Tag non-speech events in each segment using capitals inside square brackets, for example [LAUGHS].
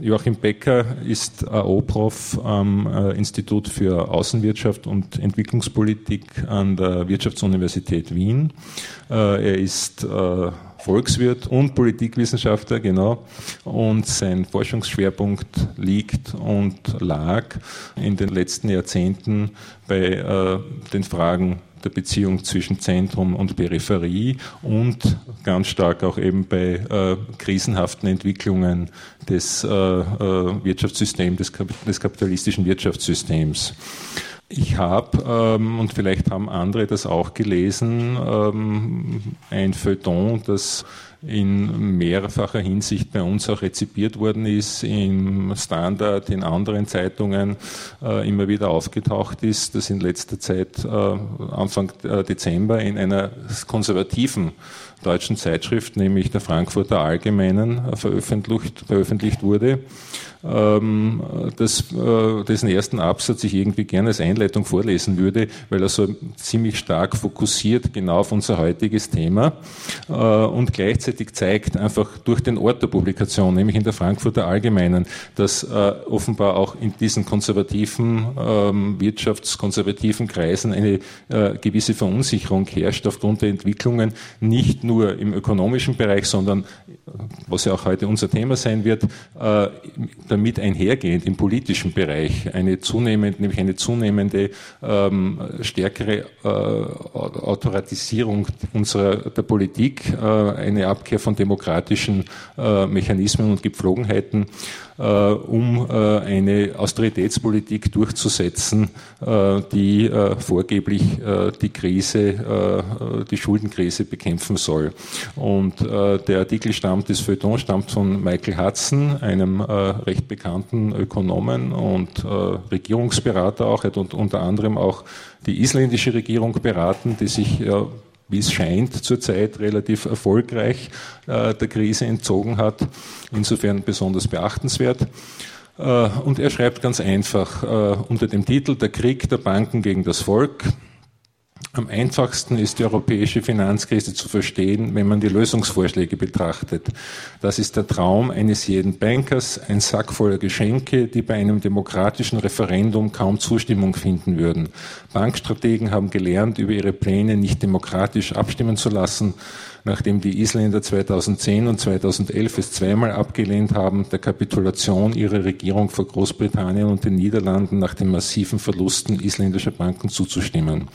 Joachim Becker ist AO-Prof am äh, Institut für Außenwirtschaft und Entwicklungspolitik an der Wirtschaftsuniversität Wien. Äh, er ist äh, Volkswirt und Politikwissenschaftler, genau. Und sein Forschungsschwerpunkt liegt und lag in den letzten Jahrzehnten bei äh, den Fragen der Beziehung zwischen Zentrum und Peripherie und ganz stark auch eben bei äh, krisenhaften Entwicklungen des äh, äh, Wirtschaftssystems, des, des, kapitalistischen Wirtschaftssystems. Ich habe, ähm, und vielleicht haben andere das auch gelesen, ähm, ein Feuilleton, das in mehrfacher Hinsicht bei uns auch rezipiert worden ist, im Standard, in anderen Zeitungen äh, immer wieder aufgetaucht ist, das in letzter Zeit äh, Anfang äh, Dezember in einer konservativen deutschen Zeitschrift, nämlich der Frankfurter Allgemeinen, äh, veröffentlicht, veröffentlicht wurde ähm, das, äh, dessen ersten Absatz ich irgendwie gerne als Einleitung vorlesen würde, weil er so ziemlich stark fokussiert genau auf unser heutiges Thema äh, und gleichzeitig zeigt einfach durch den Ort der Publikation, nämlich in der Frankfurter Allgemeinen, dass äh, offenbar auch in diesen konservativen, ähm, wirtschaftskonservativen Kreisen eine äh, gewisse Verunsicherung herrscht aufgrund der Entwicklungen, nicht nur im ökonomischen Bereich, sondern, was ja auch heute unser Thema sein wird, äh, damit einhergehend im politischen Bereich eine zunehmende, nämlich eine zunehmende ähm, stärkere äh, Autoratisierung unserer der Politik, äh, eine Abkehr von demokratischen Mechanismen und Gepflogenheiten um äh, eine Austeritätspolitik durchzusetzen, äh, die vorgeblich die Krise, die Schuldenkrise bekämpfen soll. Und der Artikel stammt, das Feuilleton stammt von Michael Hudson, einem recht bekannten Ökonomen und Regierungsberater auch. Er hat unter anderem auch die isländische Regierung beraten, die sich wie es scheint, zurzeit relativ erfolgreich äh, der Krise entzogen hat. Insofern besonders beachtenswert. Äh, und er schreibt ganz einfach äh, unter dem Titel Der Krieg der Banken gegen das Volk. Am einfachsten ist die europäische Finanzkrise zu verstehen, wenn man die Lösungsvorschläge betrachtet. Das ist der Traum eines jeden Bankers, ein Sack voller Geschenke, die bei einem demokratischen Referendum kaum Zustimmung finden würden. Bankstrategen haben gelernt, über ihre Pläne nicht demokratisch abstimmen zu lassen, nachdem die Isländer 2010 und 2011 es zweimal abgelehnt haben, der Kapitulation ihrer Regierung vor Großbritannien und den Niederlanden nach den massiven Verlusten isländischer Banken zuzustimmen.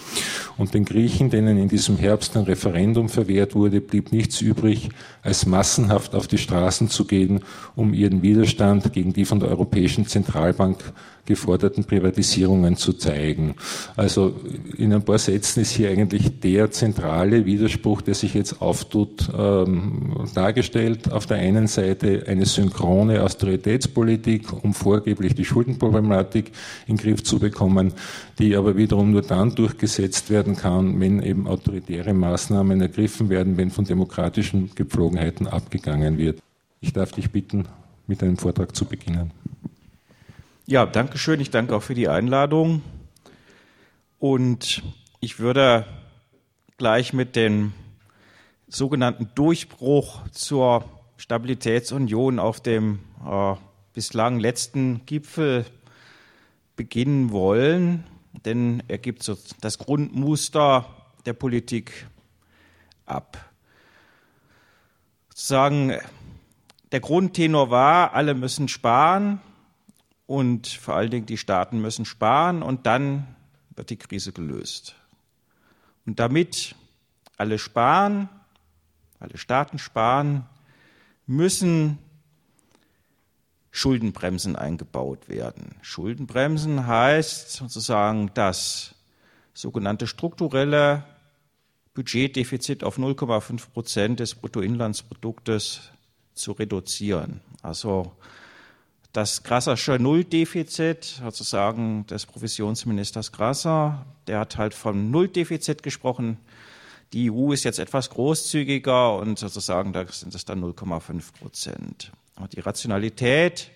Und den Griechen, denen in diesem Herbst ein Referendum verwehrt wurde, blieb nichts übrig, als massenhaft auf die Straßen zu gehen, um ihren Widerstand gegen die von der Europäischen Zentralbank geforderten Privatisierungen zu zeigen. Also in ein paar Sätzen ist hier eigentlich der zentrale Widerspruch, der sich jetzt auftut, ähm, dargestellt. Auf der einen Seite eine synchrone Austeritätspolitik, um vorgeblich die Schuldenproblematik in den Griff zu bekommen, die aber wiederum nur dann durchgesetzt werden kann, wenn eben autoritäre Maßnahmen ergriffen werden, wenn von demokratischen Gepflogenheiten abgegangen wird. Ich darf dich bitten, mit einem Vortrag zu beginnen. Ja, danke schön. Ich danke auch für die Einladung. Und ich würde gleich mit dem sogenannten Durchbruch zur Stabilitätsunion auf dem äh, bislang letzten Gipfel beginnen wollen, denn er gibt so das Grundmuster der Politik ab. Sozusagen der Grundtenor war, alle müssen sparen, und vor allen Dingen die Staaten müssen sparen und dann wird die Krise gelöst. Und damit alle sparen, alle Staaten sparen, müssen Schuldenbremsen eingebaut werden. Schuldenbremsen heißt sozusagen das sogenannte strukturelle Budgetdefizit auf 0,5 Prozent des Bruttoinlandsproduktes zu reduzieren. Also das Grassersche Nulldefizit, sozusagen des Provisionsministers Grasser, der hat halt vom Nulldefizit gesprochen. Die EU ist jetzt etwas großzügiger und sozusagen da sind es dann 0,5 Prozent. Die Rationalität,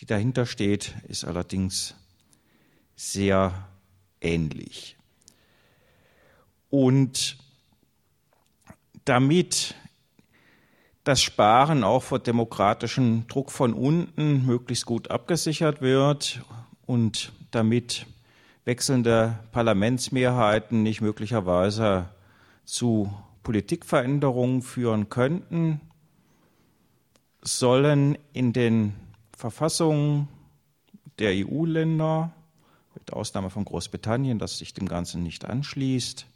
die dahinter steht, ist allerdings sehr ähnlich. Und damit das Sparen auch vor demokratischem Druck von unten möglichst gut abgesichert wird und damit wechselnde Parlamentsmehrheiten nicht möglicherweise zu Politikveränderungen führen könnten, sollen in den Verfassungen der EU-Länder, mit Ausnahme von Großbritannien, das sich dem Ganzen nicht anschließt,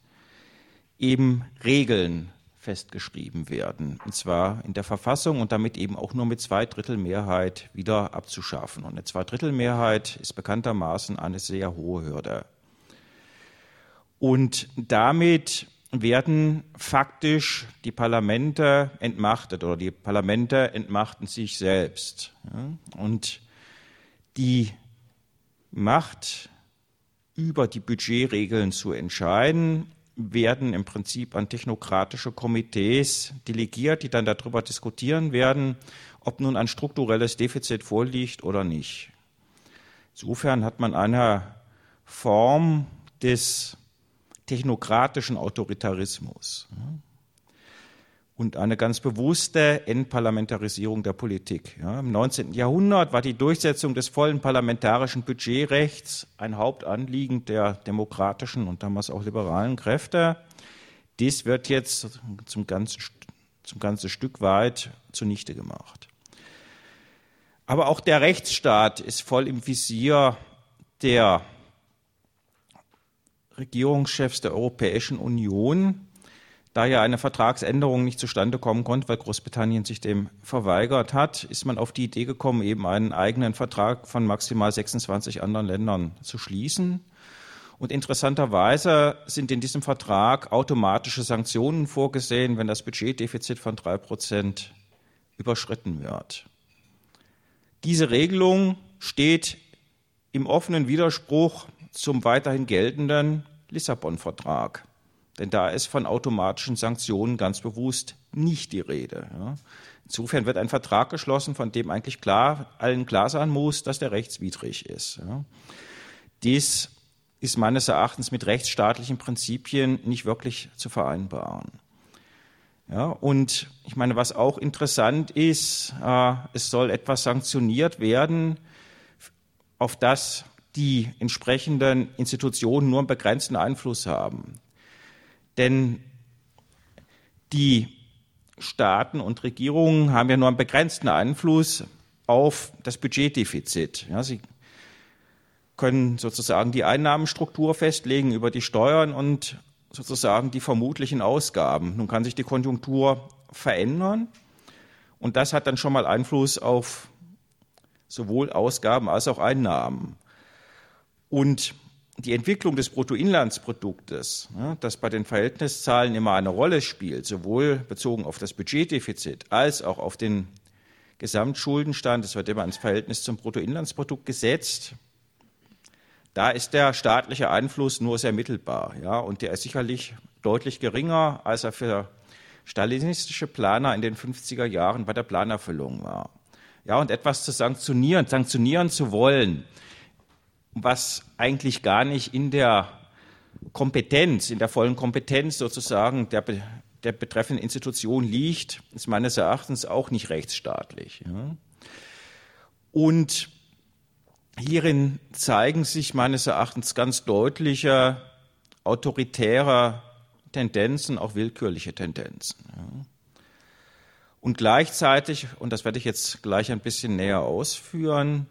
eben Regeln festgeschrieben werden. Und zwar in der Verfassung und damit eben auch nur mit Zweidrittelmehrheit wieder abzuschaffen. Und eine Zweidrittelmehrheit ist bekanntermaßen eine sehr hohe Hürde. Und damit werden faktisch die Parlamente entmachtet oder die Parlamente entmachten sich selbst. Und die Macht über die Budgetregeln zu entscheiden, werden im Prinzip an technokratische Komitees delegiert, die dann darüber diskutieren werden, ob nun ein strukturelles Defizit vorliegt oder nicht. Insofern hat man eine Form des technokratischen Autoritarismus und eine ganz bewusste Entparlamentarisierung der Politik. Ja, Im 19. Jahrhundert war die Durchsetzung des vollen parlamentarischen Budgetrechts ein Hauptanliegen der demokratischen und damals auch liberalen Kräfte. Dies wird jetzt zum ganzen, zum ganzen Stück weit zunichte gemacht. Aber auch der Rechtsstaat ist voll im Visier der Regierungschefs der Europäischen Union da ja eine Vertragsänderung nicht zustande kommen konnte, weil Großbritannien sich dem verweigert hat, ist man auf die Idee gekommen, eben einen eigenen Vertrag von maximal 26 anderen Ländern zu schließen. Und interessanterweise sind in diesem Vertrag automatische Sanktionen vorgesehen, wenn das Budgetdefizit von drei Prozent überschritten wird. Diese Regelung steht im offenen Widerspruch zum weiterhin geltenden Lissabon-Vertrag. Denn da ist von automatischen Sanktionen ganz bewusst nicht die Rede. Ja. Insofern wird ein Vertrag geschlossen, von dem eigentlich klar, allen klar sein muss, dass der rechtswidrig ist. Ja. Dies ist meines Erachtens mit rechtsstaatlichen Prinzipien nicht wirklich zu vereinbaren. Ja, und ich meine, was auch interessant ist, äh, es soll etwas sanktioniert werden, auf das die entsprechenden Institutionen nur einen begrenzten Einfluss haben. Denn die Staaten und Regierungen haben ja nur einen begrenzten Einfluss auf das Budgetdefizit. Ja, sie können sozusagen die Einnahmenstruktur festlegen über die Steuern und sozusagen die vermutlichen Ausgaben. Nun kann sich die Konjunktur verändern und das hat dann schon mal Einfluss auf sowohl Ausgaben als auch Einnahmen. Und die Entwicklung des Bruttoinlandsproduktes, das bei den Verhältniszahlen immer eine Rolle spielt, sowohl bezogen auf das Budgetdefizit als auch auf den Gesamtschuldenstand, es wird immer ins Verhältnis zum Bruttoinlandsprodukt gesetzt, da ist der staatliche Einfluss nur sehr mittelbar, ja, und der ist sicherlich deutlich geringer, als er für stalinistische Planer in den 50er Jahren bei der Planerfüllung war. Ja, und etwas zu sanktionieren, sanktionieren zu wollen, was eigentlich gar nicht in der Kompetenz, in der vollen Kompetenz sozusagen der, der betreffenden Institution liegt, ist meines Erachtens auch nicht rechtsstaatlich. Und hierin zeigen sich meines Erachtens ganz deutliche autoritäre Tendenzen, auch willkürliche Tendenzen. Und gleichzeitig, und das werde ich jetzt gleich ein bisschen näher ausführen,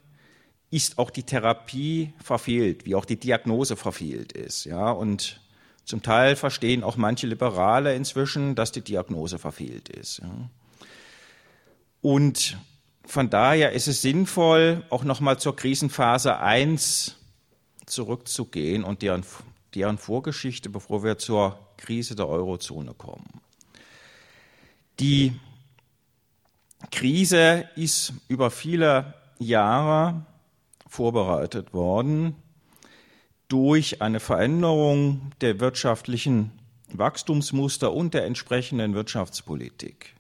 ist auch die Therapie verfehlt, wie auch die Diagnose verfehlt ist. Ja, und zum Teil verstehen auch manche Liberale inzwischen, dass die Diagnose verfehlt ist. Ja. Und von daher ist es sinnvoll, auch nochmal zur Krisenphase 1 zurückzugehen und deren, deren Vorgeschichte, bevor wir zur Krise der Eurozone kommen. Die Krise ist über viele Jahre vorbereitet worden durch eine Veränderung der wirtschaftlichen Wachstumsmuster und der entsprechenden Wirtschaftspolitik.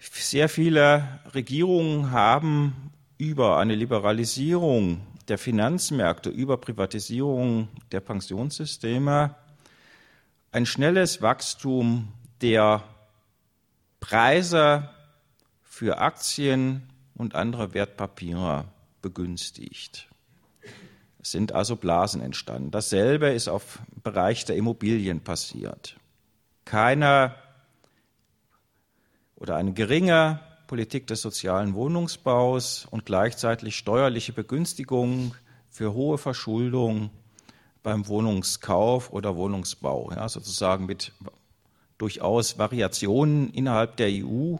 Sehr viele Regierungen haben über eine Liberalisierung der Finanzmärkte, über Privatisierung der Pensionssysteme ein schnelles Wachstum der Preise für Aktien und andere Wertpapiere begünstigt. Es sind also Blasen entstanden. Dasselbe ist auf Bereich der Immobilien passiert. Keine oder eine geringe Politik des sozialen Wohnungsbaus und gleichzeitig steuerliche Begünstigungen für hohe Verschuldung beim Wohnungskauf oder Wohnungsbau, ja, sozusagen mit durchaus Variationen innerhalb der EU,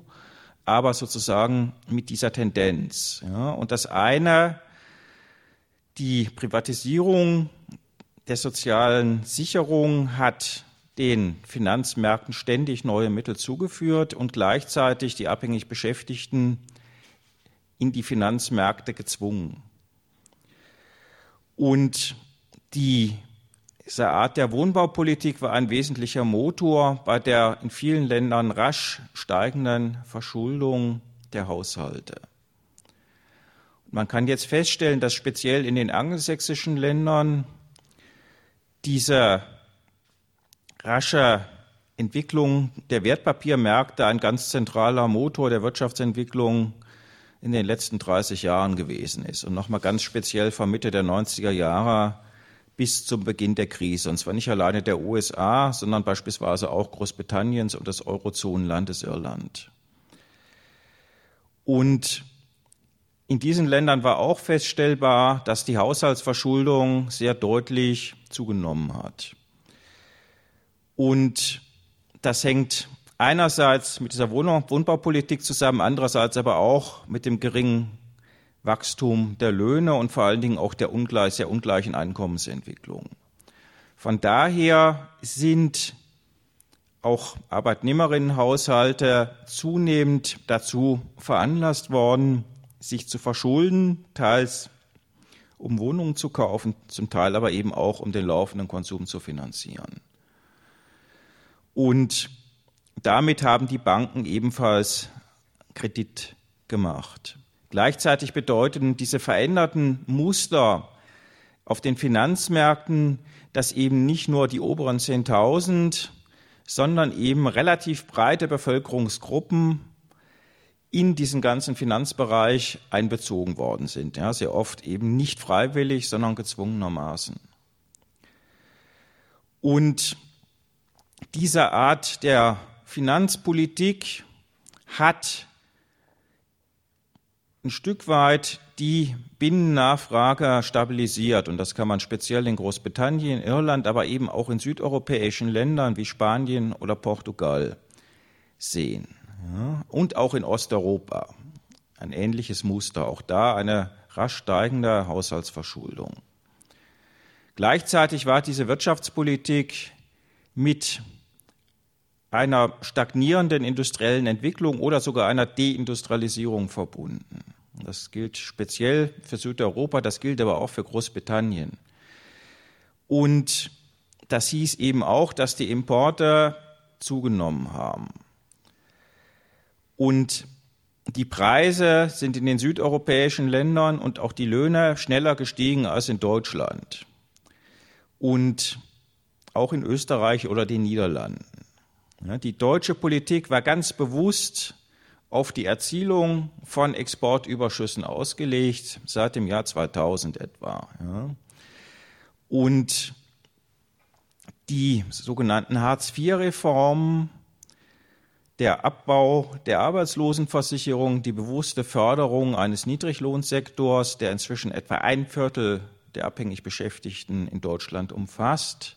aber sozusagen mit dieser Tendenz. Ja. Und das eine, die Privatisierung der sozialen Sicherung hat den Finanzmärkten ständig neue Mittel zugeführt und gleichzeitig die abhängig Beschäftigten in die Finanzmärkte gezwungen. Und die, diese Art der Wohnbaupolitik war ein wesentlicher Motor bei der in vielen Ländern rasch steigenden Verschuldung der Haushalte. Man kann jetzt feststellen, dass speziell in den angelsächsischen Ländern diese rasche Entwicklung der Wertpapiermärkte ein ganz zentraler Motor der Wirtschaftsentwicklung in den letzten 30 Jahren gewesen ist und nochmal ganz speziell von Mitte der 90er Jahre bis zum Beginn der Krise. Und zwar nicht alleine der USA, sondern beispielsweise auch Großbritanniens und des Eurozonenlandes Irland. Und in diesen Ländern war auch feststellbar, dass die Haushaltsverschuldung sehr deutlich zugenommen hat. Und das hängt einerseits mit dieser Wohnbaupolitik zusammen, andererseits aber auch mit dem geringen Wachstum der Löhne und vor allen Dingen auch der ungleich, sehr ungleichen Einkommensentwicklung. Von daher sind auch Arbeitnehmerinnenhaushalte zunehmend dazu veranlasst worden, sich zu verschulden, teils um Wohnungen zu kaufen, zum Teil aber eben auch um den laufenden Konsum zu finanzieren. Und damit haben die Banken ebenfalls Kredit gemacht. Gleichzeitig bedeuten diese veränderten Muster auf den Finanzmärkten, dass eben nicht nur die oberen 10.000, sondern eben relativ breite Bevölkerungsgruppen in diesen ganzen Finanzbereich einbezogen worden sind. Ja, sehr oft eben nicht freiwillig, sondern gezwungenermaßen. Und diese Art der Finanzpolitik hat ein Stück weit die Binnennachfrage stabilisiert. Und das kann man speziell in Großbritannien, Irland, aber eben auch in südeuropäischen Ländern wie Spanien oder Portugal sehen. Ja, und auch in Osteuropa. Ein ähnliches Muster. Auch da eine rasch steigende Haushaltsverschuldung. Gleichzeitig war diese Wirtschaftspolitik mit einer stagnierenden industriellen Entwicklung oder sogar einer Deindustrialisierung verbunden. Das gilt speziell für Südeuropa, das gilt aber auch für Großbritannien. Und das hieß eben auch, dass die Importe zugenommen haben. Und die Preise sind in den südeuropäischen Ländern und auch die Löhne schneller gestiegen als in Deutschland und auch in Österreich oder den Niederlanden. Die deutsche Politik war ganz bewusst auf die Erzielung von Exportüberschüssen ausgelegt, seit dem Jahr 2000 etwa. Und die sogenannten Hartz-IV-Reformen, der Abbau der Arbeitslosenversicherung, die bewusste Förderung eines Niedriglohnsektors, der inzwischen etwa ein Viertel der abhängig Beschäftigten in Deutschland umfasst,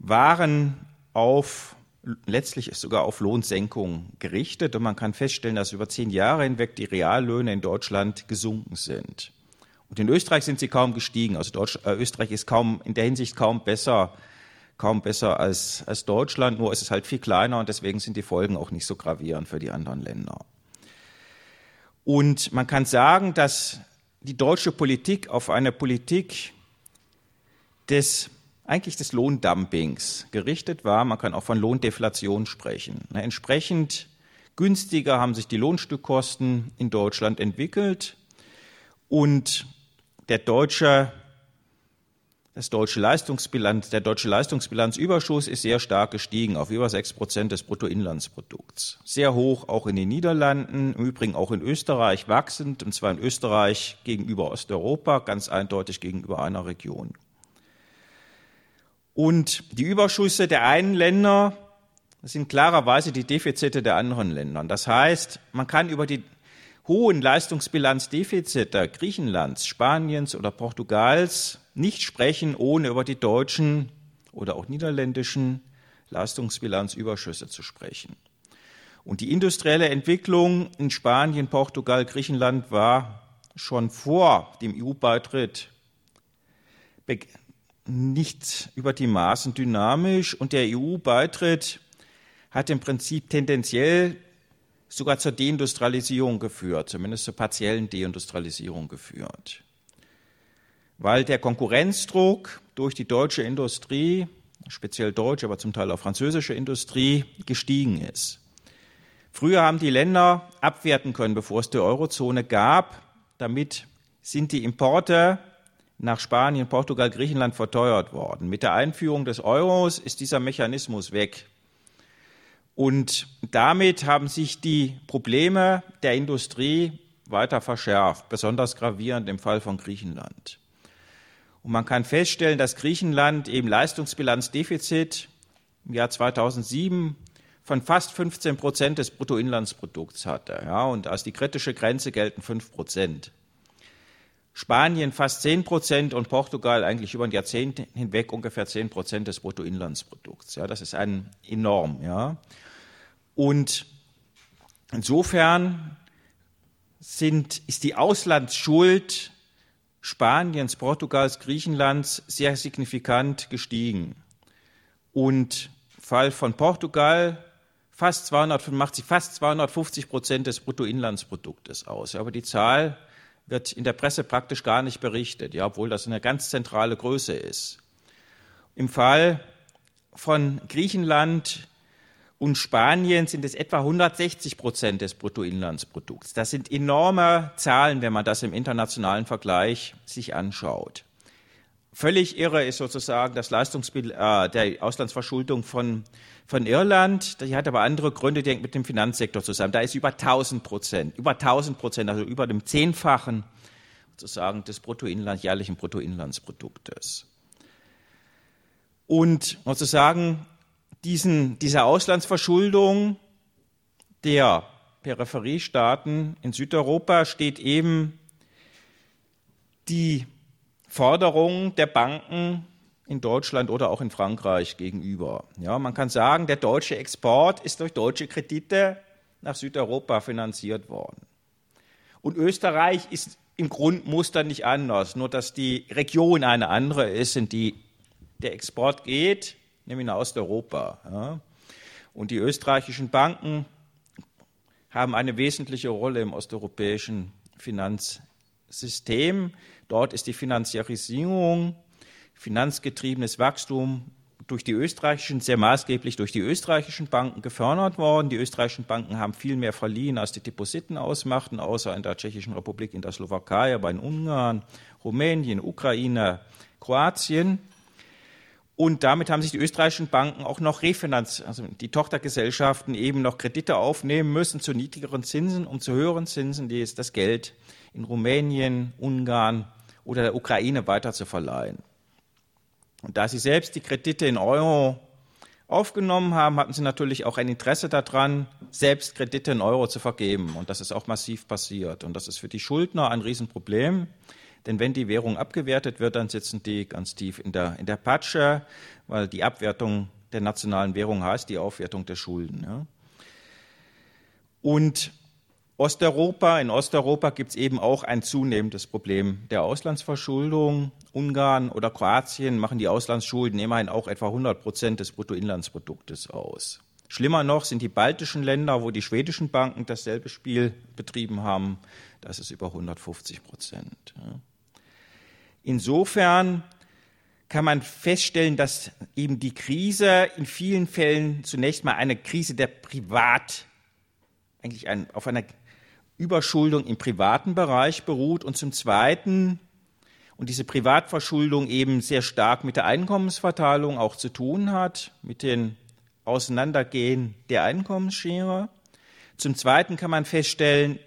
waren auf letztlich ist sogar auf Lohnsenkung gerichtet und man kann feststellen, dass über zehn Jahre hinweg die Reallöhne in Deutschland gesunken sind. Und in Österreich sind sie kaum gestiegen. Also Deutsch, äh, Österreich ist kaum in der Hinsicht kaum besser, kaum besser als, als Deutschland, nur ist es halt viel kleiner und deswegen sind die Folgen auch nicht so gravierend für die anderen Länder. Und man kann sagen, dass die deutsche Politik auf eine Politik des eigentlich des Lohndumpings gerichtet war. Man kann auch von Lohndeflation sprechen. Entsprechend günstiger haben sich die Lohnstückkosten in Deutschland entwickelt und der deutsche das deutsche Leistungsbilanz, der deutsche Leistungsbilanzüberschuss ist sehr stark gestiegen auf über sechs Prozent des Bruttoinlandsprodukts. Sehr hoch auch in den Niederlanden, im Übrigen auch in Österreich wachsend, und zwar in Österreich gegenüber Osteuropa, ganz eindeutig gegenüber einer Region. Und die Überschüsse der einen Länder sind klarerweise die Defizite der anderen Länder. Das heißt, man kann über die hohen Leistungsbilanzdefizite Griechenlands, Spaniens oder Portugals nicht sprechen, ohne über die deutschen oder auch niederländischen Leistungsbilanzüberschüsse zu sprechen. Und die industrielle Entwicklung in Spanien, Portugal, Griechenland war schon vor dem EU-Beitritt nicht über die Maßen dynamisch und der EU-Beitritt hat im Prinzip tendenziell sogar zur Deindustrialisierung geführt, zumindest zur partiellen Deindustrialisierung geführt weil der Konkurrenzdruck durch die deutsche Industrie, speziell deutsche, aber zum Teil auch französische Industrie, gestiegen ist. Früher haben die Länder abwerten können, bevor es die Eurozone gab. Damit sind die Importe nach Spanien, Portugal, Griechenland verteuert worden. Mit der Einführung des Euros ist dieser Mechanismus weg. Und damit haben sich die Probleme der Industrie weiter verschärft, besonders gravierend im Fall von Griechenland. Und man kann feststellen, dass Griechenland eben Leistungsbilanzdefizit im Jahr 2007 von fast 15 Prozent des Bruttoinlandsprodukts hatte. Ja, und als die kritische Grenze gelten 5 Prozent. Spanien fast 10 Prozent und Portugal eigentlich über ein Jahrzehnt hinweg ungefähr 10 Prozent des Bruttoinlandsprodukts. Ja, das ist ein enorm. Ja. Und insofern sind, ist die Auslandsschuld Spaniens, Portugals, Griechenlands sehr signifikant gestiegen. Und Fall von Portugal fast 200, macht sie fast 250 Prozent des Bruttoinlandsproduktes aus. Aber die Zahl wird in der Presse praktisch gar nicht berichtet, ja, obwohl das eine ganz zentrale Größe ist. Im Fall von Griechenland und Spanien sind es etwa 160 Prozent des Bruttoinlandsprodukts. Das sind enorme Zahlen, wenn man das im internationalen Vergleich sich anschaut. Völlig irre ist sozusagen das Leistungsbild äh, der Auslandsverschuldung von, von Irland. Die hat aber andere Gründe, die hängt mit dem Finanzsektor zusammen. Da ist über 1000 Prozent, über 1000 Prozent, also über dem Zehnfachen sozusagen des Bruttoinland, jährlichen Bruttoinlandsproduktes. Und sozusagen diesen, dieser Auslandsverschuldung der Peripheriestaaten in Südeuropa steht eben die Forderung der Banken in Deutschland oder auch in Frankreich gegenüber. Ja, man kann sagen, der deutsche Export ist durch deutsche Kredite nach Südeuropa finanziert worden. Und Österreich ist im Grundmuster nicht anders, nur dass die Region eine andere ist, in die der Export geht nämlich nach Osteuropa. Ja. Und die österreichischen Banken haben eine wesentliche Rolle im osteuropäischen Finanzsystem. Dort ist die Finanziarisierung, finanzgetriebenes Wachstum durch die österreichischen, sehr maßgeblich durch die österreichischen Banken gefördert worden. Die österreichischen Banken haben viel mehr verliehen, als die Depositen ausmachten, außer in der Tschechischen Republik, in der Slowakei, aber in Ungarn, Rumänien, Ukraine, Kroatien. Und damit haben sich die österreichischen Banken auch noch refinanz, also die Tochtergesellschaften eben noch Kredite aufnehmen müssen zu niedrigeren Zinsen, um zu höheren Zinsen die ist das Geld in Rumänien, Ungarn oder der Ukraine weiter zu verleihen. Und da sie selbst die Kredite in Euro aufgenommen haben, hatten sie natürlich auch ein Interesse daran, selbst Kredite in Euro zu vergeben. Und das ist auch massiv passiert. Und das ist für die Schuldner ein Riesenproblem. Denn wenn die Währung abgewertet wird, dann sitzen die ganz tief in der, in der Patsche, weil die Abwertung der nationalen Währung heißt die Aufwertung der Schulden. Ja. Und Osteuropa, in Osteuropa gibt es eben auch ein zunehmendes Problem der Auslandsverschuldung. Ungarn oder Kroatien machen die Auslandsschulden immerhin auch etwa 100 Prozent des Bruttoinlandsproduktes aus. Schlimmer noch sind die baltischen Länder, wo die schwedischen Banken dasselbe Spiel betrieben haben. Das ist über 150 Prozent. Insofern kann man feststellen, dass eben die Krise in vielen Fällen zunächst mal eine Krise der Privat, eigentlich ein, auf einer Überschuldung im privaten Bereich beruht und zum Zweiten, und diese Privatverschuldung eben sehr stark mit der Einkommensverteilung auch zu tun hat, mit den Auseinandergehen der Einkommensschere. Zum Zweiten kann man feststellen,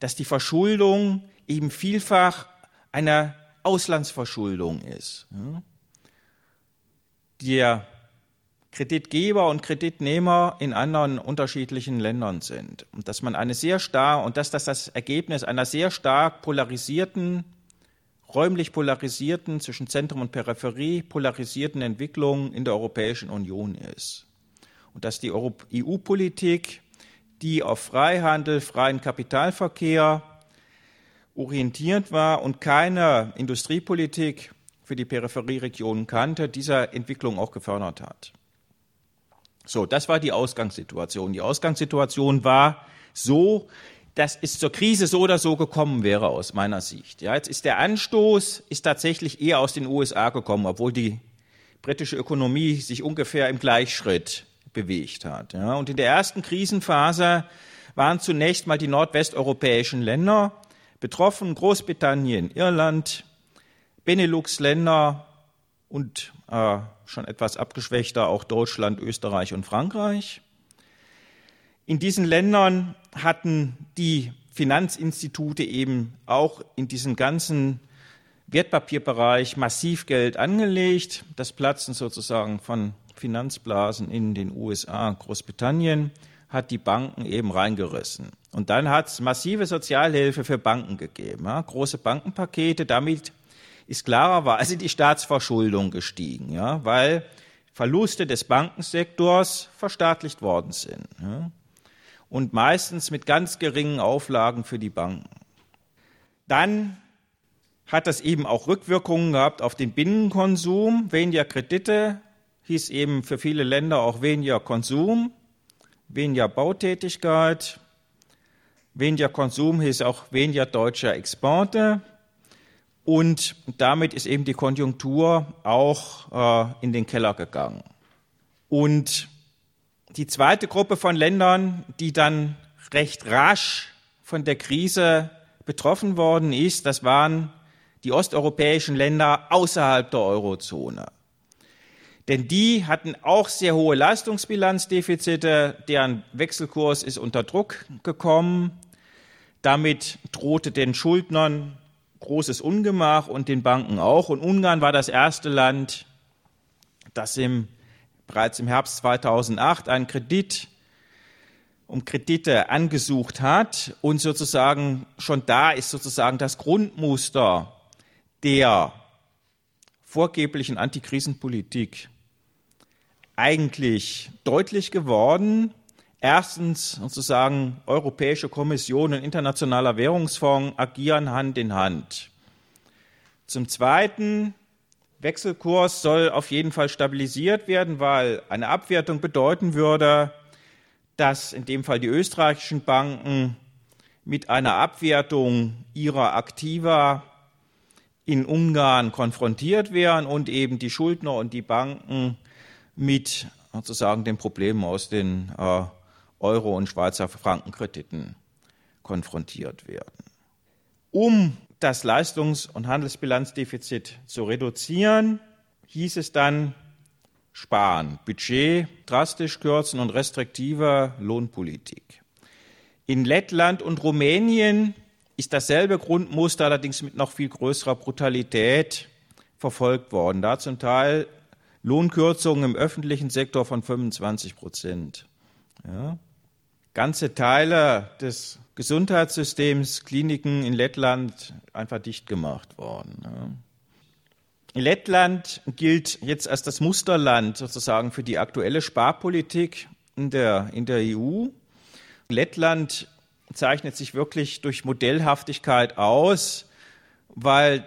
dass die Verschuldung eben vielfach eine Auslandsverschuldung ist. Der Kreditgeber und Kreditnehmer in anderen unterschiedlichen Ländern sind. Und dass man eine sehr stark, und dass das das Ergebnis einer sehr stark polarisierten, räumlich polarisierten, zwischen Zentrum und Peripherie polarisierten Entwicklung in der Europäischen Union ist. Und dass die EU-Politik, die auf Freihandel, freien Kapitalverkehr orientiert war und keine Industriepolitik für die Peripherieregionen kannte, dieser Entwicklung auch gefördert hat. So, das war die Ausgangssituation. Die Ausgangssituation war so, dass es zur Krise so oder so gekommen wäre aus meiner Sicht. Ja, jetzt ist der Anstoß ist tatsächlich eher aus den USA gekommen, obwohl die britische Ökonomie sich ungefähr im Gleichschritt bewegt hat. Ja, und in der ersten Krisenphase waren zunächst mal die nordwesteuropäischen Länder betroffen, Großbritannien, Irland, Benelux-Länder und äh, schon etwas abgeschwächter auch Deutschland, Österreich und Frankreich. In diesen Ländern hatten die Finanzinstitute eben auch in diesem ganzen Wertpapierbereich massiv Geld angelegt. Das Platzen sozusagen von Finanzblasen in den USA, Großbritannien, hat die Banken eben reingerissen. Und dann hat es massive Sozialhilfe für Banken gegeben, ja, große Bankenpakete. Damit ist klarerweise die Staatsverschuldung gestiegen, ja, weil Verluste des Bankensektors verstaatlicht worden sind. Ja, und meistens mit ganz geringen Auflagen für die Banken. Dann hat das eben auch Rückwirkungen gehabt auf den Binnenkonsum. Weniger Kredite hieß eben für viele Länder auch weniger Konsum, weniger Bautätigkeit. Weniger Konsum hieß auch weniger deutscher Exporte. Und damit ist eben die Konjunktur auch äh, in den Keller gegangen. Und die zweite Gruppe von Ländern, die dann recht rasch von der Krise betroffen worden ist, das waren die osteuropäischen Länder außerhalb der Eurozone. Denn die hatten auch sehr hohe Leistungsbilanzdefizite, deren Wechselkurs ist unter Druck gekommen. Damit drohte den Schuldnern großes Ungemach und den Banken auch. Und Ungarn war das erste Land, das im, bereits im Herbst 2008 einen Kredit um Kredite angesucht hat und sozusagen schon da ist sozusagen das Grundmuster der vorgeblichen Antikrisenpolitik eigentlich deutlich geworden. Erstens sozusagen Europäische Kommission und Internationaler Währungsfonds agieren Hand in Hand. Zum Zweiten, Wechselkurs soll auf jeden Fall stabilisiert werden, weil eine Abwertung bedeuten würde, dass in dem Fall die österreichischen Banken mit einer Abwertung ihrer Aktiva in Ungarn konfrontiert wären und eben die Schuldner und die Banken mit sozusagen den Problemen aus den äh, Euro- und Schweizer Frankenkrediten konfrontiert werden. Um das Leistungs- und Handelsbilanzdefizit zu reduzieren, hieß es dann sparen, Budget drastisch kürzen und restriktive Lohnpolitik. In Lettland und Rumänien ist dasselbe Grundmuster allerdings mit noch viel größerer Brutalität verfolgt worden. Da zum Teil Lohnkürzungen im öffentlichen Sektor von 25 Prozent. Ja. Ganze Teile des Gesundheitssystems, Kliniken in Lettland einfach dicht gemacht worden. Ja. Lettland gilt jetzt als das Musterland sozusagen für die aktuelle Sparpolitik in der, in der EU. Lettland zeichnet sich wirklich durch Modellhaftigkeit aus, weil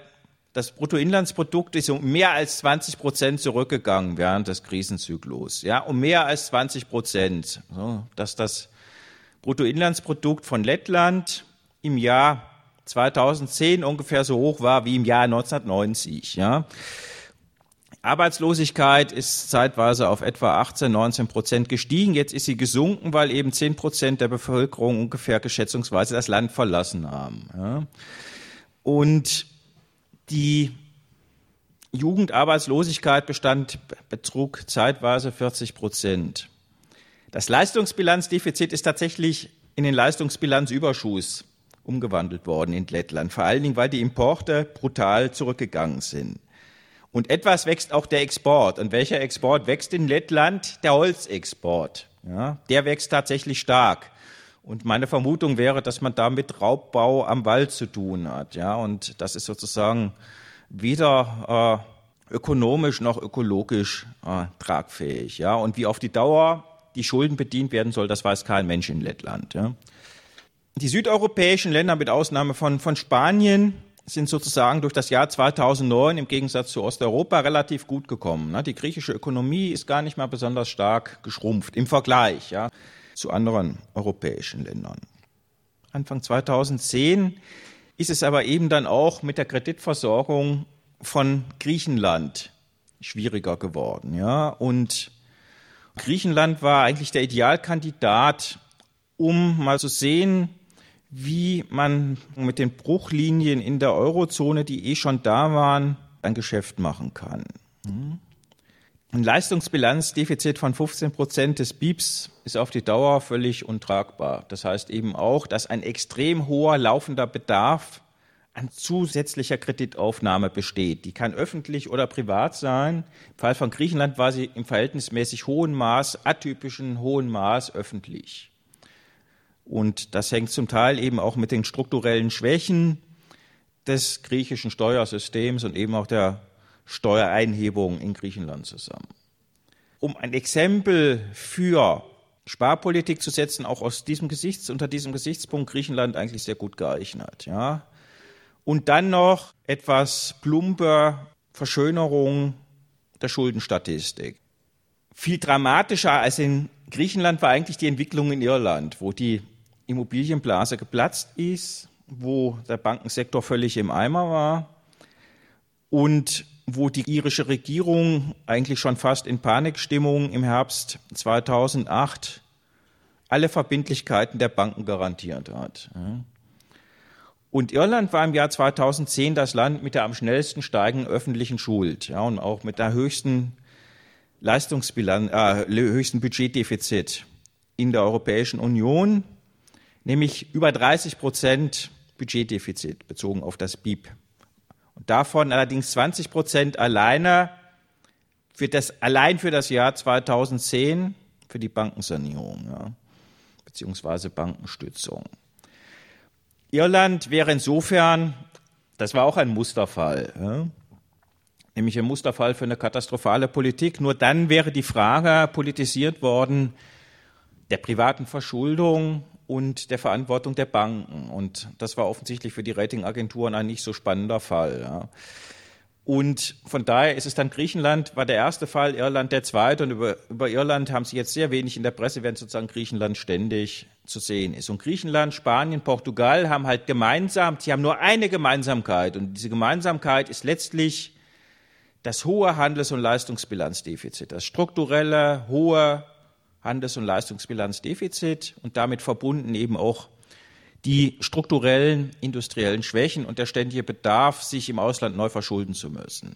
das Bruttoinlandsprodukt ist um mehr als 20 Prozent zurückgegangen während des Krisenzyklus. Ja, um mehr als 20 Prozent. So, dass das Bruttoinlandsprodukt von Lettland im Jahr 2010 ungefähr so hoch war wie im Jahr 1990. Ja. Arbeitslosigkeit ist zeitweise auf etwa 18, 19 Prozent gestiegen. Jetzt ist sie gesunken, weil eben 10 Prozent der Bevölkerung ungefähr geschätzungsweise das Land verlassen haben. Ja. Und die Jugendarbeitslosigkeit bestand, betrug zeitweise 40 Prozent. Das Leistungsbilanzdefizit ist tatsächlich in den Leistungsbilanzüberschuss umgewandelt worden in Lettland, vor allen Dingen, weil die Importe brutal zurückgegangen sind. Und etwas wächst auch der Export. Und welcher Export wächst in Lettland? Der Holzexport. Ja, der wächst tatsächlich stark. Und meine Vermutung wäre, dass man da mit Raubbau am Wald zu tun hat. Ja, und das ist sozusagen weder äh, ökonomisch noch ökologisch äh, tragfähig. Ja, und wie auf die Dauer die Schulden bedient werden soll, das weiß kein Mensch in Lettland. Ja. Die südeuropäischen Länder mit Ausnahme von, von Spanien sind sozusagen durch das Jahr 2009 im Gegensatz zu Osteuropa relativ gut gekommen. Ne. Die griechische Ökonomie ist gar nicht mal besonders stark geschrumpft im Vergleich zu anderen europäischen Ländern. Anfang 2010 ist es aber eben dann auch mit der Kreditversorgung von Griechenland schwieriger geworden. Ja? Und Griechenland war eigentlich der Idealkandidat, um mal zu sehen, wie man mit den Bruchlinien in der Eurozone, die eh schon da waren, ein Geschäft machen kann. Hm? Ein Leistungsbilanzdefizit von 15 Prozent des BIPs ist auf die Dauer völlig untragbar. Das heißt eben auch, dass ein extrem hoher laufender Bedarf an zusätzlicher Kreditaufnahme besteht. Die kann öffentlich oder privat sein. Im Fall von Griechenland war sie im verhältnismäßig hohen Maß, atypischen hohen Maß öffentlich. Und das hängt zum Teil eben auch mit den strukturellen Schwächen des griechischen Steuersystems und eben auch der Steuereinhebung in Griechenland zusammen. Um ein Exempel für Sparpolitik zu setzen, auch aus diesem Gesichts, unter diesem Gesichtspunkt Griechenland eigentlich sehr gut geeignet. Ja. Und dann noch etwas plumpe Verschönerung der Schuldenstatistik. Viel dramatischer als in Griechenland war eigentlich die Entwicklung in Irland, wo die Immobilienblase geplatzt ist, wo der Bankensektor völlig im Eimer war und wo die irische Regierung eigentlich schon fast in Panikstimmung im Herbst 2008 alle Verbindlichkeiten der Banken garantiert hat. Und Irland war im Jahr 2010 das Land mit der am schnellsten steigenden öffentlichen Schuld ja, und auch mit der höchsten Leistungsbilanz, äh, höchsten Budgetdefizit in der Europäischen Union, nämlich über 30 Prozent Budgetdefizit bezogen auf das BIP. Und davon allerdings 20 Prozent alleine für das, allein für das Jahr 2010 für die Bankensanierung, ja, beziehungsweise Bankenstützung. Irland wäre insofern, das war auch ein Musterfall, ja, nämlich ein Musterfall für eine katastrophale Politik. Nur dann wäre die Frage politisiert worden der privaten Verschuldung und der Verantwortung der Banken. Und das war offensichtlich für die Ratingagenturen ein nicht so spannender Fall. Ja. Und von daher ist es dann Griechenland, war der erste Fall, Irland der zweite. Und über, über Irland haben Sie jetzt sehr wenig in der Presse, während sozusagen Griechenland ständig zu sehen ist. Und Griechenland, Spanien, Portugal haben halt gemeinsam, sie haben nur eine Gemeinsamkeit. Und diese Gemeinsamkeit ist letztlich das hohe Handels- und Leistungsbilanzdefizit, das strukturelle, hohe Handels- und Leistungsbilanzdefizit und damit verbunden eben auch die strukturellen industriellen Schwächen und der ständige Bedarf, sich im Ausland neu verschulden zu müssen.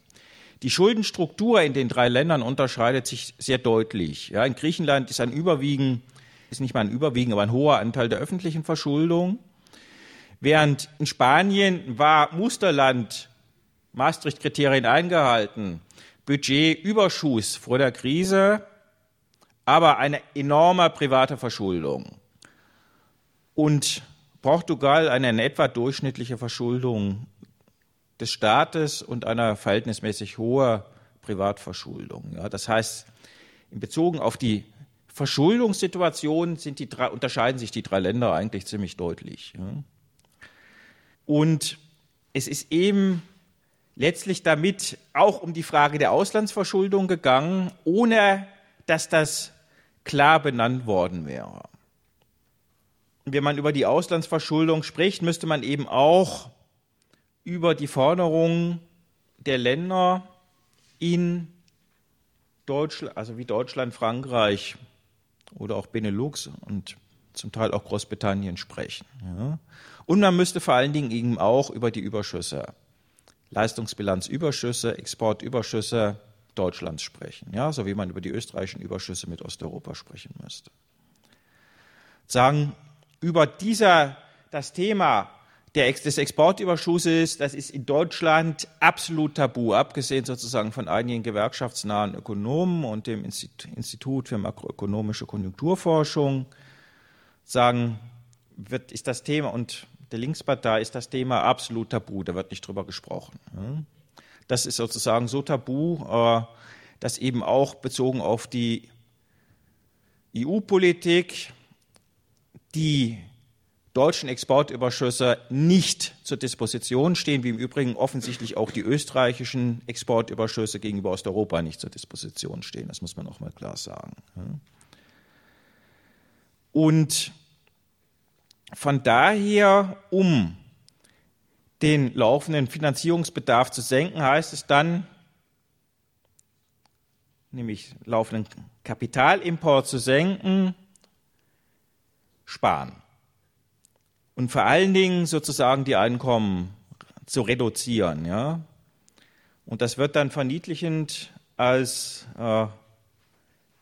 Die Schuldenstruktur in den drei Ländern unterscheidet sich sehr deutlich. Ja, in Griechenland ist ein Überwiegen, ist nicht mal ein Überwiegen, aber ein hoher Anteil der öffentlichen Verschuldung. Während in Spanien war Musterland Maastricht-Kriterien eingehalten, Budgetüberschuss vor der Krise, aber eine enorme private Verschuldung. Und Portugal eine in etwa durchschnittliche Verschuldung des Staates und eine verhältnismäßig hohe Privatverschuldung. Ja, das heißt, in Bezug auf die Verschuldungssituation die drei, unterscheiden sich die drei Länder eigentlich ziemlich deutlich. Ja. Und es ist eben letztlich damit auch um die Frage der Auslandsverschuldung gegangen, ohne dass das klar benannt worden wäre. Wenn man über die Auslandsverschuldung spricht, müsste man eben auch über die Forderungen der Länder in Deutschland, also wie Deutschland, Frankreich oder auch Benelux und zum Teil auch Großbritannien sprechen. Ja. Und man müsste vor allen Dingen eben auch über die Überschüsse Leistungsbilanzüberschüsse, Exportüberschüsse Deutschlands sprechen, ja, so wie man über die österreichischen Überschüsse mit Osteuropa sprechen müsste. Sagen, über dieser, das Thema der, des Exportüberschusses, das ist in Deutschland absolut tabu, abgesehen sozusagen von einigen gewerkschaftsnahen Ökonomen und dem Institut für makroökonomische Konjunkturforschung, sagen, wird, ist das Thema und der Linkspartei ist das Thema absolut tabu, da wird nicht drüber gesprochen. Das ist sozusagen so tabu, äh, dass eben auch bezogen auf die EU-Politik die deutschen Exportüberschüsse nicht zur Disposition stehen, wie im Übrigen offensichtlich auch die österreichischen Exportüberschüsse gegenüber Osteuropa nicht zur Disposition stehen. Das muss man auch mal klar sagen. Und von daher, um den laufenden Finanzierungsbedarf zu senken, heißt es dann, nämlich laufenden Kapitalimport zu senken, sparen. Und vor allen Dingen sozusagen die Einkommen zu reduzieren. Ja? Und das wird dann verniedlichend als äh,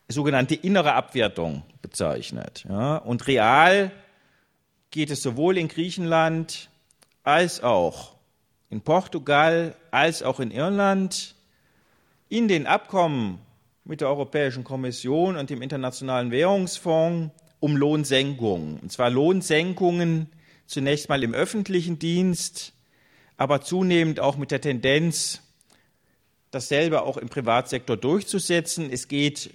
sogenannte innere Abwertung bezeichnet. Ja? Und real geht es sowohl in Griechenland als auch in Portugal als auch in Irland in den Abkommen mit der Europäischen Kommission und dem Internationalen Währungsfonds um Lohnsenkungen. Und zwar Lohnsenkungen zunächst mal im öffentlichen Dienst, aber zunehmend auch mit der Tendenz, dasselbe auch im Privatsektor durchzusetzen. Es geht,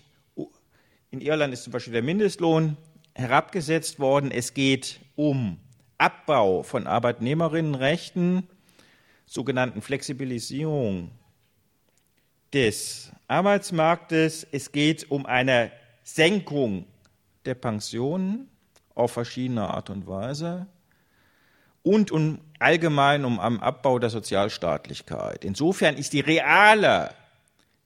in Irland ist zum Beispiel der Mindestlohn herabgesetzt worden. Es geht um Abbau von Arbeitnehmerinnenrechten, sogenannten Flexibilisierung des Arbeitsmarktes. Es geht um eine Senkung der Pensionen auf verschiedene Art und Weise und um allgemein um am Abbau der Sozialstaatlichkeit. Insofern ist die reale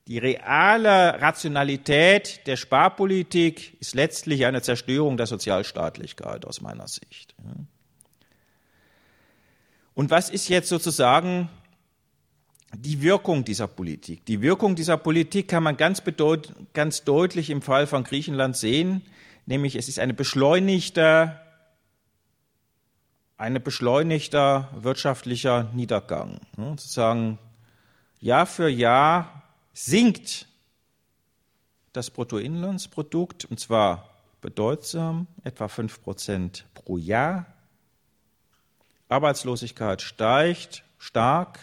die reale Rationalität der Sparpolitik ist letztlich eine Zerstörung der Sozialstaatlichkeit aus meiner Sicht. Und was ist jetzt sozusagen die Wirkung dieser Politik? Die Wirkung dieser Politik kann man ganz, ganz deutlich im Fall von Griechenland sehen, nämlich es ist eine beschleunigte ein beschleunigter wirtschaftlicher Niedergang. Sozusagen Jahr für Jahr sinkt das Bruttoinlandsprodukt, und zwar bedeutsam, etwa 5 Prozent pro Jahr. Arbeitslosigkeit steigt stark.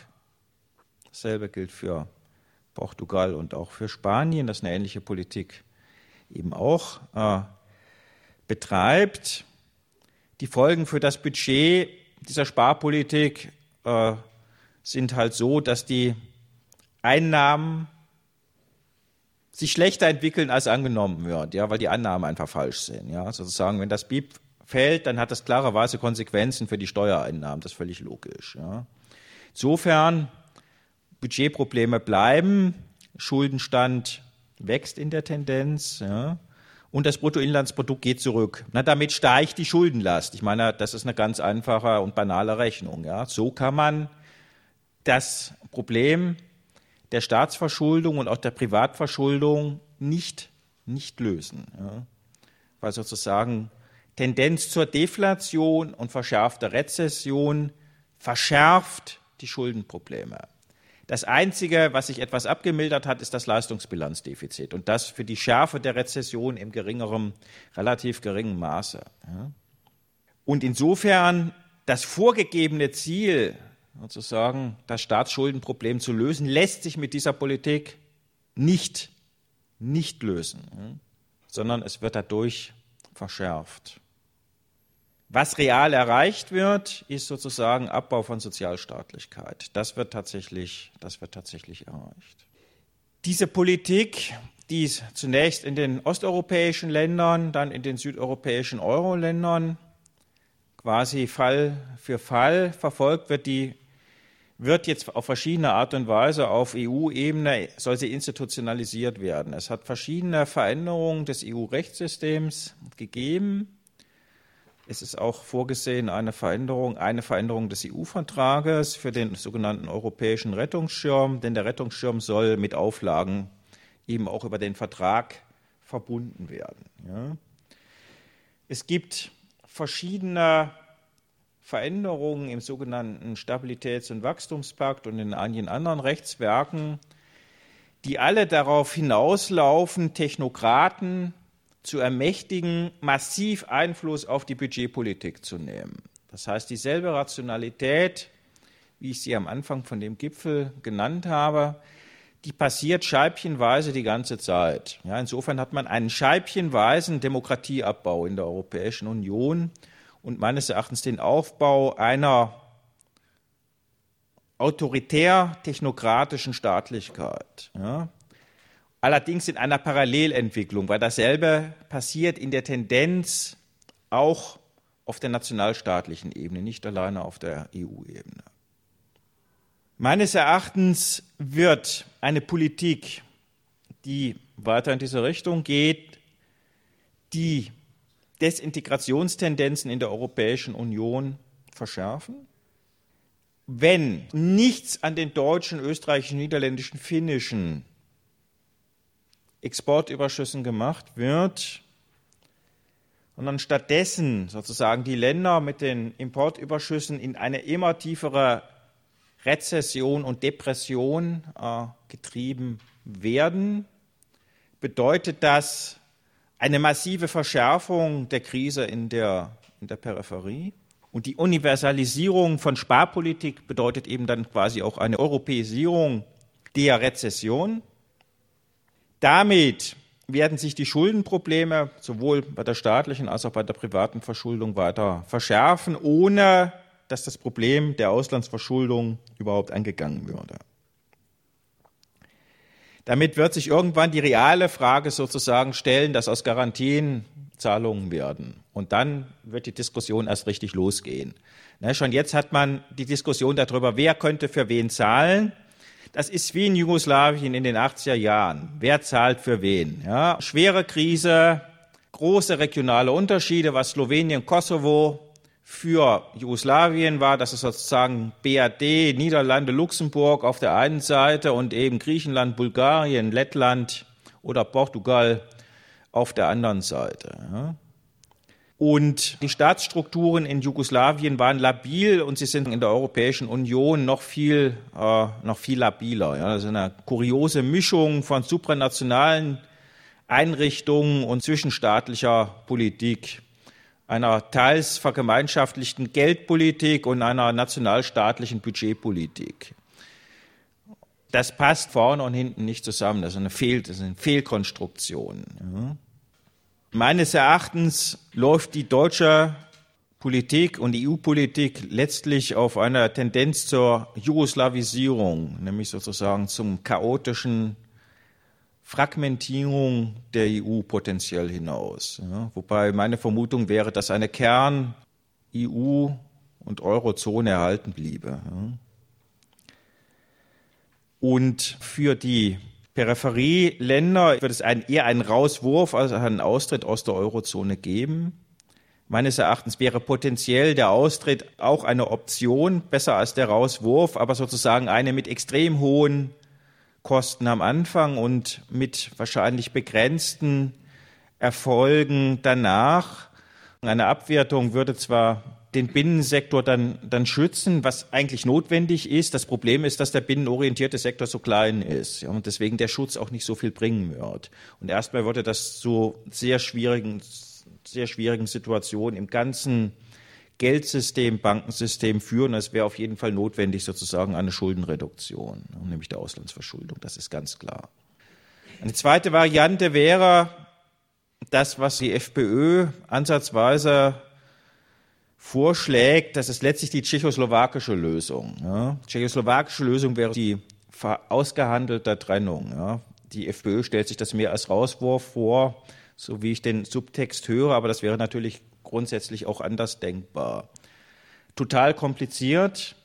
Dasselbe gilt für Portugal und auch für Spanien, das eine ähnliche Politik eben auch äh, betreibt. Die Folgen für das Budget dieser Sparpolitik äh, sind halt so, dass die Einnahmen sich schlechter entwickeln, als angenommen wird, ja, weil die Annahmen einfach falsch sind. Ja. Sozusagen, wenn das BIP fällt, dann hat das klarerweise Konsequenzen für die Steuereinnahmen, das ist völlig logisch. Ja. Insofern, Budgetprobleme bleiben, Schuldenstand wächst in der Tendenz. Ja und das Bruttoinlandsprodukt geht zurück. Na, damit steigt die Schuldenlast. Ich meine, das ist eine ganz einfache und banale Rechnung. Ja. So kann man das Problem der Staatsverschuldung und auch der Privatverschuldung nicht, nicht lösen. Ja. Weil sozusagen Tendenz zur Deflation und verschärfter Rezession verschärft die Schuldenprobleme. Das Einzige, was sich etwas abgemildert hat, ist das Leistungsbilanzdefizit und das für die Schärfe der Rezession im geringerem, relativ geringen Maße. Und insofern das vorgegebene Ziel, sozusagen das Staatsschuldenproblem zu lösen, lässt sich mit dieser Politik nicht, nicht lösen, sondern es wird dadurch verschärft. Was real erreicht wird, ist sozusagen Abbau von Sozialstaatlichkeit. Das wird tatsächlich, das wird tatsächlich erreicht. Diese Politik, die zunächst in den osteuropäischen Ländern, dann in den südeuropäischen Euro-Ländern quasi Fall für Fall verfolgt wird, die wird jetzt auf verschiedene Art und Weise auf EU-Ebene, soll sie institutionalisiert werden. Es hat verschiedene Veränderungen des EU-Rechtssystems gegeben Es ist auch vorgesehen eine Veränderung, eine Veränderung des EU-Vertrages für den sogenannten europäischen Rettungsschirm, denn der Rettungsschirm soll mit Auflagen eben auch über den Vertrag verbunden werden. Ja. Es gibt verschiedene Veränderungen im sogenannten Stabilitäts- und Wachstumspakt und in einigen anderen Rechtswerken, die alle darauf hinauslaufen, Technokraten zu ermächtigen, massiv Einfluss auf die Budgetpolitik zu nehmen. Das heißt, dieselbe Rationalität, wie ich sie am Anfang von dem Gipfel genannt habe, die passiert scheibchenweise die ganze Zeit. Ja, insofern hat man einen scheibchenweisen Demokratieabbau in der Europäischen Union und meines Erachtens den Aufbau einer autoritär-technokratischen Staatlichkeit. Ja. Allerdings in einer Parallelentwicklung, weil dasselbe passiert in der Tendenz auch auf der nationalstaatlichen Ebene, nicht alleine auf der EU-Ebene. Meines Erachtens wird eine Politik, die weiter in diese Richtung geht, die Desintegrationstendenzen in der Europäischen Union verschärfen. Wenn nichts an den deutschen, österreichischen, niederländischen, finnischen Exportüberschüssen gemacht wird, und stattdessen sozusagen die Länder mit den Importüberschüssen in eine immer tiefere Rezession und Depression äh, getrieben werden, bedeutet das eine massive Verschärfung der Krise in der, in der Peripherie. Und die Universalisierung von Sparpolitik bedeutet eben dann quasi auch eine Europäisierung der Rezession. Damit werden sich die Schuldenprobleme sowohl bei der staatlichen als auch bei der privaten Verschuldung weiter verschärfen, ohne dass das Problem der Auslandsverschuldung überhaupt angegangen würde. Damit wird sich irgendwann die reale Frage sozusagen stellen, dass aus Garantien Zahlungen werden. Und dann wird die Diskussion erst richtig losgehen. Ne, schon jetzt hat man die Diskussion darüber, wer könnte für wen zahlen. Das ist wie in Jugoslawien in den 80er Jahren. Wer zahlt für wen? Ja, schwere Krise, große regionale Unterschiede, was Slowenien, Kosovo für Jugoslawien war, dass es sozusagen BRD, Niederlande, Luxemburg auf der einen Seite und eben Griechenland, Bulgarien, Lettland oder Portugal auf der anderen Seite. Und die Staatsstrukturen in Jugoslawien waren labil und sie sind in der Europäischen Union noch viel, äh, noch viel labiler. Ja. Das ist eine kuriose Mischung von supranationalen Einrichtungen und zwischenstaatlicher Politik einer teils vergemeinschaftlichten Geldpolitik und einer nationalstaatlichen Budgetpolitik. Das passt vorne und hinten nicht zusammen. Das ist eine, Fehl, das ist eine Fehlkonstruktion. Ja. Meines Erachtens läuft die deutsche Politik und die EU-Politik letztlich auf einer Tendenz zur Jugoslawisierung, nämlich sozusagen zum chaotischen Fragmentierung der EU potenziell hinaus. Ja, wobei meine Vermutung wäre, dass eine Kern-EU und Eurozone erhalten bliebe. Ja. Und für die Peripherieländer wird es ein, eher einen Rauswurf als einen Austritt aus der Eurozone geben. Meines Erachtens wäre potenziell der Austritt auch eine Option, besser als der Rauswurf, aber sozusagen eine mit extrem hohen Kosten am Anfang und mit wahrscheinlich begrenzten Erfolgen danach. Eine Abwertung würde zwar den Binnensektor dann, dann schützen, was eigentlich notwendig ist. Das Problem ist, dass der binnenorientierte Sektor so klein ist ja, und deswegen der Schutz auch nicht so viel bringen wird. Und erstmal würde das zu sehr schwierigen, sehr schwierigen Situationen im ganzen Geldsystem, Bankensystem führen. Es wäre auf jeden Fall notwendig, sozusagen eine Schuldenreduktion, nämlich der Auslandsverschuldung. Das ist ganz klar. Eine zweite Variante wäre das, was die FPÖ ansatzweise vorschlägt. Das ist letztlich die tschechoslowakische Lösung. Ja. Tschechoslowakische Lösung wäre die ausgehandelte Trennung. Ja. Die FPÖ stellt sich das mehr als Rauswurf vor, so wie ich den Subtext höre, aber das wäre natürlich grundsätzlich auch anders denkbar. Total kompliziert,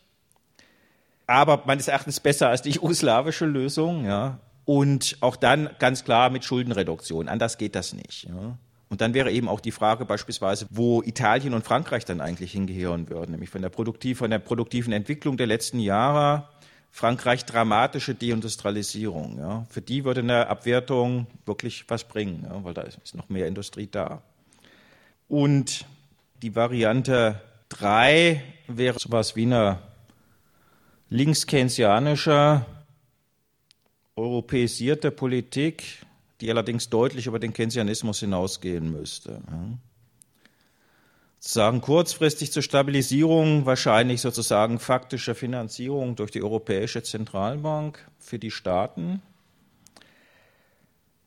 aber meines Erachtens besser als die jugoslawische Lösung, ja. Und auch dann ganz klar mit Schuldenreduktion. Anders geht das nicht. Ja. Und dann wäre eben auch die Frage beispielsweise, wo Italien und Frankreich dann eigentlich hingehören würden, nämlich von der, Produktiv, von der produktiven Entwicklung der letzten Jahre. Frankreich dramatische Deindustrialisierung. Ja. Für die würde eine Abwertung wirklich was bringen, ja, weil da ist noch mehr Industrie da. Und die Variante 3 wäre sowas wie eine linkskeynesianische, europäisierte Politik, die allerdings deutlich über den Keynesianismus hinausgehen müsste. Sagen kurzfristig zur Stabilisierung wahrscheinlich sozusagen faktische Finanzierung durch die Europäische Zentralbank für die Staaten,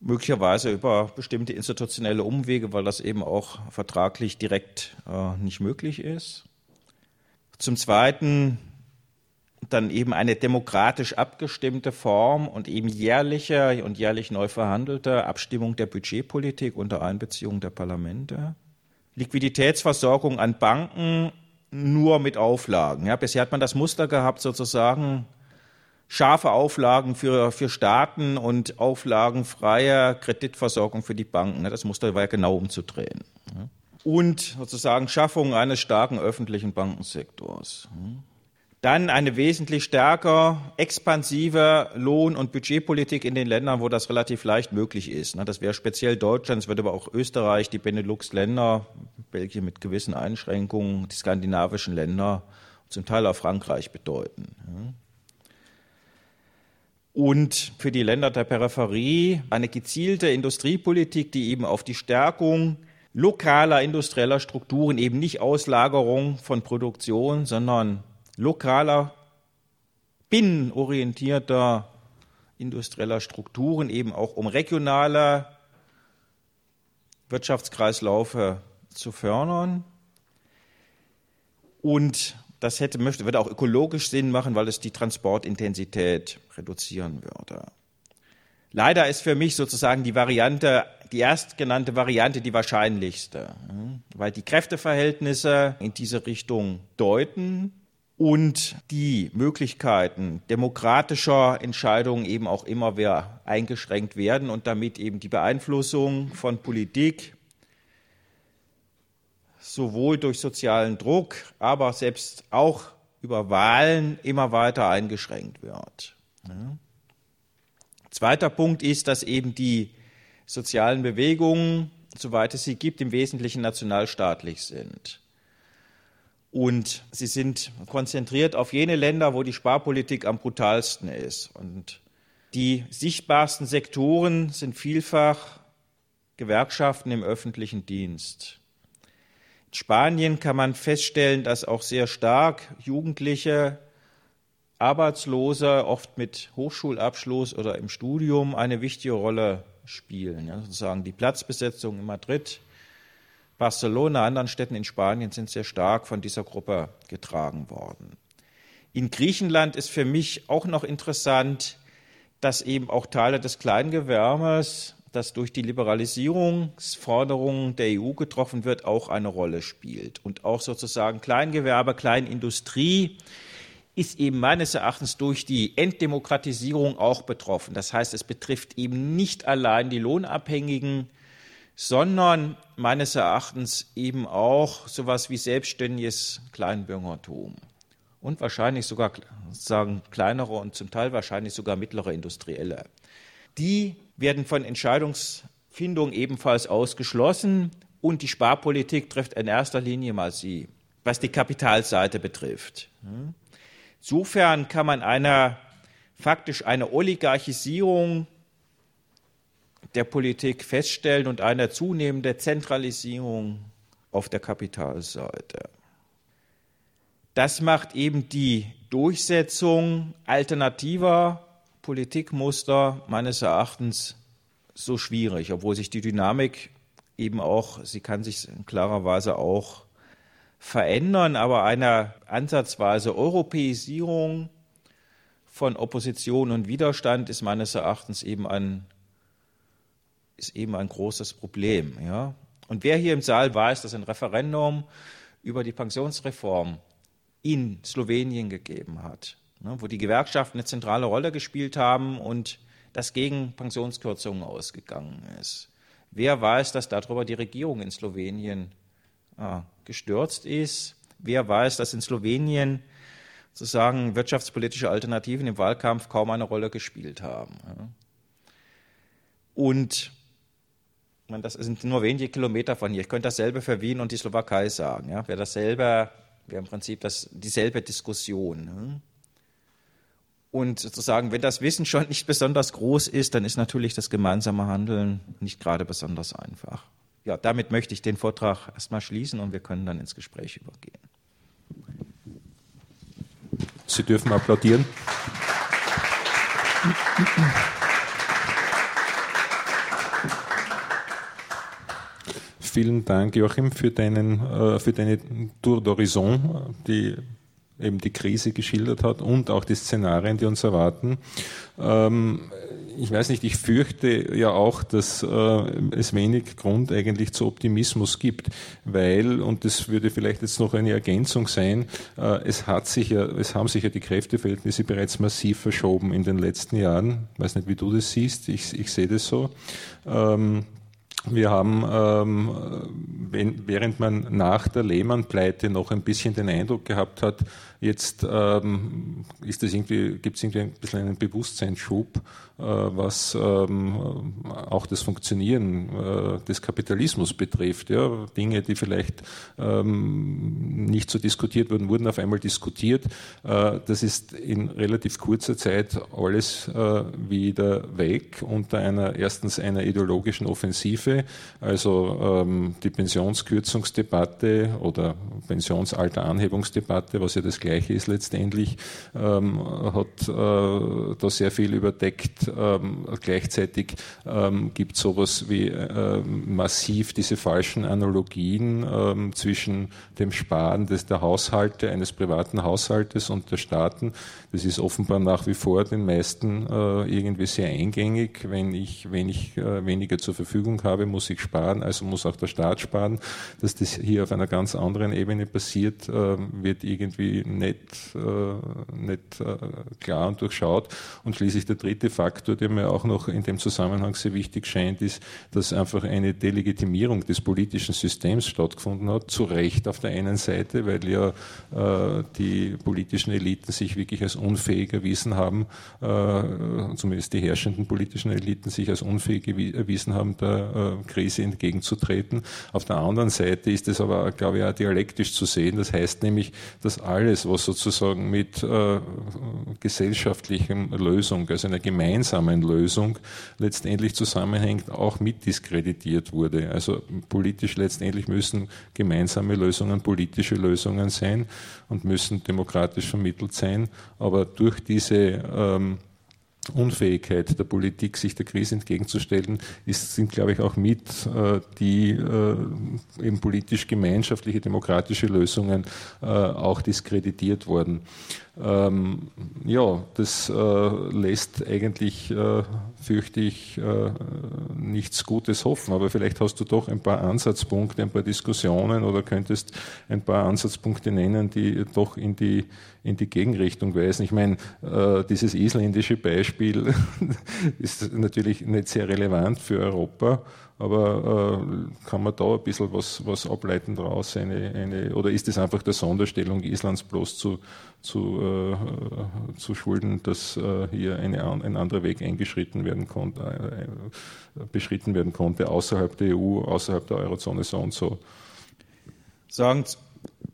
möglicherweise über bestimmte institutionelle Umwege, weil das eben auch vertraglich direkt äh, nicht möglich ist. Zum Zweiten dann eben eine demokratisch abgestimmte Form und eben jährliche und jährlich neu verhandelte Abstimmung der Budgetpolitik unter Einbeziehung der Parlamente. Liquiditätsversorgung an Banken nur mit Auflagen. Ja, bisher hat man das Muster gehabt, sozusagen scharfe Auflagen für, für Staaten und auflagenfreie Kreditversorgung für die Banken. Das Muster war ja genau umzudrehen. Und sozusagen Schaffung eines starken öffentlichen Bankensektors. Dann eine wesentlich stärker expansive Lohn- und Budgetpolitik in den Ländern, wo das relativ leicht möglich ist. Das wäre speziell Deutschland, es wird aber auch Österreich, die Benelux-Länder, Belgien mit gewissen Einschränkungen, die skandinavischen Länder, zum Teil auch Frankreich bedeuten. Und für die Länder der Peripherie eine gezielte Industriepolitik, die eben auf die Stärkung lokaler industrieller Strukturen, eben nicht Auslagerung von Produktion, sondern lokaler, binnenorientierter industrieller Strukturen, eben auch um regionale Wirtschaftskreislaufe zu fördern. Und das hätte, möchte, würde auch ökologisch Sinn machen, weil es die Transportintensität reduzieren würde. Leider ist für mich sozusagen die Variante, die erstgenannte Variante die wahrscheinlichste, weil die Kräfteverhältnisse in diese Richtung deuten und die Möglichkeiten demokratischer Entscheidungen eben auch immer mehr eingeschränkt werden und damit eben die Beeinflussung von Politik sowohl durch sozialen Druck, aber selbst auch über Wahlen immer weiter eingeschränkt wird. Zweiter Punkt ist, dass eben die sozialen Bewegungen, soweit es sie gibt, im Wesentlichen nationalstaatlich sind. Und sie sind konzentriert auf jene Länder, wo die Sparpolitik am brutalsten ist. Und die sichtbarsten Sektoren sind vielfach Gewerkschaften im öffentlichen Dienst. In Spanien kann man feststellen, dass auch sehr stark Jugendliche, Arbeitslose, oft mit Hochschulabschluss oder im Studium, eine wichtige Rolle spielen. Ja, sozusagen die Platzbesetzung in Madrid Barcelona, anderen Städten in Spanien sind sehr stark von dieser Gruppe getragen worden. In Griechenland ist für mich auch noch interessant, dass eben auch Teile des Kleingewerbes, das durch die Liberalisierungsforderungen der EU getroffen wird, auch eine Rolle spielt. Und auch sozusagen Kleingewerbe, Kleinindustrie ist eben meines Erachtens durch die Enddemokratisierung auch betroffen. Das heißt, es betrifft eben nicht allein die Lohnabhängigen, sondern meines Erachtens eben auch sowas wie selbstständiges Kleinbürgertum und wahrscheinlich sogar sagen kleinere und zum Teil wahrscheinlich sogar mittlere Industrielle. Die werden von Entscheidungsfindung ebenfalls ausgeschlossen und die Sparpolitik trifft in erster Linie mal sie, was die Kapitalseite betrifft. Insofern kann man einer faktisch eine Oligarchisierung der Politik feststellen und eine zunehmende Zentralisierung auf der Kapitalseite. Das macht eben die Durchsetzung alternativer Politikmuster meines Erachtens so schwierig, obwohl sich die Dynamik eben auch, sie kann sich in klarer Weise auch verändern, aber eine ansatzweise Europäisierung von Opposition und Widerstand ist meines Erachtens eben ein ist eben ein großes Problem. Ja? Und wer hier im Saal weiß, dass ein Referendum über die Pensionsreform in Slowenien gegeben hat, ne, wo die Gewerkschaften eine zentrale Rolle gespielt haben und das gegen Pensionskürzungen ausgegangen ist. Wer weiß, dass darüber die Regierung in Slowenien äh, gestürzt ist? Wer weiß, dass in Slowenien sozusagen wirtschaftspolitische Alternativen im Wahlkampf kaum eine Rolle gespielt haben? Ja? Und man, das sind nur wenige Kilometer von hier. Ich könnte dasselbe für Wien und die Slowakei sagen. Ja? Wäre dasselbe, wäre im Prinzip das, dieselbe Diskussion. Ne? Und sozusagen, wenn das Wissen schon nicht besonders groß ist, dann ist natürlich das gemeinsame Handeln nicht gerade besonders einfach. Ja, damit möchte ich den Vortrag erstmal schließen und wir können dann ins Gespräch übergehen. Sie dürfen applaudieren. Vielen Dank, Joachim, für, deinen, äh, für deine Tour d'Horizon, die eben die Krise geschildert hat und auch die Szenarien, die uns erwarten. Ähm, ich weiß nicht, ich fürchte ja auch, dass äh, es wenig Grund eigentlich zu Optimismus gibt, weil, und das würde vielleicht jetzt noch eine Ergänzung sein, äh, es hat sich ja, es haben sich ja die Kräfteverhältnisse bereits massiv verschoben in den letzten Jahren. Ich weiß nicht, wie du das siehst, ich, ich sehe das so. Wir haben, ähm, wenn, während man nach der Lehmann-Pleite noch ein bisschen den Eindruck gehabt hat, jetzt ähm, irgendwie, gibt es irgendwie ein bisschen einen Bewusstseinsschub, äh, was ähm, auch das Funktionieren äh, des Kapitalismus betrifft. Ja? Dinge, die vielleicht ähm, nicht so diskutiert wurden, wurden auf einmal diskutiert. Äh, das ist in relativ kurzer Zeit alles äh, wieder weg unter einer erstens einer ideologischen Offensive also ähm, die Pensionskürzungsdebatte oder Pensionsalteranhebungsdebatte, was ja das gleiche ist letztendlich, ähm, hat äh, da sehr viel überdeckt. Ähm, gleichzeitig ähm, gibt es sowas wie äh, massiv diese falschen Analogien ähm, zwischen dem Sparen des, der Haushalte, eines privaten Haushaltes und der Staaten. Das ist offenbar nach wie vor den meisten äh, irgendwie sehr eingängig. Wenn ich, wenn ich äh, weniger zur Verfügung habe, muss ich sparen, also muss auch der Staat sparen. Dass das hier auf einer ganz anderen Ebene passiert, äh, wird irgendwie nicht, äh, nicht äh, klar und durchschaut. Und schließlich der dritte Faktor, der mir auch noch in dem Zusammenhang sehr wichtig scheint, ist, dass einfach eine Delegitimierung des politischen Systems stattgefunden hat. Zu Recht auf der einen Seite, weil ja die politischen Eliten sich wirklich als unfähig erwiesen haben, zumindest die herrschenden politischen Eliten sich als unfähig erwiesen haben, da Krise entgegenzutreten. Auf der anderen Seite ist es aber, glaube ich, auch dialektisch zu sehen. Das heißt nämlich, dass alles, was sozusagen mit äh, gesellschaftlichen Lösung, also einer gemeinsamen Lösung letztendlich zusammenhängt, auch mit diskreditiert wurde. Also politisch letztendlich müssen gemeinsame Lösungen politische Lösungen sein und müssen demokratisch vermittelt sein. Aber durch diese ähm, Unfähigkeit der Politik, sich der Krise entgegenzustellen, ist, sind, glaube ich, auch mit äh, die äh, eben politisch gemeinschaftliche demokratische Lösungen äh, auch diskreditiert worden. Ähm, ja, das äh, lässt eigentlich, äh, fürchte ich, äh, nichts Gutes hoffen. Aber vielleicht hast du doch ein paar Ansatzpunkte, ein paar Diskussionen oder könntest ein paar Ansatzpunkte nennen, die doch in die, in die Gegenrichtung weisen. Ich meine, äh, dieses isländische Beispiel [LAUGHS] ist natürlich nicht sehr relevant für Europa. Aber äh, kann man da ein bisschen was, was ableiten daraus? Eine, eine, oder ist es einfach der Sonderstellung Islands bloß zu, zu, äh, zu schulden, dass äh, hier eine, ein anderer Weg eingeschritten werden konnte, äh, beschritten werden konnte, außerhalb der EU, außerhalb der Eurozone so und so? Sagen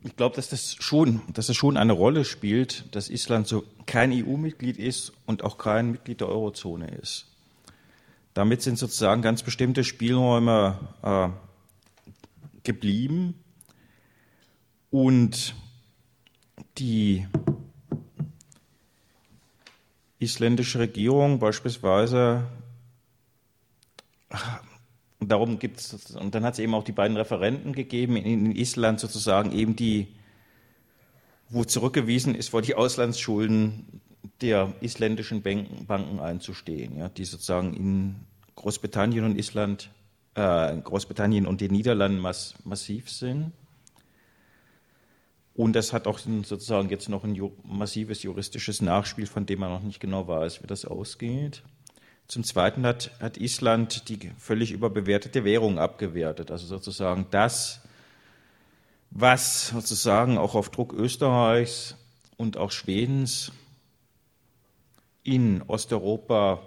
ich glaube, dass das schon, dass das schon eine Rolle spielt, dass Island so kein EU-Mitglied ist und auch kein Mitglied der Eurozone ist. Damit sind sozusagen ganz bestimmte Spielräume äh, geblieben. Und die isländische Regierung beispielsweise, darum gibt es, und dann hat es eben auch die beiden Referenten gegeben in, Island sozusagen eben die, wo zurückgewiesen ist, vor die Auslandsschulden der isländischen Banken einzustehen, ja, die sozusagen in Großbritannien und Island, äh, Großbritannien und den Niederlanden mass massiv sind. Und das hat auch sozusagen jetzt noch ein massives juristisches Nachspiel, von dem man noch nicht genau weiß, wie das ausgeht. Zum Zweiten hat, hat Island die völlig überbewertete Währung abgewertet. Also sozusagen das, was sozusagen auch auf Druck Österreichs und auch Schwedens in Osteuropa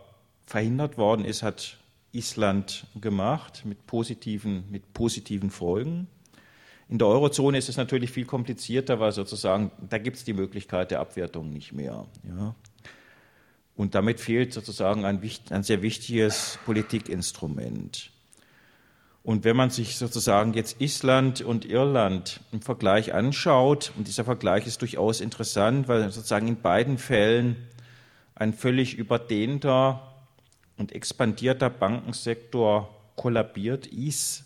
verhindert worden ist, hat Island gemacht mit positiven, mit positiven Folgen. In der Eurozone ist es natürlich viel komplizierter, weil sozusagen da gibt es die Möglichkeit der Abwertung nicht mehr. Ja. Und damit fehlt sozusagen ein, ein sehr wichtiges Politikinstrument. Und wenn man sich sozusagen jetzt Island und Irland im Vergleich anschaut, und dieser Vergleich ist durchaus interessant, weil sozusagen in beiden Fällen ein völlig überdehnter und expandierter Bankensektor kollabiert ist,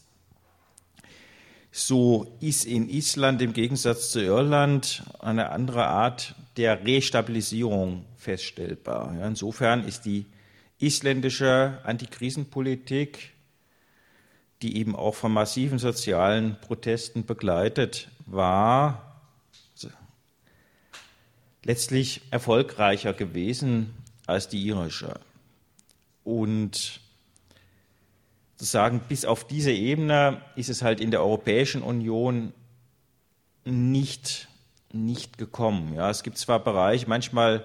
so ist in Island im Gegensatz zu Irland eine andere Art der Restabilisierung feststellbar. Insofern ist die isländische Antikrisenpolitik, die eben auch von massiven sozialen Protesten begleitet war, letztlich erfolgreicher gewesen als die irische. Und sozusagen bis auf diese Ebene ist es halt in der Europäischen Union nicht, nicht gekommen. Ja, es gibt zwar Bereiche, manchmal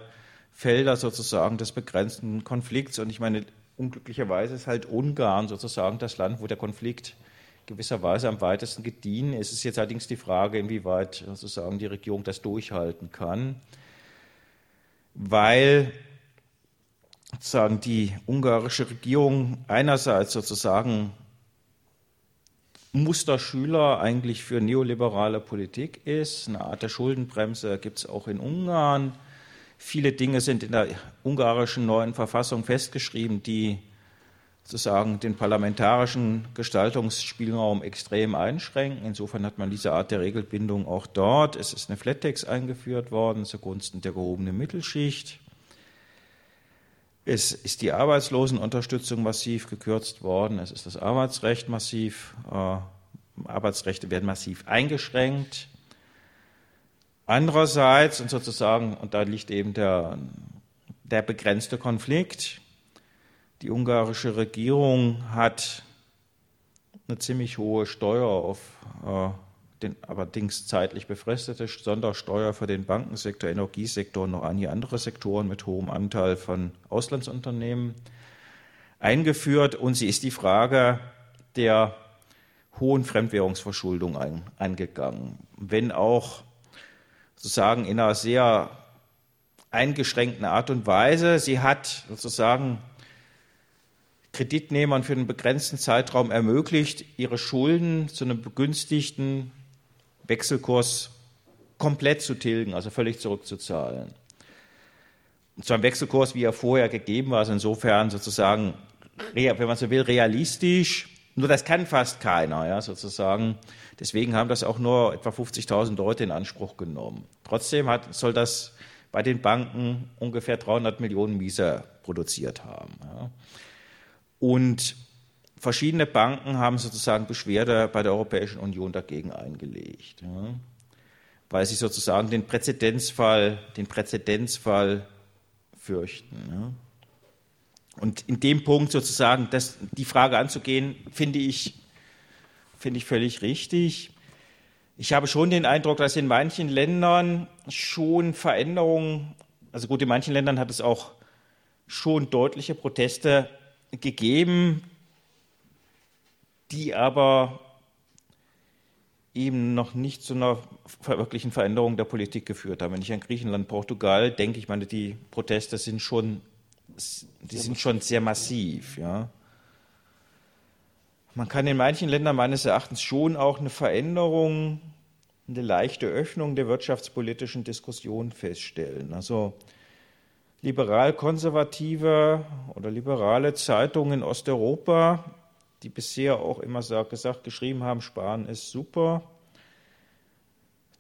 Felder sozusagen des begrenzten Konflikts und ich meine, unglücklicherweise ist halt Ungarn sozusagen das Land, wo der Konflikt gewisserweise am weitesten gediehen ist. Es ist jetzt allerdings die Frage, inwieweit sozusagen die Regierung das durchhalten kann, weil sozusagen die ungarische Regierung einerseits sozusagen Musterschüler eigentlich für neoliberale Politik ist. Eine Art der Schuldenbremse gibt es auch in Ungarn. Viele Dinge sind in der ungarischen neuen Verfassung festgeschrieben, die sozusagen den parlamentarischen Gestaltungsspielraum extrem einschränken. Insofern hat man diese Art der Regelbindung auch dort. Es ist eine Flat-Tax eingeführt worden zugunsten der gehobenen Mittelschicht. Es ist die Arbeitslosenunterstützung massiv gekürzt worden. Es ist das Arbeitsrecht massiv, äh, Arbeitsrechte werden massiv eingeschränkt. Andererseits, und sozusagen, und da liegt eben der, der begrenzte Konflikt, die ungarische Regierung hat eine ziemlich hohe Steuer auf äh, den allerdings zeitlich befristete Sondersteuer für den Bankensektor, Energiesektor und noch einige andere Sektoren mit hohem Anteil von Auslandsunternehmen eingeführt. Und sie ist die Frage der hohen Fremdwährungsverschuldung ein, angegangen. Wenn auch sozusagen in einer sehr eingeschränkten Art und Weise. Sie hat sozusagen Kreditnehmern für einen begrenzten Zeitraum ermöglicht, ihre Schulden zu einem begünstigten Wechselkurs komplett zu tilgen, also völlig zurückzuzahlen. Und zwar ein Wechselkurs, wie er vorher gegeben war, also insofern sozusagen, wenn man so will, realistisch. Nur das kann fast keiner, ja, sozusagen. Deswegen haben das auch nur etwa 50.000 Leute in Anspruch genommen. Trotzdem hat, soll das bei den Banken ungefähr 300 Millionen Mieser produziert haben. Ja. Und verschiedene Banken haben sozusagen Beschwerde bei der Europäischen Union dagegen eingelegt, ja, weil sie sozusagen den Präzedenzfall, den Präzedenzfall fürchten. Ja. Und in dem Punkt sozusagen das, die Frage anzugehen, finde ich, finde ich völlig richtig. Ich habe schon den Eindruck, dass in manchen Ländern schon Veränderungen, also gut, in manchen Ländern hat es auch schon deutliche Proteste gegeben, die aber eben noch nicht zu einer wirklichen Veränderung der Politik geführt haben. Wenn ich an Griechenland, Portugal denke, ich meine, die Proteste sind schon, die sind schon sehr massiv. Ja. Man kann in manchen Ländern meines Erachtens schon auch eine Veränderung, eine leichte Öffnung der wirtschaftspolitischen Diskussion feststellen. Also liberal-konservative oder liberale Zeitungen in Osteuropa die bisher auch immer gesagt, geschrieben haben, Sparen ist super.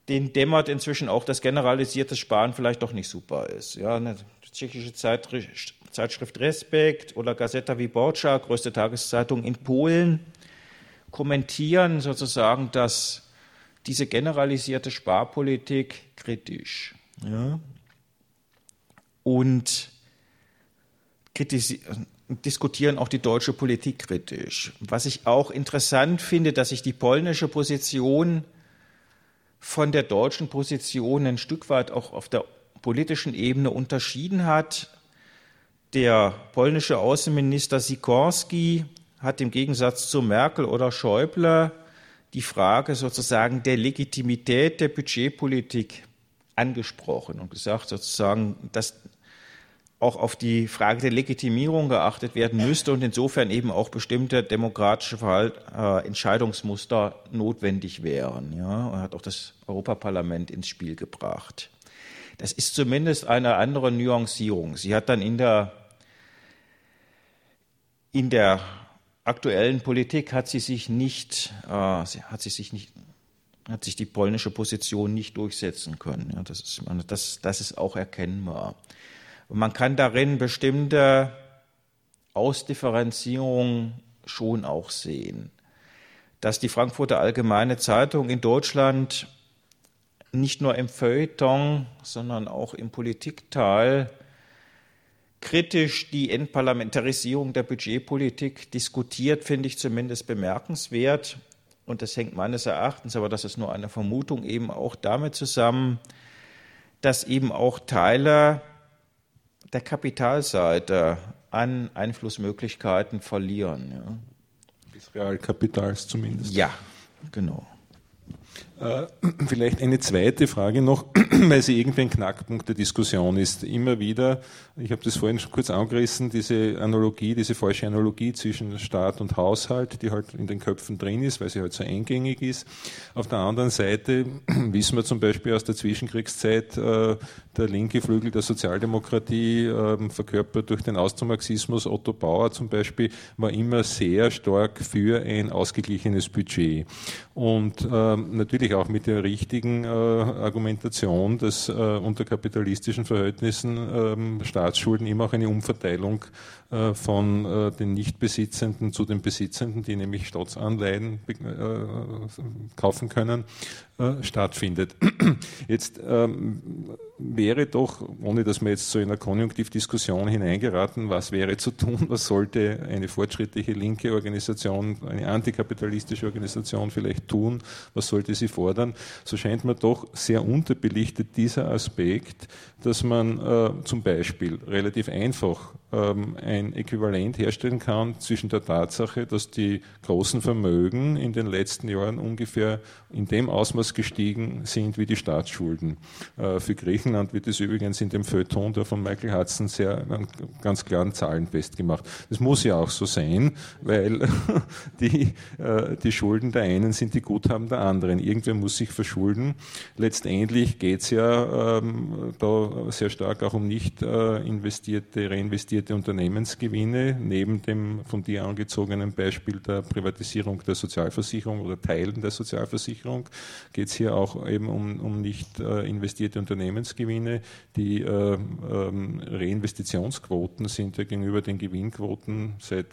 Den dämmert inzwischen auch, dass generalisiertes Sparen vielleicht doch nicht super ist. Ja, eine tschechische Zeitschrift Respekt oder Gazeta Wyborcza, größte Tageszeitung in Polen, kommentieren sozusagen, dass diese generalisierte Sparpolitik kritisch. Ja, und diskutieren auch die deutsche Politik kritisch. Was ich auch interessant finde, dass sich die polnische Position von der deutschen Position ein Stück weit auch auf der politischen Ebene unterschieden hat. Der polnische Außenminister Sikorski hat im Gegensatz zu Merkel oder Schäuble die Frage sozusagen der Legitimität der Budgetpolitik angesprochen und gesagt sozusagen, dass auch auf die Frage der Legitimierung geachtet werden müsste und insofern eben auch bestimmte demokratische Verhalt, äh, Entscheidungsmuster notwendig wären. Ja, er hat auch das Europaparlament ins Spiel gebracht. Das ist zumindest eine andere Nuancierung. Sie hat dann in der, in der aktuellen Politik hat sie sich nicht, äh, hat sie sich nicht, hat sich die polnische Position nicht durchsetzen können. Ja, das, ist, das, das ist auch erkennbar. Und man kann darin bestimmte Ausdifferenzierungen schon auch sehen. Dass die Frankfurter Allgemeine Zeitung in Deutschland nicht nur im Feuilleton, sondern auch im Politikteil kritisch die Entparlamentarisierung der Budgetpolitik diskutiert, finde ich zumindest bemerkenswert. Und das hängt meines Erachtens, aber das ist nur eine Vermutung, eben auch damit zusammen, dass eben auch Teile der Kapitalseite an Einflussmöglichkeiten verlieren. Ja. Des Realkapitals zumindest. Ja, genau. Äh, [CLEARS THROAT] vielleicht eine zweite Frage noch, [CLEARS THROAT] weil sie irgendwie ein Knackpunkt der Diskussion ist. Immer wieder, ich habe das vorhin schon kurz angerissen, diese Analogie, diese falsche Analogie zwischen Staat und Haushalt, die halt in den Köpfen drin ist, weil sie halt so eingängig ist. Auf der anderen Seite [CLEARS THROAT] wissen wir zum Beispiel aus der Zwischenkriegszeit, äh, der linke Flügel der Sozialdemokratie, ähm, verkörpert durch den Austromarxismus, Otto Bauer zum Beispiel, war immer sehr stark für ein ausgeglichenes Budget. Und ähm, natürlich auch mit der richtigen äh, Argumentation, dass äh, unter kapitalistischen Verhältnissen ähm, Staatsschulden immer auch eine Umverteilung äh, von äh, den Nichtbesitzenden zu den Besitzenden, die nämlich Staatsanleihen äh, kaufen können, stattfindet. [CLEARS THROAT] Jetzt ähm, wäre doch, ohne dass wir jetzt so in eine Konjunktivdiskussion hineingeraten, was wäre zu tun, was sollte eine fortschrittliche linke Organisation, eine antikapitalistische Organisation vielleicht tun, was sollte sie fordern, so scheint mir doch sehr unterbelichtet dieser Aspekt, dass man äh, zum Beispiel relativ einfach ähm, ein Äquivalent herstellen kann zwischen der Tatsache, dass die großen Vermögen in den letzten Jahren ungefähr in dem Ausmaß gestiegen sind wie die Staatsschulden. Äh, für Griechenland wird es übrigens in dem Feuilleton der von Michael Hudson sehr ganz klaren Zahlen festgemacht. Das muss ja auch so sein, weil [LAUGHS] die, äh, die Schulden der einen sind die Guthaben der anderen. Irgendwer muss sich verschulden. Letztendlich geht es ja ähm, da sehr stark auch um nicht äh, investierte, reinvestierte Unternehmensgewinne, neben dem von dir angezogenen Beispiel der Privatisierung der Sozialversicherung oder Teilen der Sozialversicherung, geht es hier auch eben um, um nicht äh, investierte Unternehmensgewinne. Die äh, ähm, Reinvestitionsquoten sind ja gegenüber den Gewinnquoten seit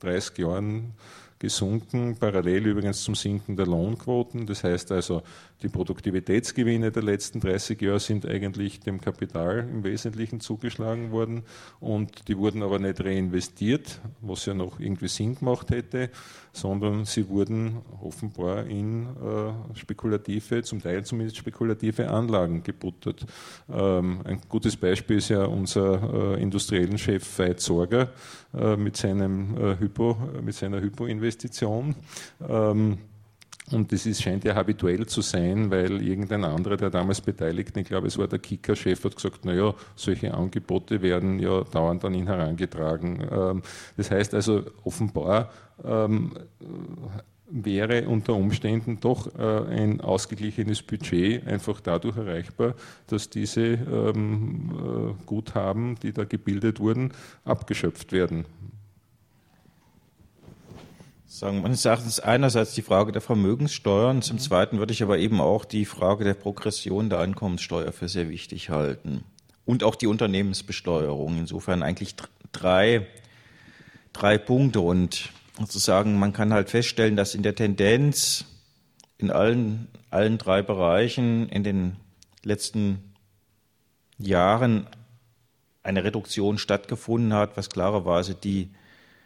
30 Jahren gesunken, parallel übrigens zum Sinken der Lohnquoten. Das heißt also, die Produktivitätsgewinne der letzten 30 Jahre sind eigentlich dem Kapital im Wesentlichen zugeschlagen worden und die wurden aber nicht reinvestiert, was ja noch irgendwie Sinn gemacht hätte, sondern sie wurden offenbar in äh, spekulative, zum Teil zumindest spekulative Anlagen gebuttert. Ähm, ein gutes Beispiel ist ja unser äh, industriellen Chef Veit Sorger äh, mit, seinem, äh, Hypo, mit seiner Hypo-Investition. Ähm, und das ist, scheint ja habituell zu sein, weil irgendein anderer, der damals beteiligt, ich glaube, es war der Kicker-Chef, hat gesagt, naja, solche Angebote werden ja dauernd an ihn herangetragen. Ähm, das heißt also, offenbar ähm, wäre unter Umständen doch äh, ein ausgeglichenes Budget einfach dadurch erreichbar, dass diese ähm, äh, Guthaben, die da gebildet wurden, abgeschöpft werden sagen meines Erachtens einerseits die Frage der Vermögenssteuern, zum mhm. Zweiten würde ich aber eben auch die Frage der Progression der Einkommenssteuer für sehr wichtig halten und auch die Unternehmensbesteuerung. Insofern eigentlich drei, drei Punkte und sozusagen man kann halt feststellen, dass in der Tendenz in allen, allen drei Bereichen in den letzten Jahren eine Reduktion stattgefunden hat, was klarerweise die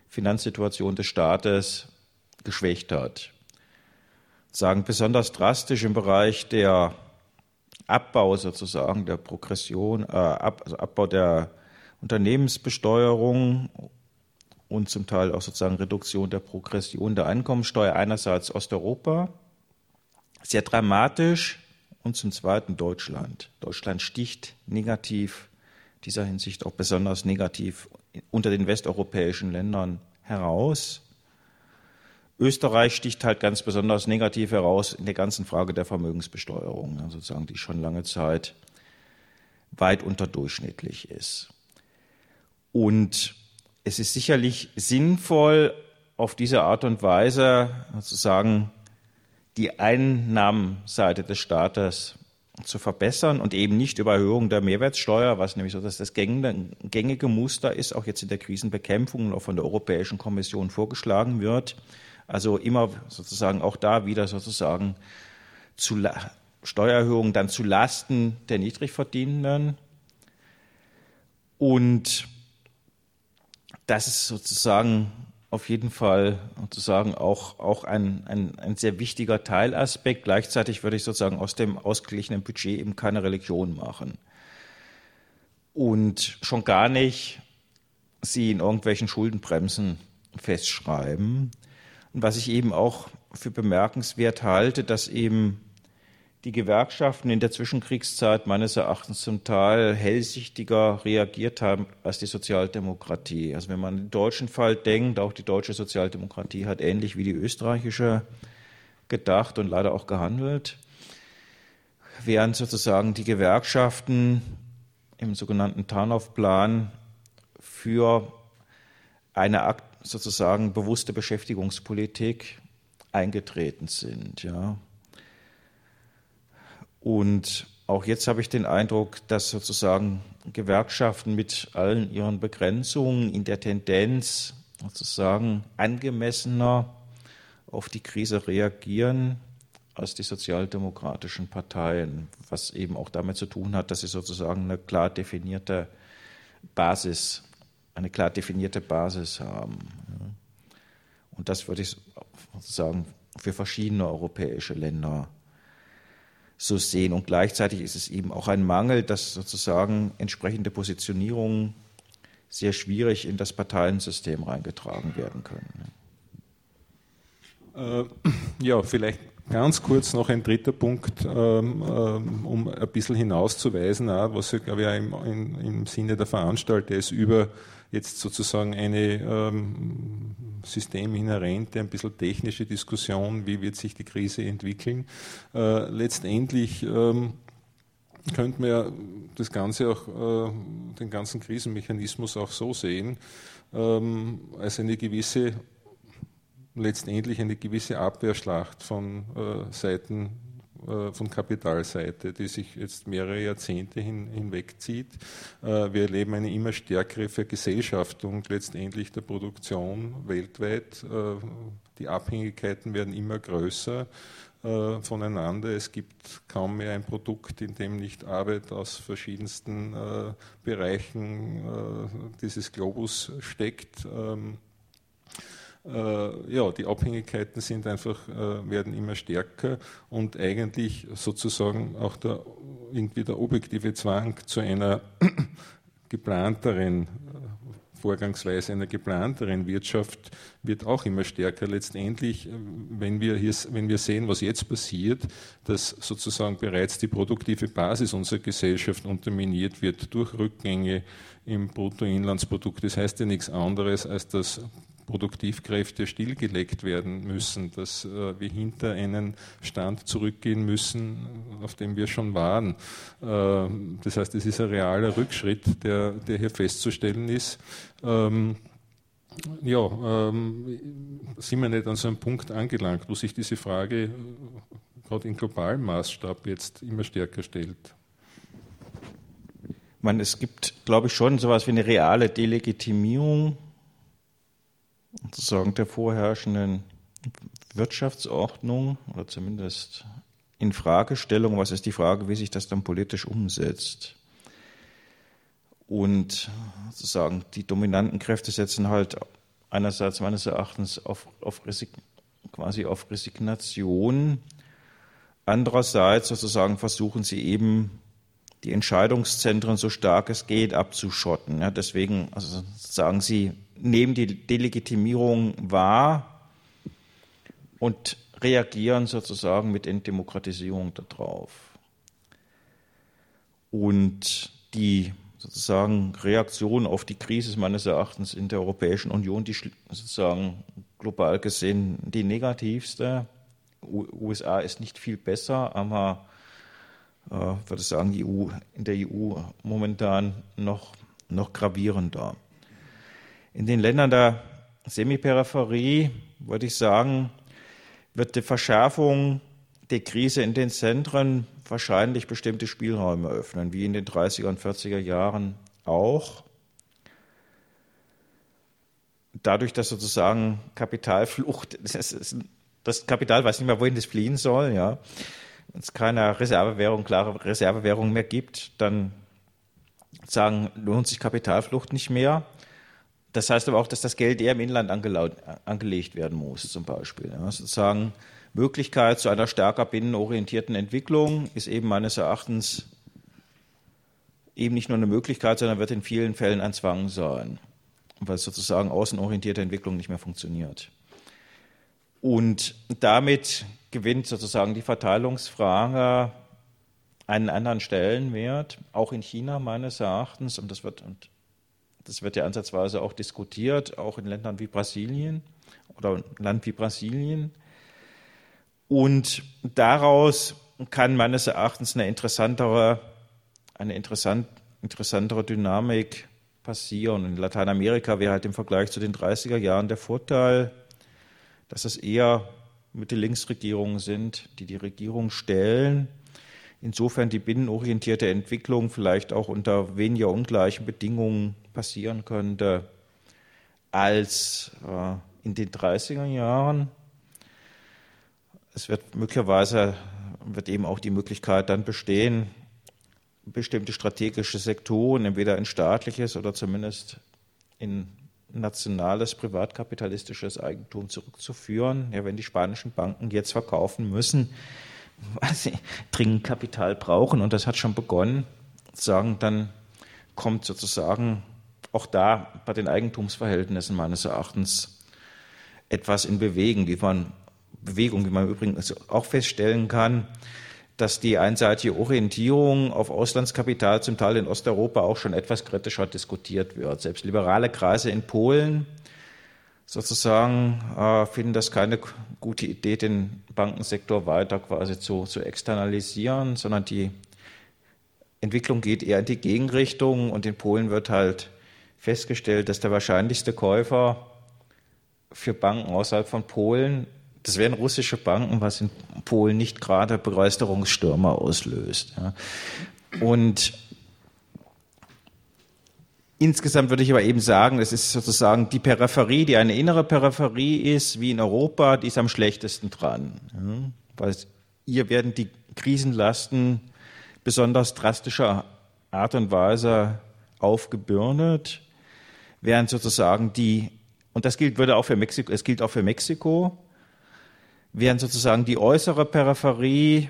Finanzsituation des Staates geschwächt hat. Sagen besonders drastisch im Bereich der Abbau sozusagen der Progression, äh, ab, also Abbau der Unternehmensbesteuerung und zum Teil auch sozusagen Reduktion der Progression der Einkommensteuer einerseits Osteuropa. Sehr dramatisch und zum Zweiten Deutschland. Deutschland sticht negativ, dieser Hinsicht auch besonders negativ unter den westeuropäischen Ländern heraus. Österreich sticht halt ganz besonders negativ heraus in der ganzen Frage der Vermögensbesteuerung, sozusagen, die schon lange Zeit weit unterdurchschnittlich ist. Und es ist sicherlich sinnvoll, auf diese Art und Weise sozusagen die Einnahmenseite des Staates zu verbessern und eben nicht über Erhöhung der Mehrwertsteuer, was nämlich so dass das gängige Muster ist, auch jetzt in der Krisenbekämpfung und auch von der Europäischen Kommission vorgeschlagen wird. Also immer sozusagen auch da wieder sozusagen zu Steuererhöhungen dann zu Lasten der Niedrigverdienenden. Und das ist sozusagen auf jeden Fall sozusagen auch, auch ein, ein, ein sehr wichtiger Teilaspekt. Gleichzeitig würde ich sozusagen aus dem ausgeglichenen Budget eben keine Religion machen. Und schon gar nicht sie in irgendwelchen Schuldenbremsen festschreiben. Und was ich eben auch für bemerkenswert halte, dass eben die Gewerkschaften in der Zwischenkriegszeit meines Erachtens zum Teil hellsichtiger reagiert haben als die Sozialdemokratie. Also wenn man den deutschen Fall denkt, auch die deutsche Sozialdemokratie hat ähnlich wie die österreichische gedacht und leider auch gehandelt, während sozusagen die Gewerkschaften im sogenannten Tarnow-Plan für eine sozusagen bewusste Beschäftigungspolitik eingetreten sind. Ja. Und auch jetzt habe ich den Eindruck, dass sozusagen Gewerkschaften mit allen ihren Begrenzungen in der Tendenz sozusagen angemessener auf die Krise reagieren als die sozialdemokratischen Parteien, was eben auch damit zu tun hat, dass sie sozusagen eine klar definierte Basis, eine klar definierte Basis haben. Und das würde ich sozusagen für verschiedene europäische Länder so sehen. Und gleichzeitig ist es eben auch ein Mangel, dass sozusagen entsprechende Positionierungen sehr schwierig in das Parteiensystem reingetragen werden können. Äh, [CLEARS THROAT] ja, vielleicht ganz kurz noch ein dritter Punkt, ähm, ähm, um ein bisschen hinauszuweisen, was ja, glaube ich, im Sinne der Veranstalter ist, über jetzt sozusagen eine ähm, systeminhärente, ein bisschen technische Diskussion, wie wird sich die Krise entwickeln. Äh, letztendlich ähm, könnte man ja das Ganze auch, äh, den ganzen Krisenmechanismus auch so sehen, ähm, als eine gewisse, letztendlich eine gewisse Abwehrschlacht von äh, Seiten äh, von Kapitalseite, die sich jetzt mehrere Jahrzehnte hin, hinwegzieht. Äh, wir erleben eine immer stärkere Vergesellschaftung letztendlich der Produktion weltweit. Äh, die Abhängigkeiten werden immer größer voneinander. Es gibt kaum mehr ein Produkt, in dem nicht Arbeit aus verschiedensten Bereichen dieses Globus steckt. Ähm, äh, ja, die Abhängigkeiten sind einfach, äh, werden immer stärker und eigentlich sozusagen auch der, irgendwie der objektive Zwang zu einer [CLEARS THROAT] geplanteren äh, Vorgangsweise einer geplanteren Wirtschaft wird auch immer stärker. Letztendlich, wenn wir, hier, wenn wir sehen, was jetzt passiert, dass sozusagen bereits die produktive Basis unserer Gesellschaft unterminiert wird durch Rückgänge im Bruttoinlandsprodukt. Das heißt ja nichts anderes, als dass Produktivkräfte stillgelegt werden müssen, dass äh, wir hinter einen Stand zurückgehen müssen, auf dem wir schon waren. Äh, das heißt, es ist ein realer Rückschritt, der, der hier festzustellen ist. Ähm, ja, ähm, sind wir nicht an so einem Punkt angelangt, wo sich diese Frage äh, gerade in globalem Maßstab jetzt immer stärker stellt? Man, es gibt, glaube ich, schon so etwas wie eine reale Delegitimierung sozusagen der vorherrschenden Wirtschaftsordnung oder zumindest in Fragestellung, was ist die Frage, wie sich das dann politisch umsetzt. Und sozusagen die dominanten Kräfte setzen halt einerseits meines Erachtens auf, auf quasi auf Resignation. Andererseits sozusagen versuchen sie eben die Entscheidungszentren so stark es geht abzuschotten. Ja, deswegen also sagen sie, nehmen die Delegitimierung wahr und reagieren sozusagen mit Entdemokratisierung darauf. Und die sozusagen Reaktion auf die Krise meines Erachtens in der Europäischen Union, die sozusagen global gesehen die negativste. USA ist nicht viel besser, aber äh, würde ich sagen, die EU, in der EU momentan noch, noch gravierender. In den Ländern der Semiperipherie würde ich sagen, wird die Verschärfung der Krise in den Zentren wahrscheinlich bestimmte Spielräume öffnen, wie in den 30er und 40er Jahren auch. Dadurch, dass sozusagen Kapitalflucht, [LAUGHS] das Kapital weiß nicht mehr, wohin das fliehen soll, ja, wenn es keine Reservewährung, klare Reservewährung mehr gibt, dann sagen, lohnt sich Kapitalflucht nicht mehr. Das heißt aber auch, dass das Geld eher im Inland angelegt werden muss, zum Beispiel. Ja, sozusagen Möglichkeit zu einer stärker binnenorientierten Entwicklung ist eben meines Erachtens eben nicht nur eine Möglichkeit, sondern wird in vielen Fällen ein Zwang sein, weil sozusagen außenorientierte Entwicklung nicht mehr funktioniert. Und damit gewinnt sozusagen die Verteilungsfrage einen anderen Stellenwert, auch in China meines Erachtens, und das wird, und das wird ja ansatzweise auch diskutiert, auch in Ländern wie Brasilien oder Land wie Brasilien. Und daraus kann meines Erachtens eine interessantere, eine interessant, interessantere Dynamik passieren. In Lateinamerika wäre halt im Vergleich zu den 30er Jahren der Vorteil, dass es eher Mitte-Links-Regierungen sind, die die Regierung stellen. Insofern die binnenorientierte Entwicklung vielleicht auch unter weniger ungleichen Bedingungen passieren könnte als äh, in den 30er Jahren. Es wird möglicherweise wird eben auch die Möglichkeit dann bestehen, bestimmte strategische Sektoren entweder in staatliches oder zumindest in nationales privatkapitalistisches Eigentum zurückzuführen. Ja, wenn die spanischen Banken jetzt verkaufen müssen, [LAUGHS] weil sie dringend Kapital brauchen und das hat schon begonnen, sagen, dann kommt sozusagen auch da bei den Eigentumsverhältnissen meines Erachtens etwas in Bewegung, wie man Bewegung, wie man übrigens auch feststellen kann, dass die einseitige Orientierung auf Auslandskapital zum Teil in Osteuropa auch schon etwas kritischer diskutiert wird. Selbst liberale Kreise in Polen sozusagen äh, finden das keine gute Idee, den Bankensektor weiter quasi zu, zu externalisieren, sondern die Entwicklung geht eher in die Gegenrichtung und in Polen wird halt festgestellt, dass der wahrscheinlichste Käufer für Banken außerhalb von Polen das wären russische Banken, was in Polen nicht gerade Begeisterungsstürme auslöst. Ja. Und insgesamt würde ich aber eben sagen, es ist sozusagen die Peripherie, die eine innere Peripherie ist, wie in Europa, die ist am schlechtesten dran. Ja. Weil hier werden die Krisenlasten besonders drastischer Art und Weise aufgebürdet, während sozusagen die, und das gilt, würde auch für Mexiko, es gilt auch für Mexiko, während sozusagen die äußere Peripherie,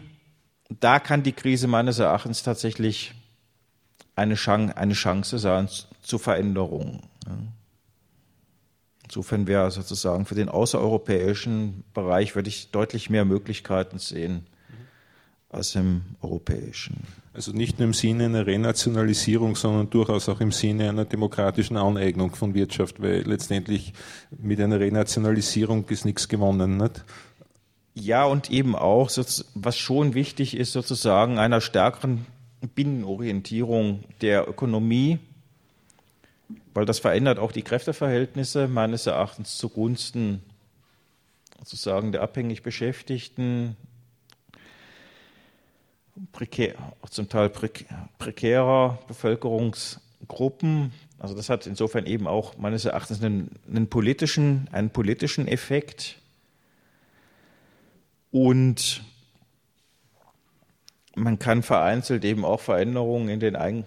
da kann die Krise meines Erachtens tatsächlich eine Chance, eine Chance sein zu Veränderungen. Insofern wäre sozusagen für den außereuropäischen Bereich würde ich deutlich mehr Möglichkeiten sehen als im europäischen. Also nicht nur im Sinne einer Renationalisierung, sondern durchaus auch im Sinne einer demokratischen Aneignung von Wirtschaft, weil letztendlich mit einer Renationalisierung ist nichts gewonnen. Nicht? Ja, und eben auch, was schon wichtig ist, sozusagen einer stärkeren Binnenorientierung der Ökonomie, weil das verändert auch die Kräfteverhältnisse meines Erachtens zugunsten sozusagen der abhängig Beschäftigten, prekär, auch zum Teil prekärer Bevölkerungsgruppen. Also das hat insofern eben auch meines Erachtens einen, einen politischen, einen politischen Effekt und man kann vereinzelt eben auch Veränderungen in den, Eigen,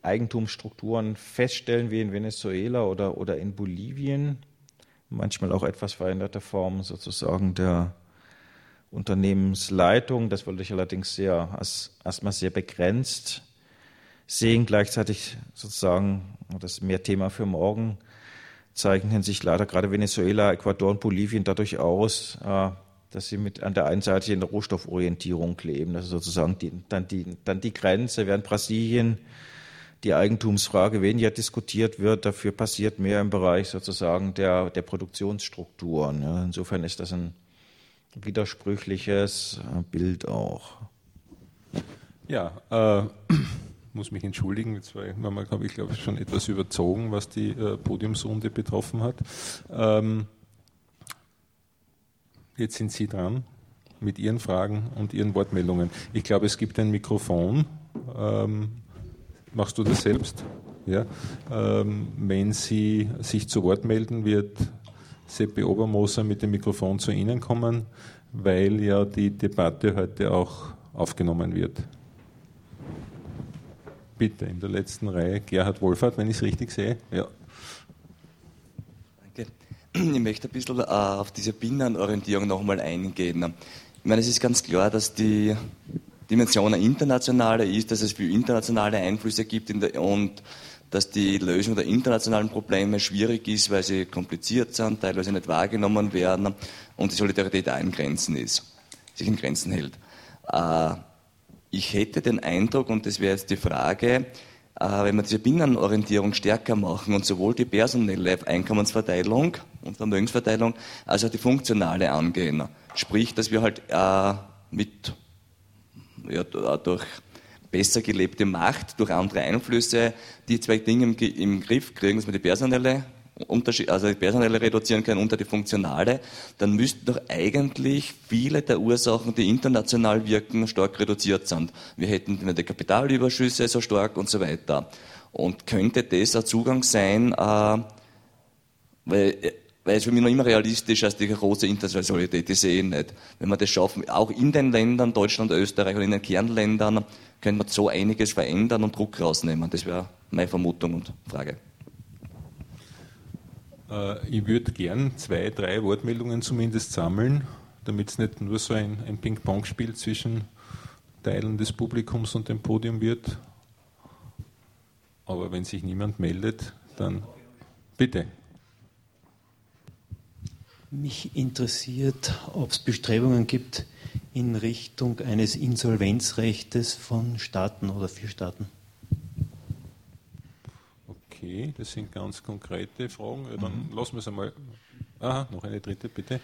Eigentumsstrukturen feststellen wie in Venezuela oder, oder in Bolivien. Manchmal auch etwas veränderte Formen sozusagen der Unternehmensleitung. Das wollte ich allerdings sehr, erstmal sehr begrenzt sehen. Gleichzeitig sozusagen, das ist mehr Thema für morgen, zeichnen sich leider gerade Venezuela, Ecuador und Bolivien dadurch aus, äh, dass sie mit an der einen Seite in der Rohstofforientierung kleben, also sozusagen die, dann, die, dann die Grenze, während Brasilien die Eigentumsfrage weniger diskutiert wird, dafür passiert mehr im Bereich sozusagen der, der Produktionsstrukturen. Ja. Insofern ist das ein widersprüchliches Bild auch. Ja, äh, [CLEARS THROAT] muss mich entschuldigen, jetzt war ich glaube ich schon etwas überzogen, was die äh, Podiumsrunde betroffen hat. Ähm, jetzt sind Sie dran mit Ihren Fragen und Ihren Wortmeldungen. Ich glaube, es gibt ein Mikrofon. Ähm, machst du das selbst? Ja. Ähm, wenn Sie sich zu Wort melden, wird Seppi Obermoser mit dem Mikrofon zu Ihnen kommen, weil ja die Debatte heute auch aufgenommen wird. Bitte, in der letzten Reihe Gerhard Wohlfahrt, wenn ich es richtig sehe. Ja. [CLEARS THROAT] Ich möchte ein bisschen äh, auf diese Binnenorientierung nochmal eingehen. Ich meine, es ist ganz klar, dass die Dimension eine internationale ist, dass es viele internationale Einflüsse gibt der, und dass die Lösung der internationalen Probleme schwierig ist, weil sie kompliziert sind, teilweise nicht wahrgenommen werden und die Solidarität auch in Grenzen ist, sich in Grenzen hält. Äh, ich hätte den Eindruck, und das wäre jetzt die Frage, wenn wir diese Binnenorientierung stärker machen und sowohl die personelle Einkommensverteilung und Vermögensverteilung als auch die funktionale angehen. Sprich, dass wir halt äh, mit ja, durch besser gelebte Macht, durch andere Einflüsse die zwei Dinge im, im Griff kriegen, dass wir die personelle also die personelle reduzieren können unter die funktionale, dann müssten doch eigentlich viele der Ursachen, die international wirken, stark reduziert sind. Wir hätten die Kapitalüberschüsse so stark und so weiter. Und könnte das ein Zugang sein, äh, weil, weil es für mich noch immer realistisch als die große Internationalität, die sehe ich nicht. Wenn wir das schaffen, auch in den Ländern, Deutschland, Österreich und in den Kernländern, können wir so einiges verändern und Druck rausnehmen. Das wäre meine Vermutung und Frage. Äh, ich würde gern zwei, drei Wortmeldungen zumindest sammeln, damit es nicht nur so ein, ein Ping-Pong-Spiel zwischen Teilen des Publikums und dem Podium wird. Aber wenn sich niemand meldet, dann bitte. Mich interessiert, ob es Bestrebungen gibt in Richtung eines Insolvenzrechtes von Staaten oder für Staaten. Okay, das sind ganz konkrete Fragen. Ja, dann mhm. lassen wir es einmal. Aha, noch eine dritte, bitte.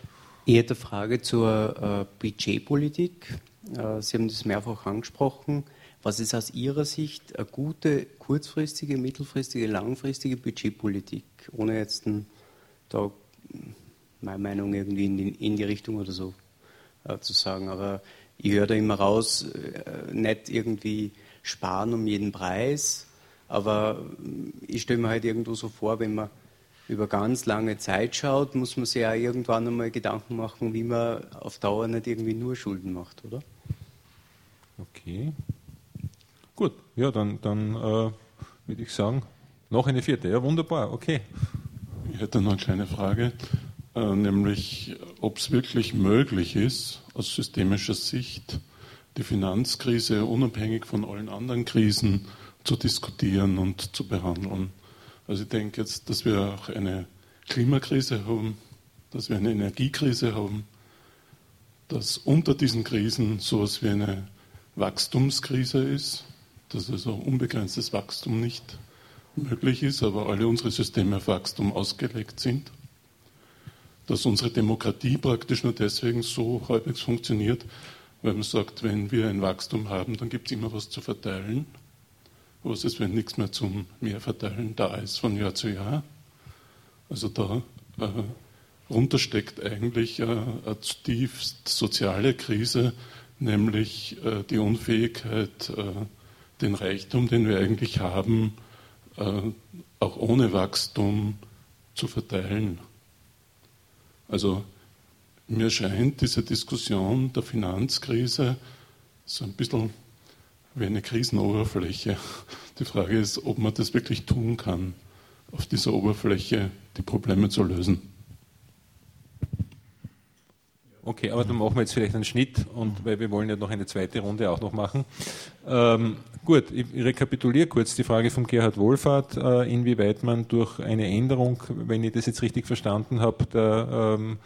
Ich hätte eine Frage zur äh, Budgetpolitik. Äh, Sie haben das mehrfach angesprochen. Was ist aus Ihrer Sicht eine gute kurzfristige, mittelfristige, langfristige Budgetpolitik, ohne jetzt ein, da meine Meinung irgendwie in die, in die Richtung oder so äh, zu sagen. Aber ich höre da immer raus, äh, nicht irgendwie sparen um jeden Preis, aber ich stelle mir halt irgendwo so vor, wenn man über ganz lange Zeit schaut, muss man sich ja irgendwann einmal Gedanken machen, wie man auf Dauer nicht irgendwie nur Schulden macht, oder? Okay. Gut, ja, dann, dann äh, würde ich sagen, noch eine vierte. Ja, wunderbar, okay. Ich hätte noch eine kleine Frage, äh, nämlich ob es wirklich möglich ist, aus systemischer Sicht die Finanzkrise unabhängig von allen anderen Krisen zu diskutieren und zu behandeln. Also ich denke jetzt, dass wir auch eine Klimakrise haben, dass wir eine Energiekrise haben, dass unter diesen Krisen so etwas wie eine Wachstumskrise ist, dass also unbegrenztes Wachstum nicht möglich ist, aber alle unsere Systeme auf Wachstum ausgelegt sind, dass unsere Demokratie praktisch nur deswegen so halbwegs funktioniert, weil man sagt, wenn wir ein Wachstum haben, dann gibt es immer was zu verteilen was ist, wenn nichts mehr zum Mehrverteilen da ist von Jahr zu Jahr. Also da äh, runter steckt eigentlich äh, eine zutiefst soziale Krise, nämlich äh, die Unfähigkeit, äh, den Reichtum, den wir eigentlich haben, äh, auch ohne Wachstum zu verteilen. Also mir scheint diese Diskussion der Finanzkrise so ein bisschen wie eine Krisenoberfläche. Die Frage ist, ob man das wirklich tun kann, auf dieser Oberfläche die Probleme zu lösen. Okay, aber dann machen wir jetzt vielleicht einen Schnitt, und weil wir wollen ja noch eine zweite Runde auch noch machen. Ähm, gut, ich, rekapituliere kurz die Frage von Gerhard Wohlfahrt, äh, inwieweit man durch eine Änderung, wenn ich das jetzt richtig verstanden habe, der ähm,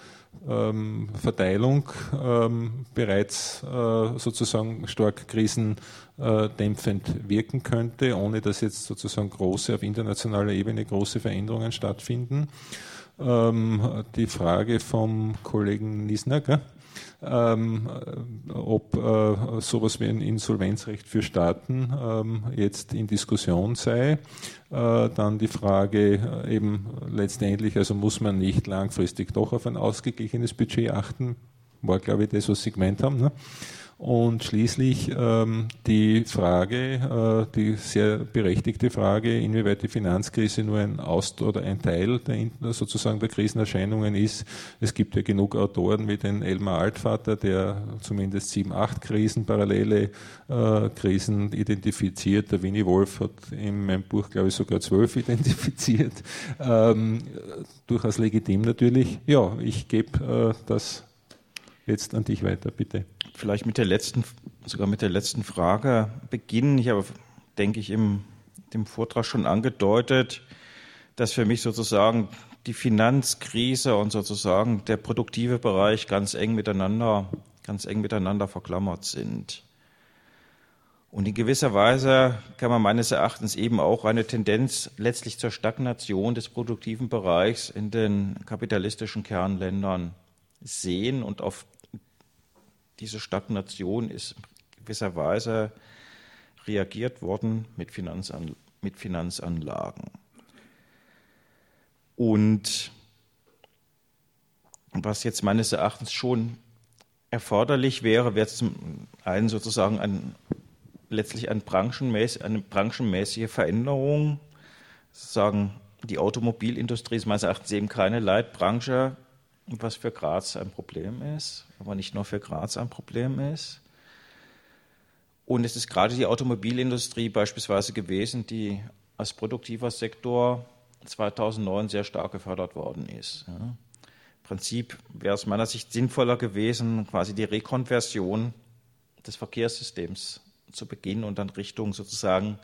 ähm, Verteilung ähm, bereits äh, sozusagen stark krisendämpfend wirken könnte, ohne dass jetzt sozusagen große auf internationaler Ebene große Veränderungen stattfinden ähm, die Frage vom Kollegen Niesner? Ähm, ob äh, sowas wie ein Insolvenzrecht für Staaten ähm, jetzt in Diskussion sei. Äh, dann die Frage äh, eben letztendlich, also muss man nicht langfristig doch auf ein ausgeglichenes Budget achten, war glaube ich das, was Sie gemeint haben. Ne? Und schließlich ähm, die Frage, äh, die sehr berechtigte Frage, inwieweit die Finanzkrise nur ein Aust oder ein Teil der, sozusagen der Krisenerscheinungen ist. Es gibt ja genug Autoren wie den Elmar Altvater, der zumindest sieben, acht Krisen, parallele äh, Krisen identifiziert. Der Winnie Wolf hat in meinem Buch, glaube ich, sogar zwölf [LAUGHS] identifiziert. Ähm, durchaus legitim natürlich. Ja, ich gebe äh, das jetzt an dich weiter, bitte vielleicht mit der letzten, sogar mit der letzten Frage beginnen. Ich habe, denke ich, im dem Vortrag schon angedeutet, dass für mich sozusagen die Finanzkrise und sozusagen der produktive Bereich ganz eng miteinander, ganz eng miteinander verklammert sind. Und in gewisser Weise kann man meines Erachtens eben auch eine Tendenz letztlich zur Stagnation des produktiven Bereichs in den kapitalistischen Kernländern sehen und auf diese Stagnation ist in gewisser Weise reagiert worden mit, Finanzan mit Finanzanlagen. Und was jetzt meines Erachtens schon erforderlich wäre, wäre zum einen sozusagen ein, letztlich ein branchenmäß, eine branchenmäßige Veränderung. Sozusagen die Automobilindustrie ist meines Erachtens eben keine Leitbranche, was für Graz ein Problem ist, aber nicht nur für Graz ein Problem ist. Und es ist gerade die Automobilindustrie beispielsweise gewesen, die als produktiver Sektor 2009 sehr stark gefördert worden ist. Ja. Im Prinzip wäre es meiner Sicht sinnvoller gewesen, quasi die Rekonversion des Verkehrssystems zu beginnen und dann Richtung sozusagen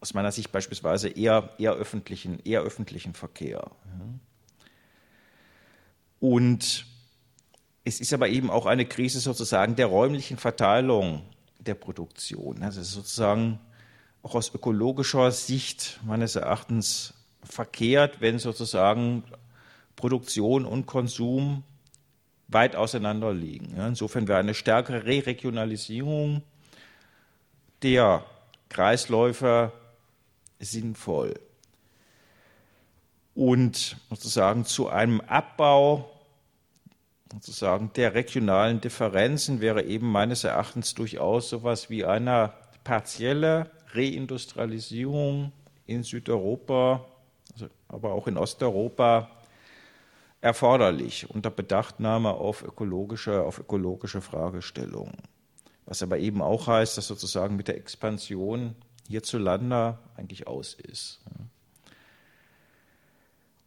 aus meiner Sicht beispielsweise eher, eher, öffentlichen, eher öffentlichen Verkehr. Ja. Und es ist aber eben auch eine Krise sozusagen der räumlichen Verteilung der Produktion. Also sozusagen auch aus ökologischer Sicht meines Erachtens verkehrt, wenn sozusagen Produktion und Konsum weit auseinander liegen. Insofern wäre eine stärkere Re-Regionalisierung der Kreisläufe sinnvoll. Und sozusagen zu einem Abbau sozusagen der regionalen Differenzen wäre eben meines Erachtens durchaus so etwas wie eine partielle Reindustrialisierung in Südeuropa, also aber auch in Osteuropa erforderlich unter Bedachtnahme auf ökologische, auf ökologische Fragestellungen. Was aber eben auch heißt, dass sozusagen mit der Expansion hierzulande eigentlich aus ist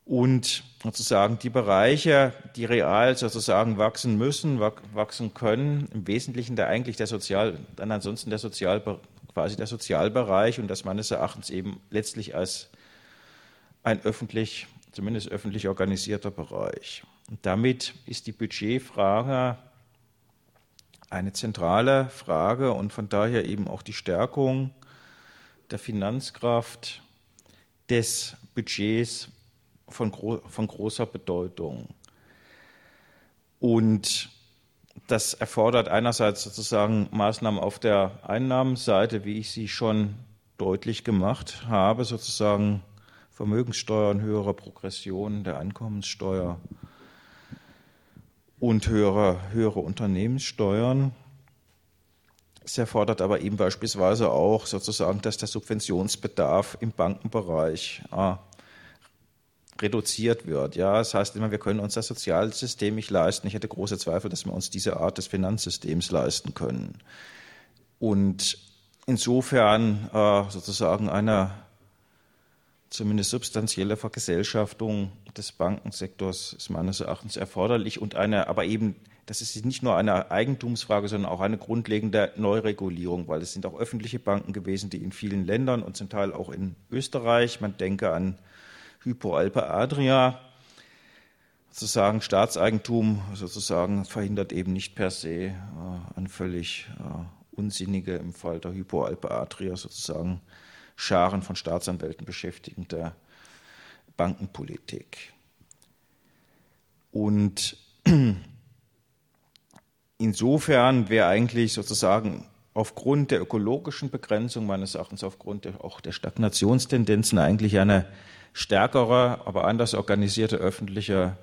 und sozusagen die Bereiche, die real sozusagen wachsen müssen, wachsen können, im Wesentlichen der eigentlich der Sozial, dann ansonsten der Sozial, quasi der Sozialbereich und das meines Erachtens eben letztlich als ein öffentlich, zumindest öffentlich organisierter Bereich. Und damit ist die Budgetfrage eine zentrale Frage und von daher eben auch die Stärkung der Finanzkraft des Budgets von, gro von großer Bedeutung. Und das erfordert einerseits sozusagen Maßnahmen auf der Einnahmenseite, wie ich sie schon deutlich gemacht habe, sozusagen Vermögenssteuern, höhere Progression der Einkommenssteuer und höhere, höhere Unternehmenssteuern. Es erfordert aber eben beispielsweise auch sozusagen, dass der Subventionsbedarf im Bankenbereich ah, reduziert wird. Ja, das heißt immer, wir können uns das Sozialsystem nicht leisten. Ich hätte große Zweifel, dass wir uns diese Art des Finanzsystems leisten können. Und insofern äh, sozusagen eine zumindest substanzielle Vergesellschaftung des Bankensektors ist meines Erachtens erforderlich und eine, aber eben, das ist nicht nur eine Eigentumsfrage, sondern auch eine grundlegende Neuregulierung, weil es sind auch öffentliche Banken gewesen, die in vielen Ländern und zum Teil auch in Österreich, man denke an Hypo Alpe Adria, sozusagen Staatseigentum sozusagen verhindert eben nicht per se äh, eine völlig äh, unsinnige, im Fall der Hypo Alpe Adria sozusagen Scharen von Staatsanwälten beschäftigender Bankenpolitik. Und [CLEARS THROAT] insofern wäre eigentlich sozusagen aufgrund der ökologischen Begrenzung meines Erachtens, aufgrund der, auch der Stagnationstendenzen eigentlich eine stärkere, aber anders organisierte öffentliche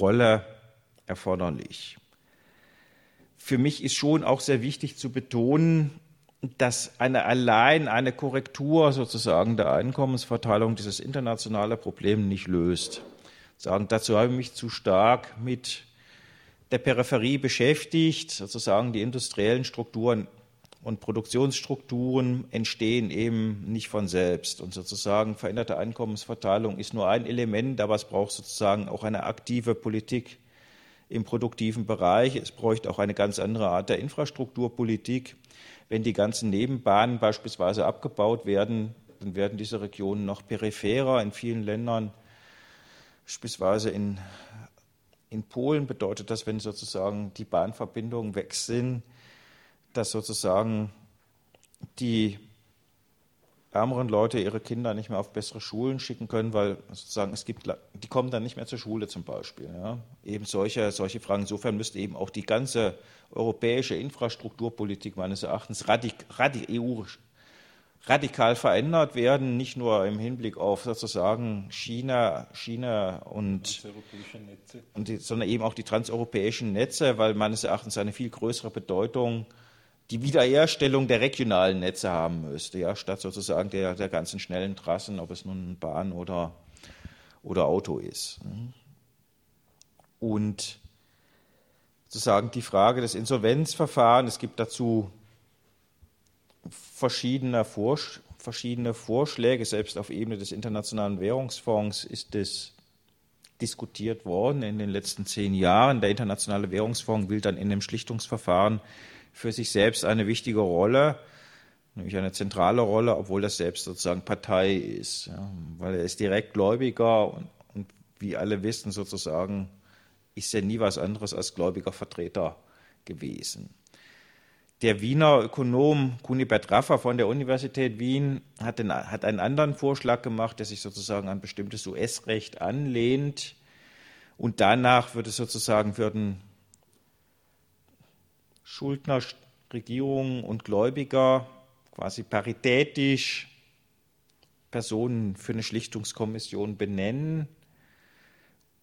Rolle erforderlich. Für mich ist schon auch sehr wichtig zu betonen, dass eine allein eine Korrektur sozusagen der Einkommensverteilung dieses internationale Problem nicht löst. Sagen, dazu habe ich mich zu stark mit der Peripherie beschäftigt, sozusagen die industriellen Strukturen und Produktionsstrukturen entstehen eben nicht von selbst. Und sozusagen veränderte Einkommensverteilung ist nur ein Element, aber es braucht sozusagen auch eine aktive Politik im produktiven Bereich. Es bräuchte auch eine ganz andere Art der Infrastrukturpolitik. Wenn die ganzen Nebenbahnen beispielsweise abgebaut werden, dann werden diese Regionen noch peripherer in vielen Ländern. Beispielsweise in, in Polen bedeutet das, wenn sozusagen die Bahnverbindungen weg sind, dass sozusagen die ärmeren Leute ihre Kinder nicht mehr auf bessere Schulen schicken können, weil sozusagen es gibt, die kommen dann nicht mehr zur Schule zum Beispiel. Ja. Eben solche, solche Fragen. Insofern müsste eben auch die ganze europäische Infrastrukturpolitik meines Erachtens radik, radik, EU radikal verändert werden, nicht nur im Hinblick auf sozusagen China, China und, und die, sondern eben auch die transeuropäischen Netze, weil meines Erachtens eine viel größere Bedeutung die Wiederherstellung der regionalen Netze haben müsste, ja, statt sozusagen der, der ganzen schnellen Trassen, ob es nun Bahn oder, oder Auto ist. Und sozusagen die Frage des Insolvenzverfahrens, es gibt dazu verschiedene, Vorsch verschiedene Vorschläge, selbst auf Ebene des Internationalen Währungsfonds ist es diskutiert worden in den letzten zehn Jahren. Der Internationale Währungsfonds will dann in dem Schlichtungsverfahren für sich selbst eine wichtige Rolle, nämlich eine zentrale Rolle, obwohl das selbst sozusagen Partei ist, ja, weil er ist Direktgläubiger und, und wie alle wissen sozusagen, ist er nie was anderes als gläubiger Vertreter gewesen. Der Wiener Ökonom Kunibert Raffer von der Universität Wien hat, den, hat, einen anderen Vorschlag gemacht, der sich sozusagen an bestimmtes US-Recht anlehnt. Und danach würde sozusagen würden Schuldner, Regierung und Gläubiger quasi paritätisch Personen für eine Schlichtungskommission benennen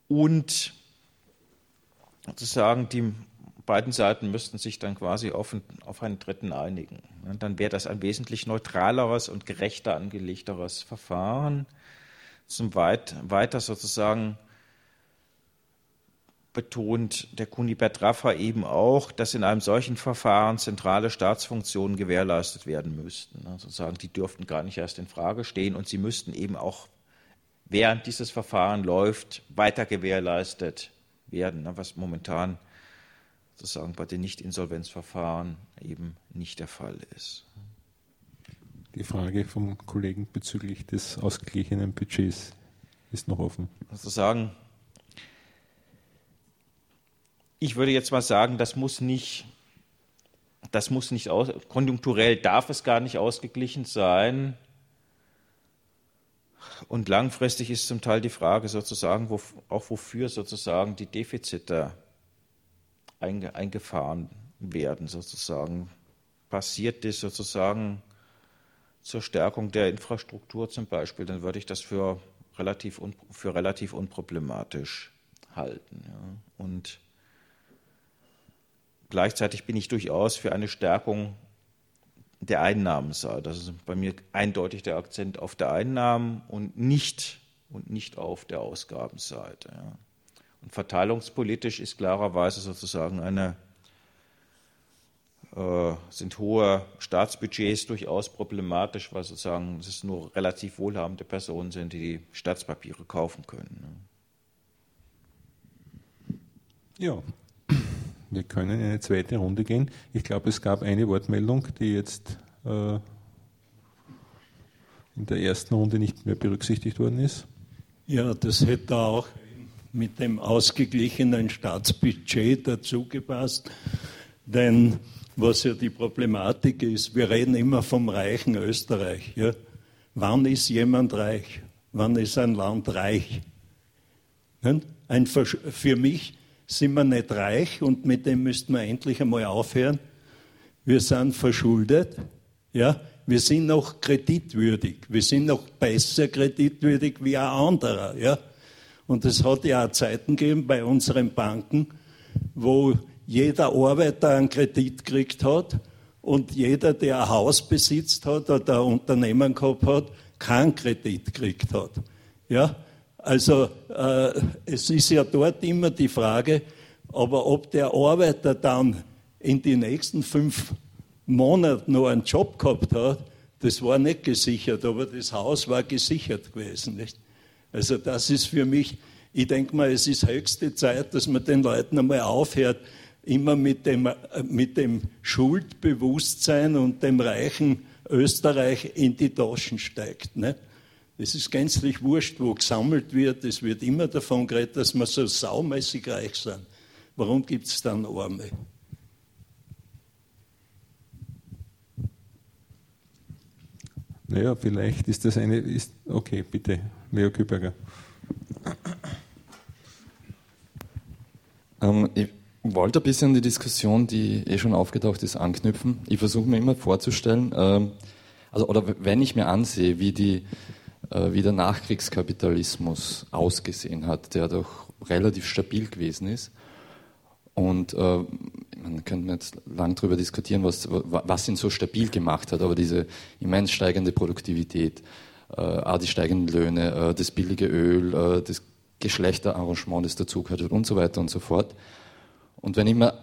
und sozusagen die beiden Seiten müssten sich dann quasi auf, auf einen Dritten einigen. dann wäre das ein wesentlich neutraleres und gerechter angelegteres Verfahren. Zum weit, weiter sozusagen betont der Kunibert Raffa eben auch, dass in einem solchen Verfahren zentrale Staatsfunktionen gewährleistet werden müssten. Also sagen, die dürften gar nicht erst in Frage stehen und sie müssten eben auch während dieses Verfahren läuft, weiter gewährleistet werden, ne, was momentan sozusagen bei den Nicht-Insolvenzverfahren eben nicht der Fall ist. Die Frage vom Kollegen bezüglich des ausgeglichenen Budgets ist noch offen. Sozusagen, ich würde jetzt mal sagen, das muss nicht, das muss nicht aus, konjunkturell darf es gar nicht ausgeglichen sein. Und langfristig ist zum Teil die Frage sozusagen, wo, auch wofür sozusagen die Defizite einge, eingefahren werden sozusagen. Passiert das sozusagen zur Stärkung der Infrastruktur zum Beispiel, dann würde ich das für relativ, un, für relativ unproblematisch halten. Ja. Und Gleichzeitig bin ich durchaus für eine Stärkung der Einnahmenseite. Das ist bei mir eindeutig der Akzent auf der Einnahmen und nicht, und nicht auf der Ausgabenseite. Ja. Und verteilungspolitisch ist klarerweise sozusagen eine äh, sind hohe Staatsbudgets durchaus problematisch, weil sozusagen es nur relativ wohlhabende Personen sind, die die Staatspapiere kaufen können. Ne? Ja, wir können in eine zweite Runde gehen. Ich glaube, es gab eine Wortmeldung, die jetzt äh, in der ersten Runde nicht mehr berücksichtigt worden ist. Ja, das hätte auch mit dem ausgeglichenen Staatsbudget dazu gepasst. Denn was ja die Problematik ist, wir reden immer vom reichen Österreich. Ja? Wann ist jemand reich? Wann ist ein Land reich? Ein, für mich sind wir nicht reich und mit dem müssten wir endlich einmal aufhören. Wir sind verschuldet. Ja? Wir sind noch kreditwürdig. Wir sind noch besser kreditwürdig wie ein anderer. Ja? Und es hat ja auch Zeiten gegeben bei unseren Banken, wo jeder Arbeiter einen Kredit gekriegt hat und jeder, der ein Haus besitzt hat oder ein Unternehmen gehabt hat, keinen Kredit gekriegt hat. Ja? Also äh, es ist ja dort immer die Frage, aber ob der Arbeiter dann in den nächsten fünf Monaten noch einen Job gehabt hat, das war nicht gesichert, aber das Haus war gesichert gewesen. Nicht? Also das ist für mich, ich denke mal, es ist höchste Zeit, dass man den Leuten einmal aufhört, immer mit dem, mit dem Schuldbewusstsein und dem reichen Österreich in die Taschen steigt. Ne? Es ist gänzlich wurscht, wo gesammelt wird. Es wird immer davon geredet, dass wir so saumäßig reich sind. Warum gibt es dann Arme? Naja, vielleicht ist das eine. Ist, okay, bitte, Leo Küberger. Ähm, ich wollte ein bisschen die Diskussion, die eh schon aufgetaucht ist, anknüpfen. Ich versuche mir immer vorzustellen, ähm, also, oder wenn ich mir ansehe, wie, die, wie der Nachkriegskapitalismus ausgesehen hat, der doch relativ stabil gewesen ist. Und äh, man könnte jetzt lang darüber diskutieren, was, was ihn so stabil gemacht hat, aber diese immens steigende Produktivität, äh, die steigenden Löhne, äh, das billige Öl, äh, das Geschlechterarrangement, das dazu gehört und so weiter und so fort. Und wenn ich mir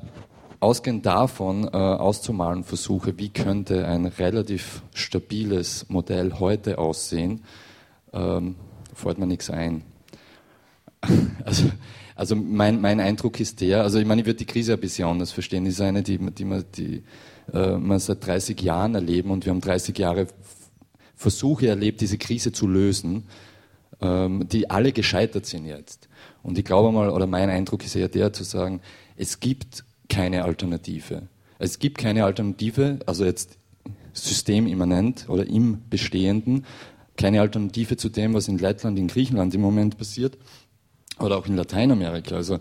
ausgehend davon äh, auszumalen versuche, wie könnte ein relativ stabiles Modell heute aussehen, ähm, fällt mir nichts ein. [LAUGHS] Also, also mein, mein Eindruck ist der, also ich meine, ich würde die Krise ein bisschen anders verstehen, die ist eine, die, die, man, die äh, man seit 30 Jahren erleben und wir haben 30 Jahre Versuche erlebt, diese Krise zu lösen, ähm, die alle gescheitert sind jetzt. Und ich glaube mal, oder mein Eindruck ist eher der zu sagen, es gibt keine Alternative. Es gibt keine Alternative, also jetzt systemimmanent oder im Bestehenden, keine Alternative zu dem, was in Lettland, in Griechenland im Moment passiert oder auch in Lateinamerika. Also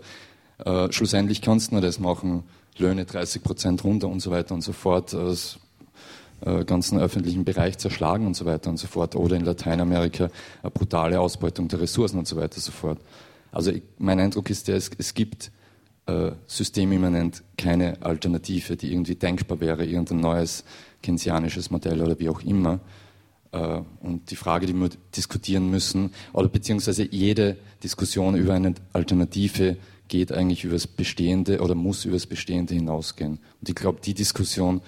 äh, schlussendlich kannst du nur das machen, Löhne 30 Prozent runter und so weiter und so fort, aus äh, ganzen öffentlichen Bereich zerschlagen und so weiter und so fort. Oder in Lateinamerika eine brutale Ausbeutung der Ressourcen und so weiter und so fort. Also ich, mein Eindruck ist der, es, es gibt äh, systemimmanent keine Alternative, die irgendwie denkbar wäre, irgendein neues keynesianisches Modell oder wie auch immer. Äh, und die Frage, die wir diskutieren müssen, oder beziehungsweise jede Diskussion über eine Alternative geht eigentlich über das Bestehende oder muss über das Bestehende hinausgehen. Und ich glaube, die Diskussion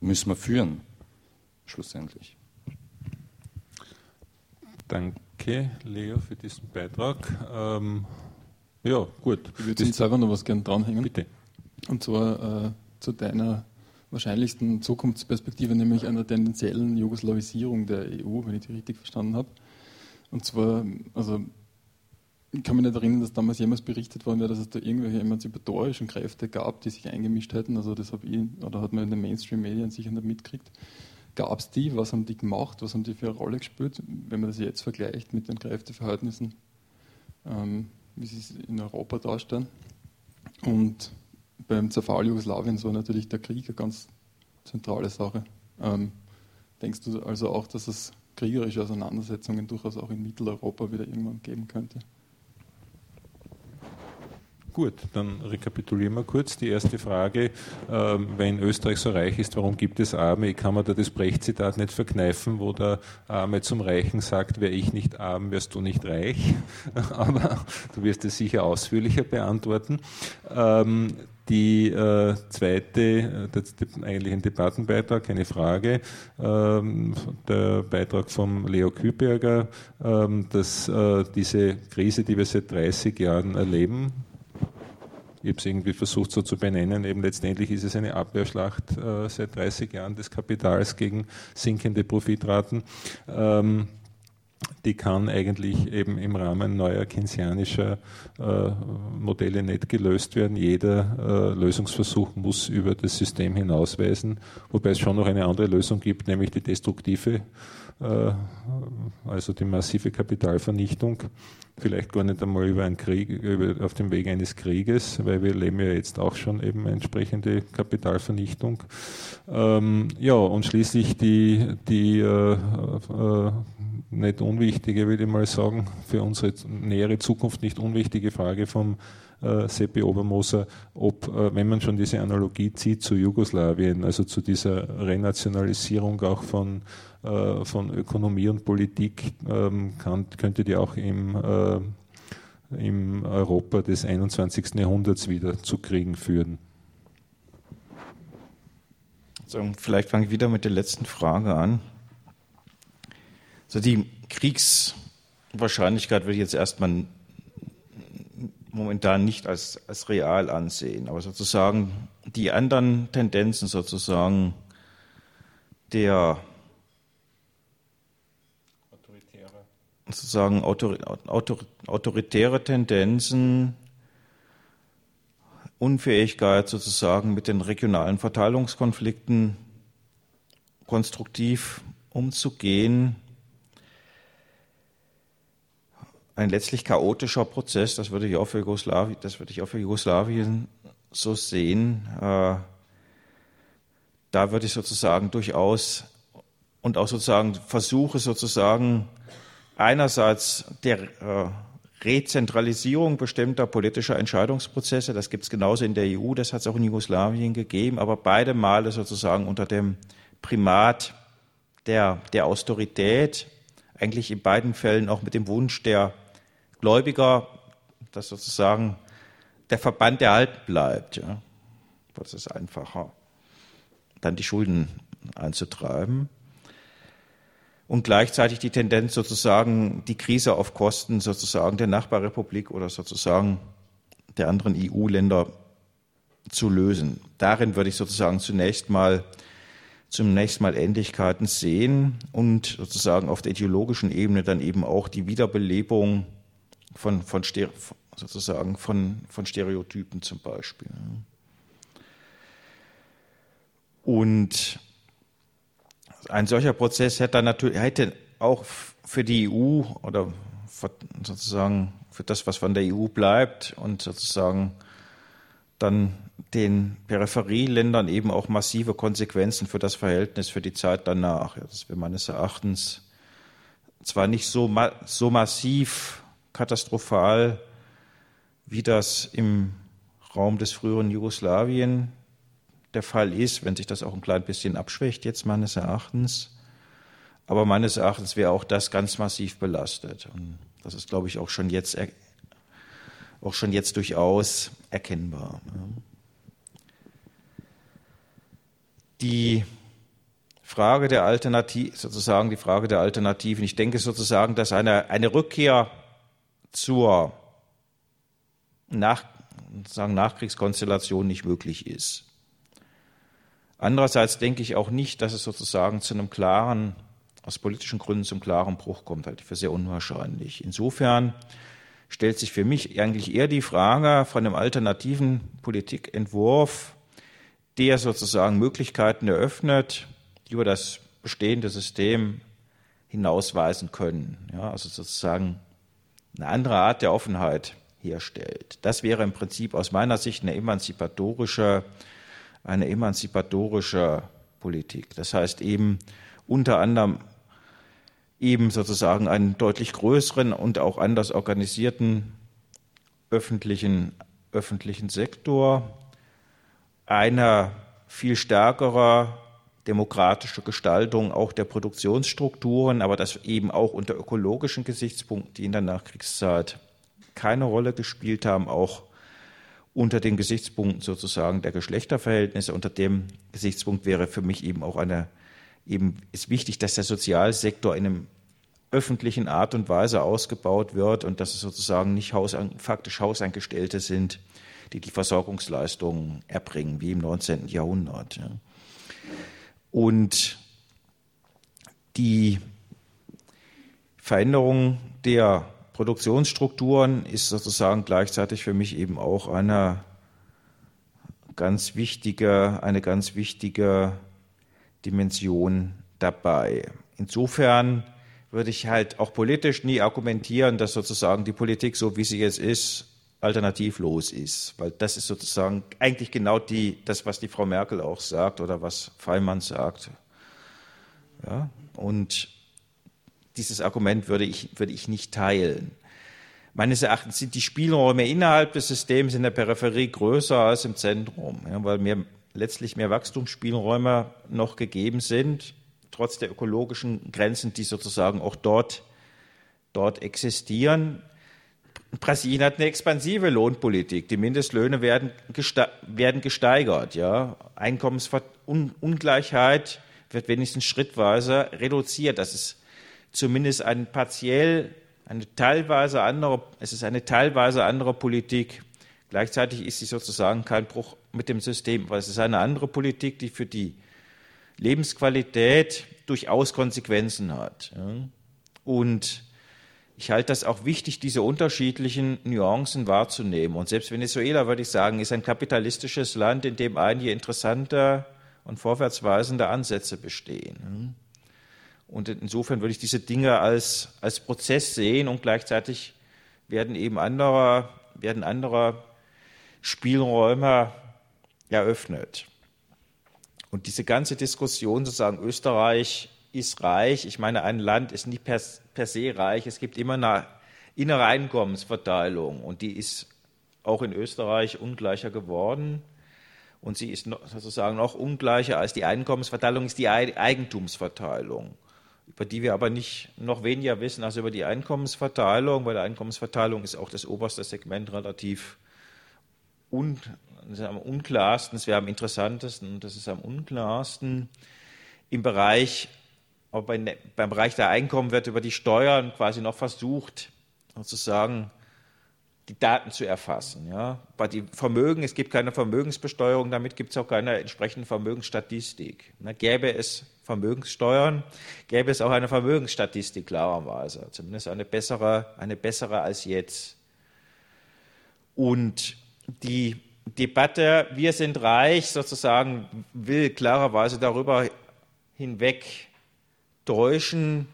müssen wir führen, schlussendlich. Danke, Leo, für diesen Beitrag. Ähm, ja, gut. Ich würde jetzt selber noch was gerne dranhängen. Bitte. Und zwar äh, zu deiner wahrscheinlichsten Zukunftsperspektive, nämlich einer tendenziellen Jugoslawisierung der EU, wenn ich die richtig verstanden habe. Und zwar, also ich kann mich nicht erinnern, dass damals jemals berichtet worden wäre, dass es da irgendwelche emanzipatorischen Kräfte gab, die sich eingemischt hätten. Also das habe ich, oder hat man in den Mainstream-Medien sicher nicht mitgekriegt. Gab es die? Was haben die gemacht? Was haben die für eine Rolle gespielt? Wenn man das jetzt vergleicht mit den Kräfteverhältnissen, ähm, wie sie es in Europa darstellen. Und beim Zerfall Jugoslawiens war natürlich der Krieg eine ganz zentrale Sache. Ähm, denkst du also auch, dass es kriegerische Auseinandersetzungen durchaus auch in Mitteleuropa wieder irgendwann geben könnte? Gut, dann rekapitulieren wir kurz. Die erste Frage, ähm, wenn Österreich so reich ist, warum gibt es Arme? Ich kann mir da das Brecht-Zitat nicht verkneifen, wo der Arme zum Reichen sagt, wäre ich nicht arm, wärst du nicht reich. [LAUGHS] Aber du wirst es sicher ausführlicher beantworten. Ähm, die äh, zweite, äh, das eigentlich ein Debattenbeitrag, eine Frage, ähm, der Beitrag von Leo Kühlberger, ähm, dass äh, diese Krise, die wir seit 30 Jahren erleben, ich habe es irgendwie versucht so zu benennen, eben letztendlich ist es eine Abwehrschlacht äh, seit 30 Jahren des Kapitals gegen sinkende Profitraten. Ähm, die kann eigentlich eben im Rahmen neuer keynesianischer äh, Modelle nicht gelöst werden. Jeder äh, Lösungsversuch muss über das System hinausweisen, wobei es schon noch eine andere Lösung gibt, nämlich die destruktive, äh, also die massive Kapitalvernichtung vielleicht gar nicht einmal über einen Krieg, über, auf dem Weg eines Krieges, weil wir leben ja jetzt auch schon eben entsprechende Kapitalvernichtung. Ähm, ja, und schließlich die, die äh, äh, nicht unwichtige, würde ich mal sagen, für unsere nähere Zukunft nicht unwichtige Frage vom äh, Seppi Obermoser, ob, äh, wenn man schon diese Analogie zieht zu Jugoslawien, also zu dieser Renationalisierung auch von äh, von Ökonomie und Politik ähm, kann, könnte die auch im, äh, im Europa des 21. Jahrhunderts wieder zu Kriegen führen. So, vielleicht fange ich wieder mit der letzten Frage an. Also die Kriegswahrscheinlichkeit würde ich jetzt erstmal momentan nicht als, als real ansehen, aber sozusagen die anderen Tendenzen sozusagen der sozusagen autor, autor, autoritäre Tendenzen, Unfähigkeit sozusagen mit den regionalen Verteilungskonflikten konstruktiv umzugehen. Ein letztlich chaotischer Prozess, das würde ich auch für Jugoslawien, das würde ich auch für Jugoslawien so sehen. Äh, da würde ich sozusagen durchaus und auch sozusagen Versuche sozusagen einerseits der äh, Rezentralisierung bestimmter politischer Entscheidungsprozesse, das gibt es genauso in der EU, das hat es auch in Jugoslawien gegeben, aber beide Male sozusagen unter dem Primat der, der Austerität, eigentlich in beiden Fällen auch mit dem Wunsch der Gläubiger, dass sozusagen der Verband erhalten bleibt. Ja. Das ist einfacher, dann die Schulden einzutreiben und gleichzeitig die Tendenz sozusagen die Krise auf Kosten sozusagen der Nachbarrepublik oder sozusagen der anderen EU-Länder zu lösen. Darin würde ich sozusagen zunächst mal zunächst mal Ähnlichkeiten sehen und sozusagen auf der ideologischen Ebene dann eben auch die Wiederbelebung von, von sozusagen von, von Stereotypen zum Beispiel. Und ein solcher Prozess hätte, natürlich, hätte auch für die EU oder sozusagen für das, was von der EU bleibt und sozusagen dann den Peripherieländern eben auch massive Konsequenzen für das Verhältnis für die Zeit danach. Das wäre meines Erachtens zwar nicht so, so massiv katastrophal, wie das im Raum des früheren Jugoslawien der Fall ist, wenn sich das auch ein klein bisschen abschwächt, jetzt meines Erachtens. Aber meines Erachtens wäre auch das ganz massiv belastet. Und das ist, glaube ich, auch schon jetzt, auch schon jetzt durchaus erkennbar. Die Frage der Alternative, sozusagen die Frage der Alternativen. Ich denke sozusagen, dass eine, eine Rückkehr zur Nach, sagen Nachkriegskonstellation nicht möglich ist. Andererseits denke ich auch nicht, dass es sozusagen zu einem klaren, aus politischen Gründen zum klaren Bruch kommt, halte ich für sehr unwahrscheinlich. Insofern stellt sich für mich eigentlich eher die Frage von einem alternativen Politikentwurf, der sozusagen Möglichkeiten eröffnet, die über das bestehende System hinausweisen können. Ja, also sozusagen eine andere Art der Offenheit herstellt. Das wäre im Prinzip aus meiner Sicht eine emanzipatorische eine emanzipatorische Politik. Das heißt eben unter anderem eben sozusagen einen deutlich größeren und auch anders organisierten öffentlichen öffentlichen Sektor, einer viel stärkerer demokratischer Gestaltung auch der Produktionsstrukturen, aber das eben auch unter ökologischen Gesichtspunkten, die in der Nachkriegszeit keine Rolle gespielt haben, auch unter den Gesichtspunkten sozusagen der Geschlechterverhältnisse. Unter dem Gesichtspunkt wäre für mich eben auch eine, eben ist wichtig, dass der Sozialsektor in einem öffentlichen Art und Weise ausgebaut wird und dass es sozusagen nicht Haus, faktisch Hausangestellte sind, die die Versorgungsleistungen erbringen, wie im 19. Jahrhundert. Ja. Und die Veränderung der Produktionsstrukturen ist sozusagen gleichzeitig für mich eben auch eine ganz wichtige, eine ganz wichtige Dimension dabei. Insofern würde ich halt auch politisch nie argumentieren, dass sozusagen die Politik, so wie sie jetzt ist, alternativlos ist. Weil das ist sozusagen eigentlich genau die, das, was die Frau Merkel auch sagt oder was Feimann sagt. Ja? Und dieses Argument würde ich, würde ich nicht teilen. Meines Erachtens sind die Spielräume innerhalb des Systems in der Peripherie größer als im Zentrum, ja, weil mehr, letztlich mehr Wachstumsspielräume noch gegeben sind trotz der ökologischen Grenzen, die sozusagen auch dort, dort existieren. Brasilien hat eine expansive Lohnpolitik. Die Mindestlöhne werden, geste werden gesteigert. Ja. Einkommensungleichheit wird wenigstens schrittweise reduziert. Das ist zumindest ein partiell, eine teilweise andere, es ist eine teilweise andere Politik. Gleichzeitig ist sie sozusagen kein Bruch mit dem System, weil es ist eine andere Politik, die für die Lebensqualität durchaus Konsequenzen hat. Und ich halte das auch wichtig, diese unterschiedlichen Nuancen wahrzunehmen. Und selbst Venezuela, würde ich sagen, ist ein kapitalistisches Land, in dem einige interessante und vorwärtsweisende Ansätze bestehen. Und insofern würde ich diese Dinge als, als Prozess sehen und gleichzeitig werden eben andere, werden andere Spielräume eröffnet. Und diese ganze Diskussion sozusagen, Österreich ist reich, ich meine, ein Land ist nicht per, per se reich, es gibt immer eine innere Einkommensverteilung und die ist auch in Österreich ungleicher geworden. Und sie ist sozusagen noch ungleicher als die Einkommensverteilung, ist die Eigentumsverteilung, über die wir aber nicht noch weniger wissen als über die Einkommensverteilung, weil die Einkommensverteilung ist auch das oberste Segment relativ un, am unklarsten, das wäre am interessantesten und das ist am unklarsten. Im Bereich, aber bei, ne, beim Bereich der Einkommen wird über die Steuern quasi noch versucht, sozusagen die Daten zu erfassen. Ja. Bei den Vermögen, es gibt keine Vermögensbesteuerung, damit gibt es auch keine entsprechende Vermögensstatistik. Na, gäbe es Vermögenssteuern, gäbe es auch eine Vermögensstatistik klarerweise, zumindest eine bessere, eine bessere als jetzt. Und die Debatte, wir sind reich, sozusagen, will klarerweise darüber hinweg täuschen,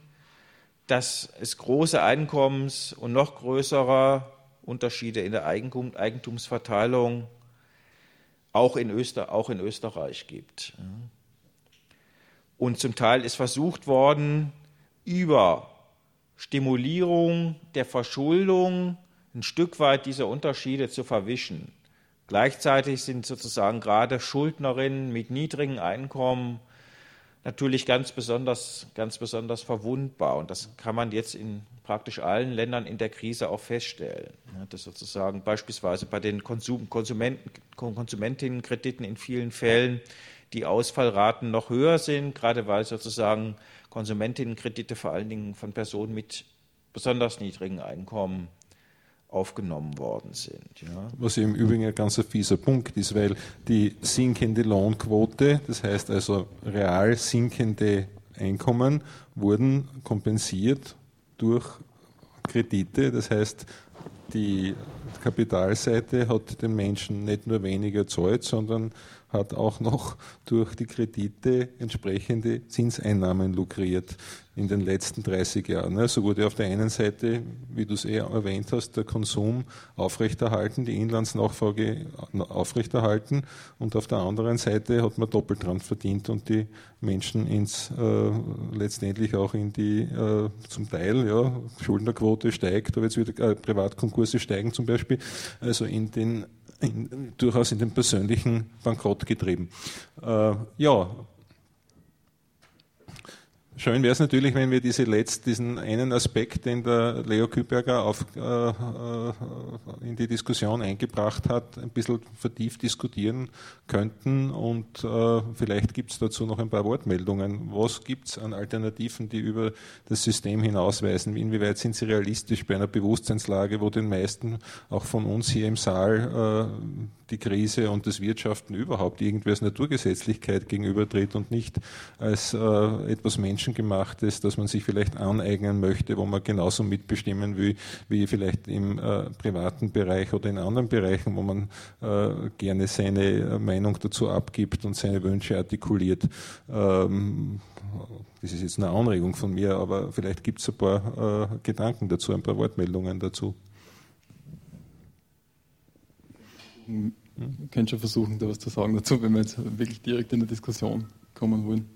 dass es große Einkommens- und noch größere Unterschiede in der Eigentumsverteilung auch in, Öster, auch in Österreich gibt. Und zum Teil ist versucht worden, über Stimulierung der Verschuldung ein Stück weit diese Unterschiede zu verwischen. Gleichzeitig sind sozusagen gerade Schuldnerinnen mit niedrigen Einkommen natürlich ganz besonders, ganz besonders verwundbar. Und das kann man jetzt in praktisch allen Ländern in der Krise auch feststellen. Dass sozusagen beispielsweise bei den Konsum, Konsumenten, Konsumentinnenkrediten in vielen Fällen die Ausfallraten noch höher sind, gerade weil sozusagen Konsumentinnenkredite vor allen Dingen von Personen mit besonders niedrigen Einkommen aufgenommen worden sind. Ja. Was im Übrigen ein ganz fieser Punkt ist, weil die sinkende Lohnquote, das heißt also real sinkende Einkommen, wurden kompensiert durch Kredite. Das heißt, die Kapitalseite hat den Menschen nicht nur weniger zahlt, sondern hat auch noch durch die Kredite entsprechende Zinseinnahmen lukriert in den letzten 30 Jahren. So wurde auf der einen Seite, wie du es eh erwähnt hast, der Konsum aufrechterhalten, die Inlandsnachfrage aufrechterhalten und auf der anderen Seite hat man doppelt dran verdient und die Menschen ins äh, letztendlich auch in die äh, zum Teil ja Schuldnerquote steigt, aber jetzt wieder äh, Privatkonkurse steigen zum Beispiel, also in den in, durchaus in den persönlichen Bankrott getrieben. Äh, ja, Schön wäre es natürlich, wenn wir diese letzt, diesen einen Aspekt, den der Leo Küberger auf, äh, äh, in die Diskussion eingebracht hat, ein bisschen vertieft diskutieren könnten und äh, vielleicht gibt es dazu noch ein paar Wortmeldungen. Was gibt es an Alternativen, die über das System hinausweisen? Inwieweit sind sie realistisch bei einer Bewusstseinslage, wo den meisten, auch von uns hier im Saal, äh, die Krise und das Wirtschaften überhaupt irgendwie als Naturgesetzlichkeit gegenübertritt und nicht als äh, Menschengemachtes, das man sich vielleicht aneignen möchte, wo man genauso mitbestimmen will, wie vielleicht im äh, privaten Bereich oder in anderen Bereichen, wo man äh, gerne seine Meinung dazu abgibt und seine Wünsche artikuliert. Ähm, das ist jetzt eine Anregung von mir, aber vielleicht gibt es ein paar äh, Gedanken dazu, ein paar Wortmeldungen dazu. Ihr könnt schon versuchen, da was zu sagen dazu, wenn wir jetzt wirklich direkt in der Diskussion kommen wollen.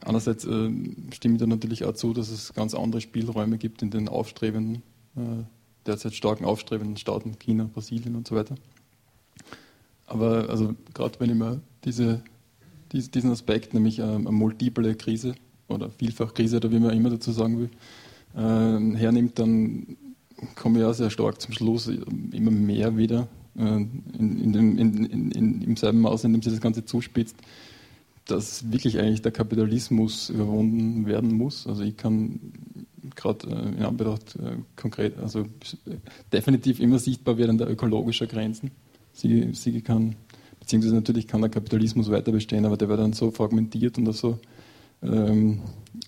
Einerseits äh, stimme ich da natürlich auch zu, dass es ganz andere Spielräume gibt in den aufstrebenden, äh, derzeit starken aufstrebenden Staaten, China, Brasilien und so weiter. Aber also gerade wenn ich mir diese, diese, diesen Aspekt, nämlich äh, eine multiple Krise oder Vielfachkrise oder wie man immer dazu sagen will, äh, hernimmt, dann komme ich auch sehr stark zum Schluss, immer mehr wieder, äh, in, in dem, in, im selben Maß, in dem sich das Ganze zuspitzt, dass wirklich eigentlich der Kapitalismus überwunden werden muss. Also ich kann gerade äh, in Anbetracht äh, konkret, also definitiv immer sichtbar werden der ökologischer Grenzen. Sie, sie kann, beziehungsweise natürlich kann der Kapitalismus weiter bestehen, aber der wird dann so fragmentiert und auf so ähm,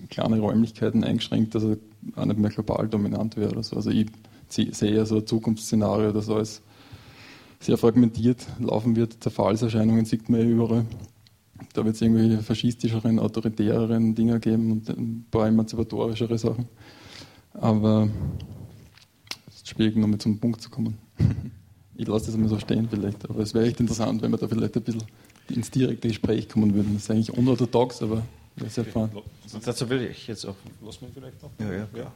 kleine Räumlichkeiten eingeschränkt, dass er auch nicht mehr global dominant wird. Also, also ich sehe ja so ein Zukunftsszenario, das alles sehr fragmentiert laufen wird. Zerfallserscheinungen sieht man ja überall. Da wird es irgendwelche faschistischeren, autoritäreren Dinge geben und ein paar emanzipatorischere Sachen. Aber es ist schwierig, nochmal zum Punkt zu kommen. [LAUGHS] Ich lasse das einmal so stehen vielleicht, aber es wäre echt interessant, wenn wir da vielleicht ein bisschen ins direkte Gespräch kommen würden. Das ist eigentlich unorthodox, aber wäre sehr fein. Dazu will ich jetzt auch. Lass mich vielleicht noch. Ja, ja. ja.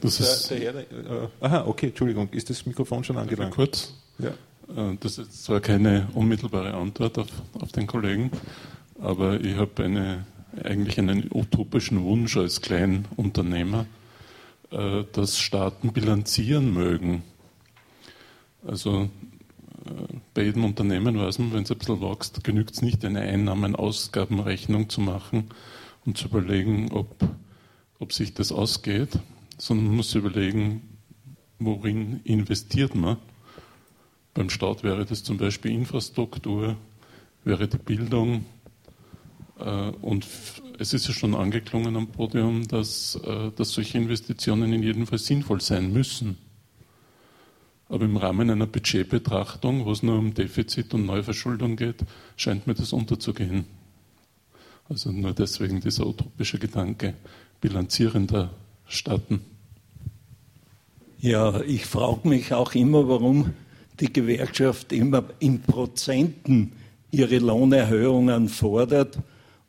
Das ist, der, der, äh, aha, okay, Entschuldigung, ist das Mikrofon schon angelangt? Kurz. Ja. Äh, das ist zwar keine unmittelbare Antwort auf, auf den Kollegen, aber ich habe eine, eigentlich einen utopischen Wunsch als Kleinunternehmer, äh, dass Staaten bilanzieren mögen. Also äh, bei jedem Unternehmen weiß man, wenn es ein bisschen wächst, genügt es nicht, eine Einnahmen-Ausgabenrechnung zu machen und zu überlegen, ob, ob sich das ausgeht, sondern man muss überlegen, worin investiert man beim Staat wäre das zum Beispiel Infrastruktur, wäre die Bildung. Äh, und es ist ja schon angeklungen am Podium, dass, äh, dass solche Investitionen in jedem Fall sinnvoll sein müssen. Aber im Rahmen einer Budgetbetrachtung, wo es nur um Defizit und Neuverschuldung geht, scheint mir das unterzugehen. Also nur deswegen dieser utopische Gedanke bilanzierender Staaten. Ja, ich frage mich auch immer, warum die Gewerkschaft immer in Prozenten ihre Lohnerhöhungen fordert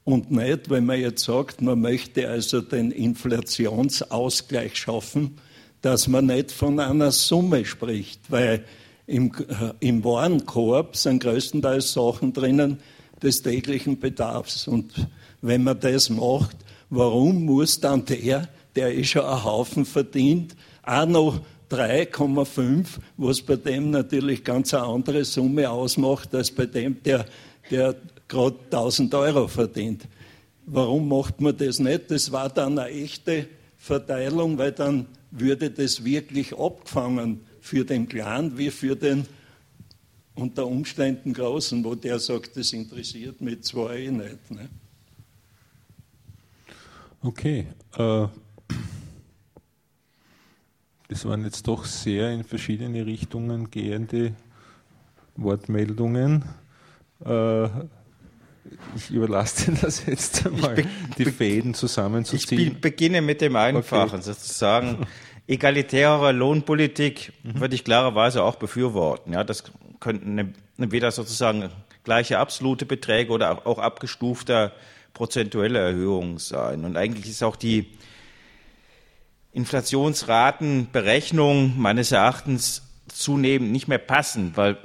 und nicht, wenn man jetzt sagt, man möchte also den Inflationsausgleich schaffen, dass man nicht von einer Summe spricht, weil im, äh, im Warenkorb sind größtenteils Sachen drinnen des täglichen Bedarfs. Und wenn man das macht, warum muss dann der, der eh schon einen Haufen verdient, auch noch 3,5, was bei dem natürlich ganz eine andere Summe ausmacht, als bei dem, der, der gerade 1000 Euro verdient. Warum macht man das nicht? Das war dann eine echte Verteilung, weil dann würde das wirklich abgefangen für den Clan wie für den unter Umständen Großen, wo der sagt, das interessiert mich zwar eh nicht. Ne? Okay. Äh das waren jetzt doch sehr in verschiedene Richtungen gehende Wortmeldungen. Äh, ich überlasse dir das jetzt einmal, die Fäden zusammenzuziehen. Ich beginne mit dem Einfachen, okay. sozusagen. Egalitärere Lohnpolitik mhm. würde ich klarerweise auch befürworten. Ja, das könnten entweder sozusagen gleiche absolute Beträge oder auch abgestufter prozentuelle Erhöhungen sein. Und eigentlich ist auch die Inflationsratenberechnung meines Erachtens zunehmend nicht mehr passend, weil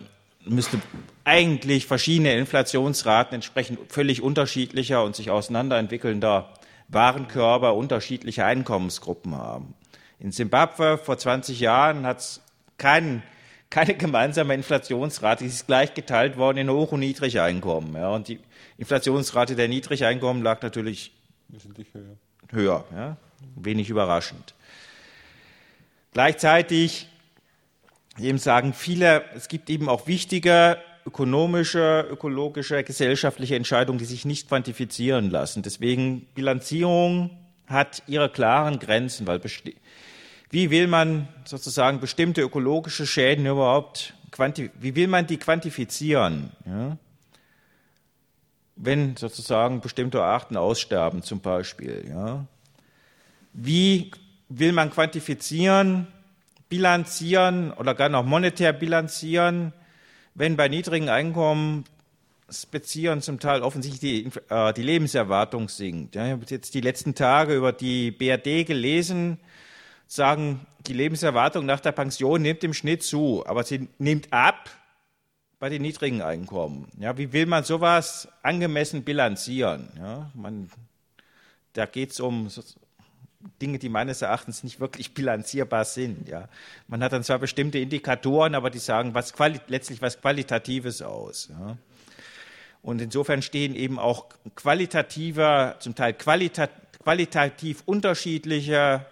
müsste eigentlich verschiedene Inflationsraten entsprechend völlig unterschiedlicher und sich auseinanderentwickelnder Warenkörper unterschiedliche Einkommensgruppen haben. In Simbabwe vor 20 Jahren hat es keinen keine gemeinsame Inflationsrate. Sie ist gleich geteilt worden in Hoch- und Niedrigeinkommen. Ja. Und die Inflationsrate der Niedrigeinkommen lag natürlich höher. höher ja. Wenig überraschend. Gleichzeitig eben sagen viele, es gibt eben auch wichtige ökonomische, ökologische, gesellschaftliche Entscheidungen, die sich nicht quantifizieren lassen. Deswegen Bilanzierung hat ihre klaren Grenzen, weil wie will man sozusagen bestimmte ökologische Schäden überhaupt, wie will man die quantifizieren? Ja? Wenn sozusagen bestimmte Arten aussterben zum Beispiel. Ja? Wie will man quantifizieren, bilanzieren oder gar noch monetär bilanzieren, wenn bei niedrigen Einkommen Beziehern zum Teil offensichtlich die, äh, die Lebenserwartung sinkt. Ja, ich habe jetzt die letzten Tage über die BRD gelesen, sagen, die Lebenserwartung nach der Pension nimmt im Schnitt zu, aber sie nimmt ab bei den niedrigen Einkommen. Ja, wie will man sowas angemessen bilanzieren? Ja, man, da geht es um Dinge, die meines Erachtens nicht wirklich bilanzierbar sind. Ja. Man hat dann zwar bestimmte Indikatoren, aber die sagen was letztlich was Qualitatives aus. Ja. Und insofern stehen eben auch qualitative, zum Teil qualita qualitativ unterschiedliche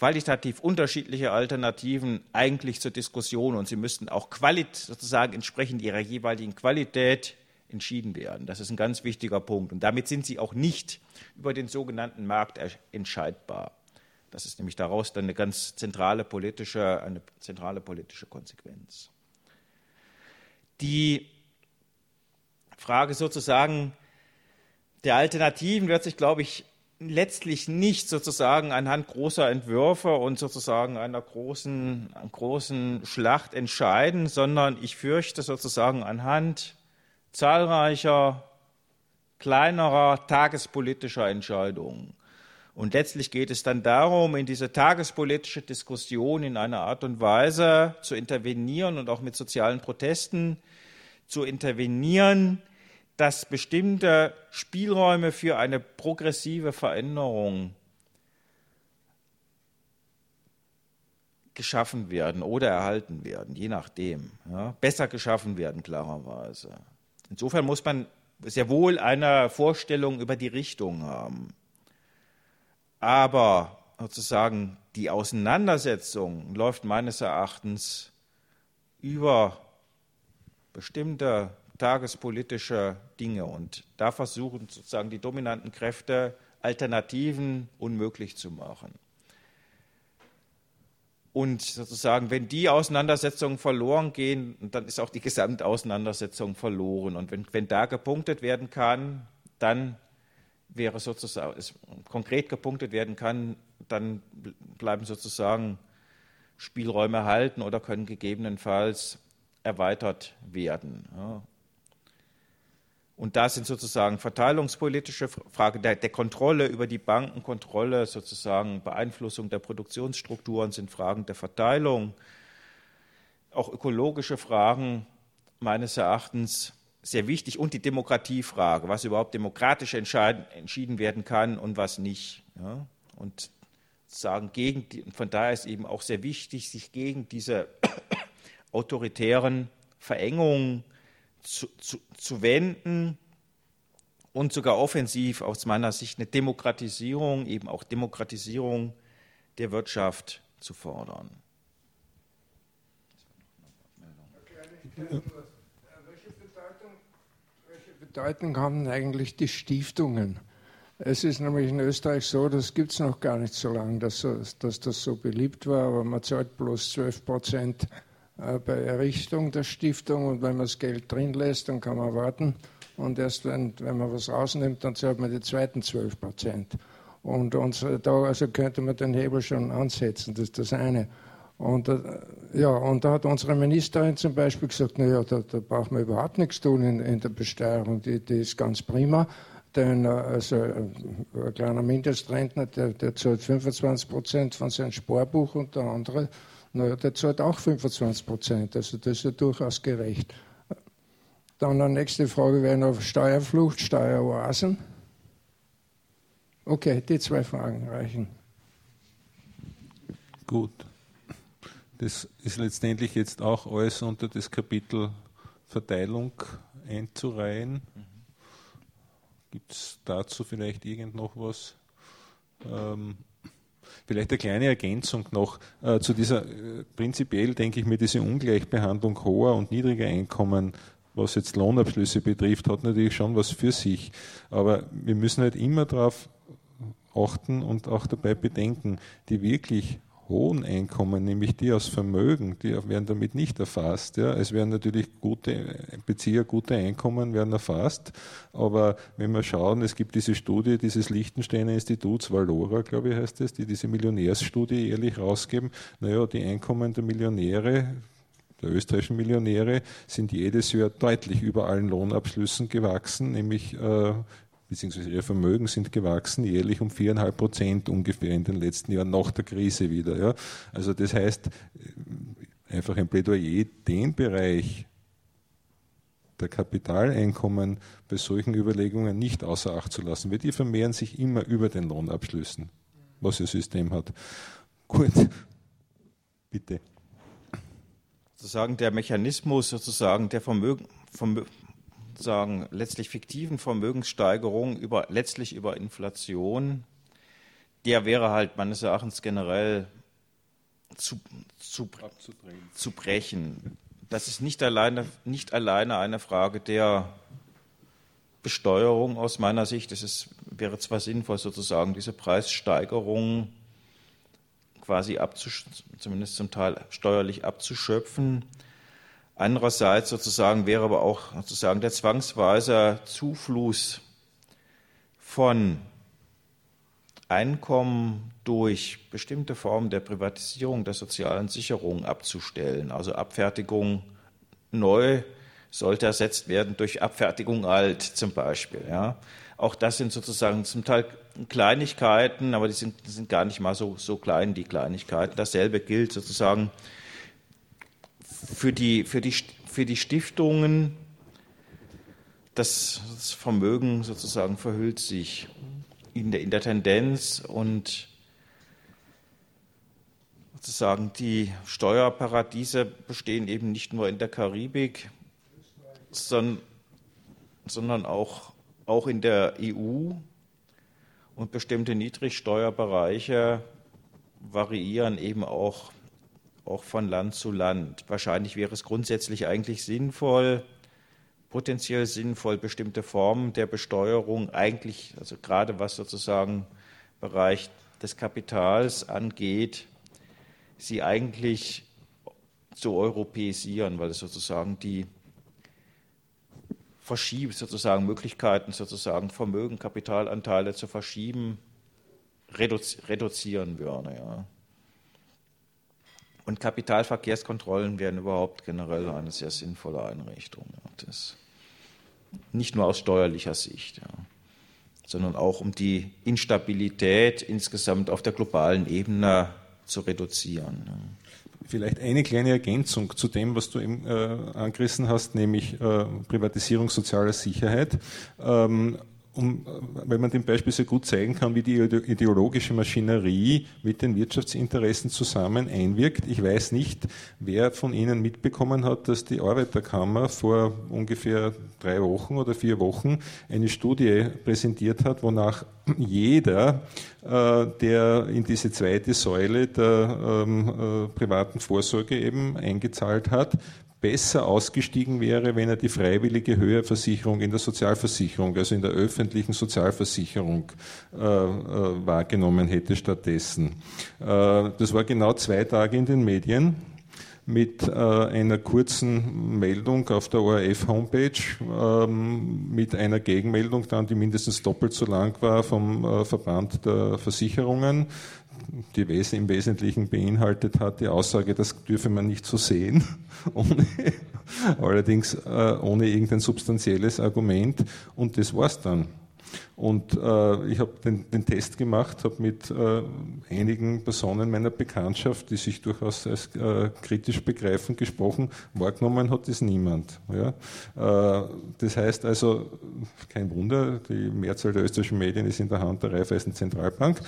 qualitativ unterschiedliche Alternativen eigentlich zur Diskussion und sie müssten auch sozusagen entsprechend ihrer jeweiligen Qualität entschieden werden. Das ist ein ganz wichtiger Punkt. Und damit sind sie auch nicht über den sogenannten Markt entscheidbar. Das ist nämlich daraus dann eine ganz zentrale politische, eine zentrale politische Konsequenz. Die Frage sozusagen der Alternativen wird sich, glaube ich, letztlich nicht sozusagen anhand großer Entwürfe und sozusagen einer großen, großen Schlacht entscheiden, sondern ich fürchte sozusagen anhand zahlreicher kleinerer tagespolitischer Entscheidungen. Und letztlich geht es dann darum, in diese tagespolitische Diskussion in einer Art und Weise zu intervenieren und auch mit sozialen Protesten zu intervenieren, dass bestimmte Spielräume für eine progressive Veränderung geschaffen werden oder erhalten werden, je nachdem. Ja, besser geschaffen werden, klarerweise. Insofern muss man sehr wohl eine Vorstellung über die Richtung haben. Aber sozusagen die Auseinandersetzung läuft meines Erachtens über bestimmte tagespolitische Dinge. Und da versuchen sozusagen die dominanten Kräfte Alternativen unmöglich zu machen. Und sozusagen, wenn die Auseinandersetzungen verloren gehen, dann ist auch die Gesamtauseinandersetzung verloren. Und wenn, wenn da gepunktet werden kann, dann wäre sozusagen, es konkret gepunktet werden kann, dann bleiben sozusagen Spielräume halten oder können gegebenenfalls erweitert werden. Und da sind sozusagen verteilungspolitische Fragen der, der, Kontrolle über die Bankenkontrolle, sozusagen Beeinflussung der Produktionsstrukturen sind Fragen der Verteilung. Auch ökologische Fragen meines Erachtens sehr wichtig und die Demokratiefrage, was überhaupt demokratisch entschieden werden kann und was nicht. Ja? Und sagen gegen die, von daher ist eben auch sehr wichtig, sich gegen diese [COUGHS] autoritären Verengungen zu, zu, zu wenden und sogar offensiv aus meiner Sicht eine Demokratisierung, eben auch Demokratisierung der Wirtschaft zu fordern. Welche Bedeutung, welche Bedeutung haben eigentlich die Stiftungen? Es ist nämlich in Österreich so, das gibt es noch gar nicht so lange, dass, dass, das so beliebt war, aber man zahlt bloß 12 Prozent bei Errichtung der Stiftung und wenn man das Geld drin lässt, dann kann man warten und erst wenn, wenn man was rausnimmt, dann zahlt man die zweiten 12 Prozent. Und, und da also könnte man den Hebel schon ansetzen, das ist das eine. Und, äh, ja, und da hat unsere Ministerin zum Beispiel gesagt, naja, da, da braucht man überhaupt nichts tun in, in der Besteuerung, die, die ist ganz prima. Denn äh, also, ein kleiner Mindestrentner, der, der zahlt 25 Prozent von seinem Sparbuch und der andere Naja, der zahlt auch 25 Prozent, also das ist ja durchaus gerecht. Dann eine nächste Frage wäre noch Steuerflucht, Steueroasen. Okay, die zwei Fragen reichen. Gut. Das ist letztendlich jetzt auch alles unter das Kapitel Verteilung einzureihen. Gibt es dazu vielleicht irgend noch was? Ähm, vielleicht eine kleine Ergänzung noch äh, zu dieser, äh, prinzipiell denke ich mir, diese Ungleichbehandlung hoher und niedriger Einkommen, was jetzt Lohnabschlüsse betrifft, hat natürlich schon was für sich. Aber wir müssen halt immer darauf achten und auch dabei bedenken, die wirklich hohen Einkommen, nämlich die aus Vermögen, die werden damit nicht erfasst. Ja. Es werden natürlich gute Bezieher, gute Einkommen werden erfasst, aber wenn wir schauen, es gibt diese Studie dieses Liechtensteiner Instituts, Valora, glaube ich, heißt es, die diese Millionärsstudie jährlich rausgeben. Naja, die Einkommen der Millionäre, der österreichischen Millionäre sind jedes Jahr deutlich über allen Lohnabschlüssen gewachsen, nämlich äh, beziehungsweise ihr Vermögen sind gewachsen, jährlich um viereinhalb Prozent ungefähr in den letzten Jahren nach der Krise wieder. Ja. Also das heißt, äh, einfach ein Plädoyer, den Bereich der Kapitaleinkommen bei solchen Überlegungen nicht außer Acht zu lassen, weil die vermehren sich immer über den Lohnabschlüssen, was ihr System hat. Gut, bitte. Sozusagen der Mechanismus sozusagen der Vermögen, Vermögen sagen, letztlich fiktiven Vermögenssteigerung über, letztlich über Inflation, der wäre halt meines Erachtens generell zu, zu, zu brechen. Das ist nicht alleine, nicht alleine eine Frage der Besteuerung aus meiner Sicht. Es ist, wäre zwar sinnvoll, sozusagen diese Preissteigerung quasi zumindest zum Teil steuerlich abzuschöpfen. Andererseits sozusagen wäre aber auch sozusagen der zwangsweise Zufluss von Einkommen durch bestimmte Formen der Privatisierung der sozialen Sicherung abzustellen. Also Abfertigung neu sollte ersetzt werden durch Abfertigung alt zum Beispiel. Ja. Auch das sind sozusagen zum Teil Kleinigkeiten, aber die sind, sind gar nicht mal so, so klein, die Kleinigkeiten. Dasselbe gilt sozusagen für die, für die, für die Stiftungen, das, das Vermögen sozusagen verhüllt sich in der, in der Tendenz und sozusagen die Steuerparadiese bestehen eben nicht nur in der Karibik, sondern, sondern auch, auch in der EU und bestimmte Niedrigsteuerbereiche variieren eben auch auch von Land zu Land. Wahrscheinlich wäre es grundsätzlich eigentlich sinnvoll, potenziell sinnvoll, bestimmte Formen der Besteuerung eigentlich, also gerade was sozusagen Bereich des Kapitals angeht, sie eigentlich zu europäisieren, weil es sozusagen die verschiebt sozusagen Möglichkeiten sozusagen Vermögen, Kapitalanteile zu verschieben, reduzieren würde. Ja. Und Kapitalverkehrskontrollen wären überhaupt generell eine sehr sinnvolle Einrichtung. Ja. Das, nicht nur aus steuerlicher Sicht, ja, sondern auch um die Instabilität insgesamt auf der globalen Ebene zu reduzieren. Ja. Vielleicht eine kleine Ergänzung zu dem, was du eben äh, angerissen hast, nämlich äh, Privatisierung sozialer Sicherheit. Ähm, um, weil man dem Beispiel sehr gut zeigen kann, wie die ideologische Maschinerie mit den Wirtschaftsinteressen zusammen einwirkt. Ich weiß nicht, wer von Ihnen mitbekommen hat, dass die Arbeiterkammer vor ungefähr drei Wochen oder vier Wochen eine Studie präsentiert hat, wonach [CLEARS THROAT] jeder, äh, der in diese zweite Säule der ähm, äh, privaten Vorsorge eben eingezahlt hat, besser ausgestiegen wäre, wenn er die freiwillige Höherversicherung in der Sozialversicherung, also in der öffentlichen Sozialversicherung äh, äh, wahrgenommen hätte stattdessen. Äh, das war genau zwei Tage in den Medien mit äh, einer kurzen Meldung auf der ORF-Homepage, ähm, mit einer Gegenmeldung dann, die mindestens doppelt so lang war vom äh, Verband der Versicherungen, die im Wesentlichen beinhaltet hat, die Aussage, das dürfe man nicht so sehen, [LAUGHS] ohne, allerdings äh, ohne irgendein substanzielles Argument. Und das war's dann. Und äh, ich habe den, den, Test gemacht, habe mit äh, einigen Personen meiner Bekanntschaft, die sich durchaus als äh, kritisch begreifen, gesprochen. Wahrgenommen hat das niemand. Ja? Äh, das heißt also, kein Wunder, die Mehrzahl der österreichischen Medien ist in der Hand der Raiffeisen Zentralbank.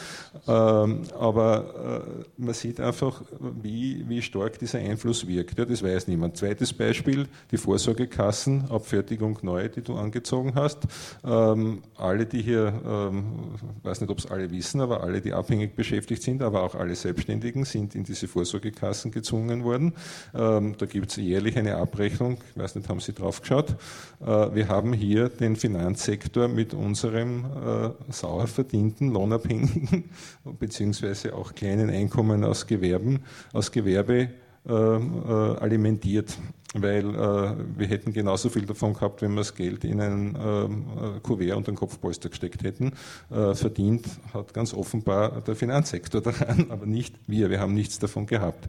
Ähm, aber äh, man sieht einfach, wie, wie stark dieser Einfluss wirkt. Ja, das weiß niemand. Zweites Beispiel, die Vorsorgekassen, Abfertigung neu, die du angezogen hast. Ähm, alle, die hier, ähm, weiß nicht, ob es alle wissen, aber alle, die abhängig beschäftigt sind, aber auch alle Selbstständigen sind in diese Vorsorgekassen gezwungen worden. Ähm, da gibt es jährlich eine Abrechnung, ich weiß nicht, haben Sie drauf geschaut. Äh, wir haben hier den Finanzsektor mit unserem äh, sauer verdienten, lohnabhängigen [LAUGHS] beziehungsweise auch kleinen Einkommen aus Gewerben, aus Gewerbe äh, äh, alimentiert weil äh, wir hätten genauso viel davon gehabt, wenn wir das Geld in ein äh, Kuvert und ein Kopfpolster gesteckt hätten. Äh, verdient hat ganz offenbar der Finanzsektor [LAUGHS] daran, aber nicht wir. Wir haben nichts davon gehabt.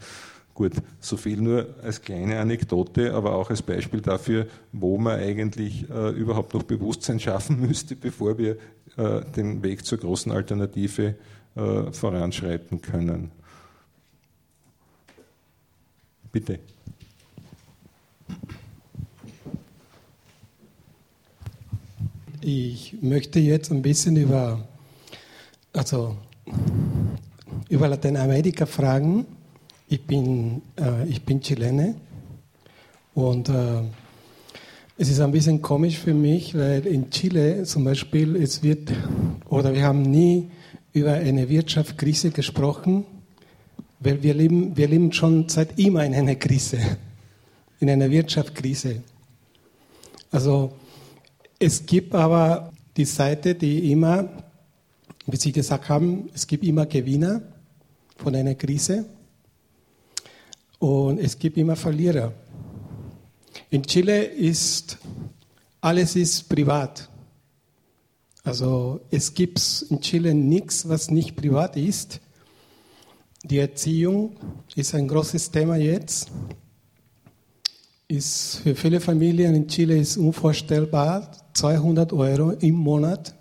Gut, so viel nur als kleine Anekdote, aber auch als Beispiel dafür, wo man eigentlich äh, überhaupt noch Bewusstsein schaffen [LAUGHS] müsste, bevor wir äh, den Weg zur großen Alternative äh, voranschreiten können. Bitte. Ich möchte jetzt ein bisschen über, also über Lateinamerika fragen. Ich bin, äh, ich bin Chilene und äh, es ist ein bisschen komisch für mich, weil in Chile zum Beispiel es wird, oder wir haben nie über eine Wirtschaftskrise gesprochen, weil wir leben, wir leben schon seit immer in einer Krise, in einer Wirtschaftskrise. Also es gibt aber die Seite, die immer, wie Sie gesagt haben, es gibt immer Gewinner von einer Krise und es gibt immer Verlierer. In Chile ist alles ist privat. Also es gibt in Chile nichts, was nicht privat ist. Die Erziehung ist ein großes Thema jetzt. Ist für viele Familien in Chile ist unvorstellbar, 200 Euro im Monat